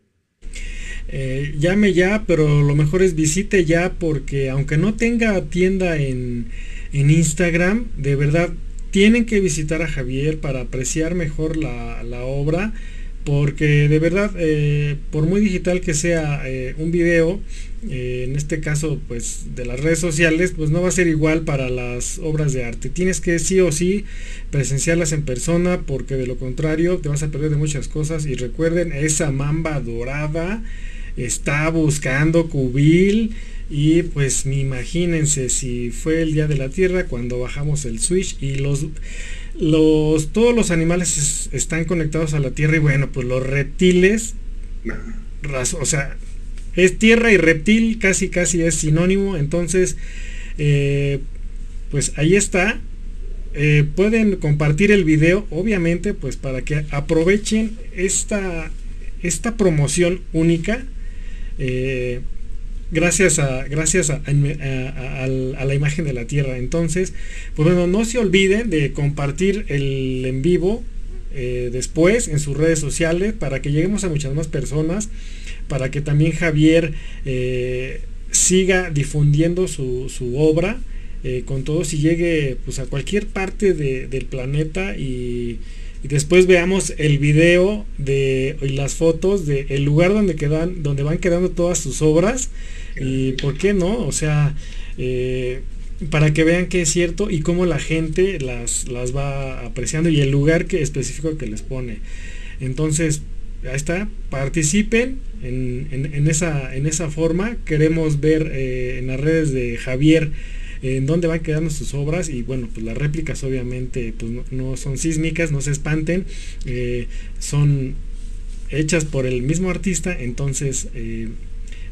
Eh, llame ya, pero lo mejor es visite ya porque aunque no tenga tienda en, en Instagram, de verdad tienen que visitar a Javier para apreciar mejor la, la obra porque de verdad, eh, por muy digital que sea eh, un video, eh, en este caso pues de las redes sociales, pues no va a ser igual para las obras de arte. Tienes que sí o sí presenciarlas en persona porque de lo contrario te vas a perder de muchas cosas. Y recuerden, esa mamba dorada está buscando cubil. Y pues imagínense si fue el día de la Tierra cuando bajamos el switch y los los, todos los animales están conectados a la tierra y bueno, pues los reptiles, o sea, es tierra y reptil, casi casi es sinónimo, entonces, eh, pues ahí está. Eh, pueden compartir el video, obviamente, pues para que aprovechen esta, esta promoción única. Eh, gracias a, gracias a, la imagen de la Tierra. Entonces, pues bueno, no se olviden de compartir el en vivo eh, después en sus redes sociales para que lleguemos a muchas más personas, para que también Javier eh, siga difundiendo su, obra. Eh, con todos y llegue pues, a cualquier parte del planeta y, después veamos el video de y las fotos del lugar donde quedan donde van quedando todas sus obras y por qué no, o sea, eh, para que vean que es cierto y cómo la gente las, las va apreciando y el lugar que, específico que les pone. Entonces, ahí está, participen en, esa, en esa forma. Queremos ver eh, en las redes de Javier en dónde van quedando sus obras y bueno, pues las réplicas obviamente pues no, son sísmicas, no se espanten, eh, son hechas por el mismo artista, entonces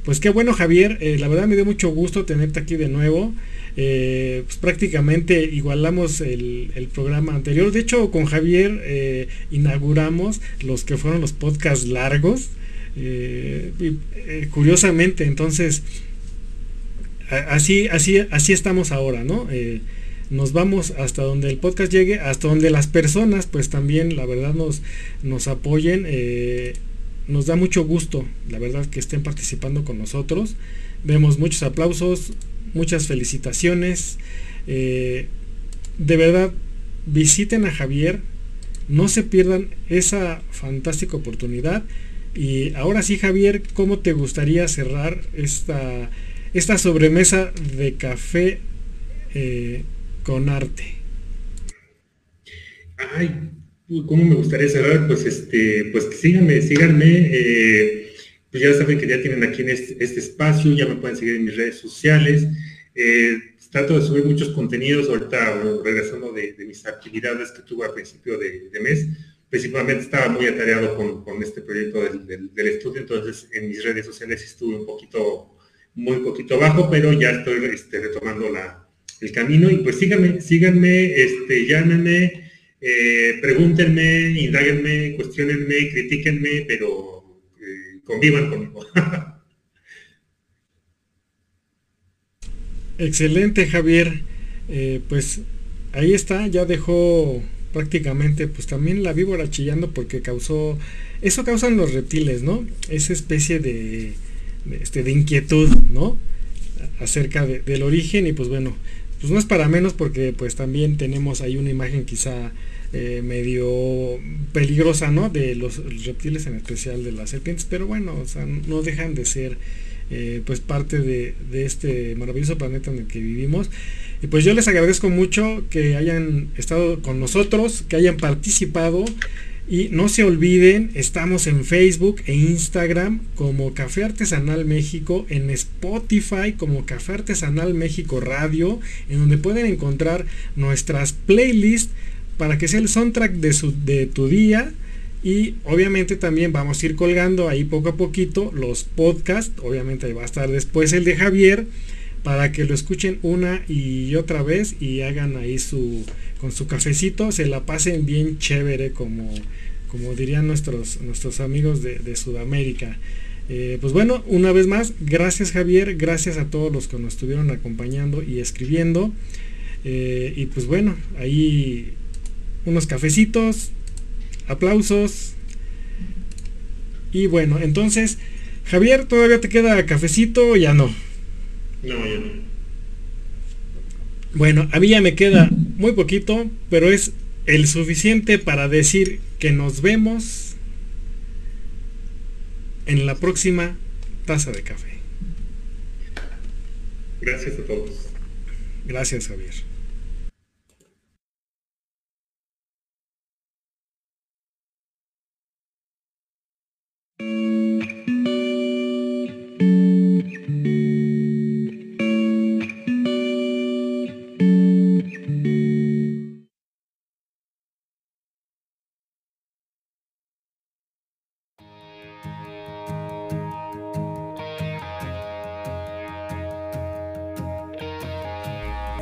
pues qué bueno Javier, eh, la verdad me dio mucho gusto tenerte aquí de nuevo. Eh, pues prácticamente igualamos el, programa anterior. De hecho, con Javier eh, inauguramos los que fueron los podcasts largos. curiosamente, entonces, así, así, así estamos ahora, ¿no? nos vamos hasta donde el podcast llegue, hasta donde las personas, pues también, la verdad, nos, nos apoyen nos da mucho gusto, la verdad, que estén participando con nosotros. Vemos muchos aplausos, muchas felicitaciones. Eh, de verdad, visiten a Javier, no se pierdan esa fantástica oportunidad. Y ahora sí, Javier, ¿cómo te gustaría cerrar esta, esta sobremesa de café eh, con arte? Ay, ¿Cómo me gustaría cerrar? Pues este, pues síganme, síganme. Eh, pues ya saben que ya tienen aquí en este, este, espacio, ya me pueden seguir en mis redes sociales. Eh, trato de subir muchos contenidos ahorita, regresando de, mis actividades que tuve a principio de, mes. Principalmente estaba muy atareado con, este proyecto del, estudio, entonces en mis redes sociales estuve un poquito, muy poquito bajo, pero ya estoy este, retomando la, el camino. Y pues síganme, síganme, este, llámenme eh, pregúntenme, indáguenme, cuestionenme, critíquenme, pero eh, convivan conmigo. Excelente, Javier. Eh, pues ahí está, ya dejó prácticamente pues también la víbora chillando porque causó eso causan los reptiles no esa especie de, este de inquietud no acerca del origen y pues bueno pues no es para menos porque pues también tenemos ahí una imagen quizá eh, medio peligrosa, ¿no? De los reptiles, en especial de las serpientes, pero bueno, o sea, no dejan de ser eh, pues parte de, este maravilloso planeta en el que vivimos. Y pues yo les agradezco mucho que hayan estado con nosotros, que hayan participado. Y no se olviden, estamos en Facebook e Instagram como Café Artesanal México, en Spotify como Café Artesanal México Radio, en donde pueden encontrar nuestras playlists para que sea el soundtrack de, su, de tu día. Y obviamente también vamos a ir colgando ahí poco a poquito los podcasts. Obviamente ahí va a estar después el de Javier. Para que lo escuchen una y otra vez y hagan ahí su con su cafecito. Se la pasen bien chévere como, como dirían nuestros, nuestros amigos de, Sudamérica. Eh, pues bueno, una vez más, gracias Javier, gracias a todos los que nos estuvieron acompañando y escribiendo. Eh, y pues bueno, ahí unos cafecitos, aplausos. Y bueno, entonces, Javier, ¿todavía te queda cafecito o ya no? No, ya no. Bueno, a mí ya me queda muy poquito, pero es el suficiente para decir que nos vemos en la próxima taza de café. Gracias a todos. Gracias, Javier.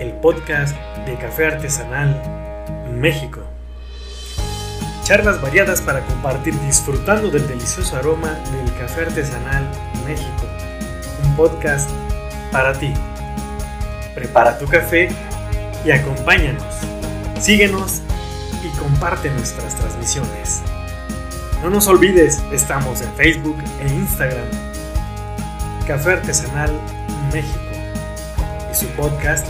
El podcast de Café Artesanal México. Charlas variadas para compartir disfrutando del delicioso aroma del café artesanal México. Un podcast para ti. Prepara tu café y acompáñanos. Síguenos y comparte nuestras transmisiones. No nos olvides, estamos en Facebook e Instagram. Café Artesanal México y su podcast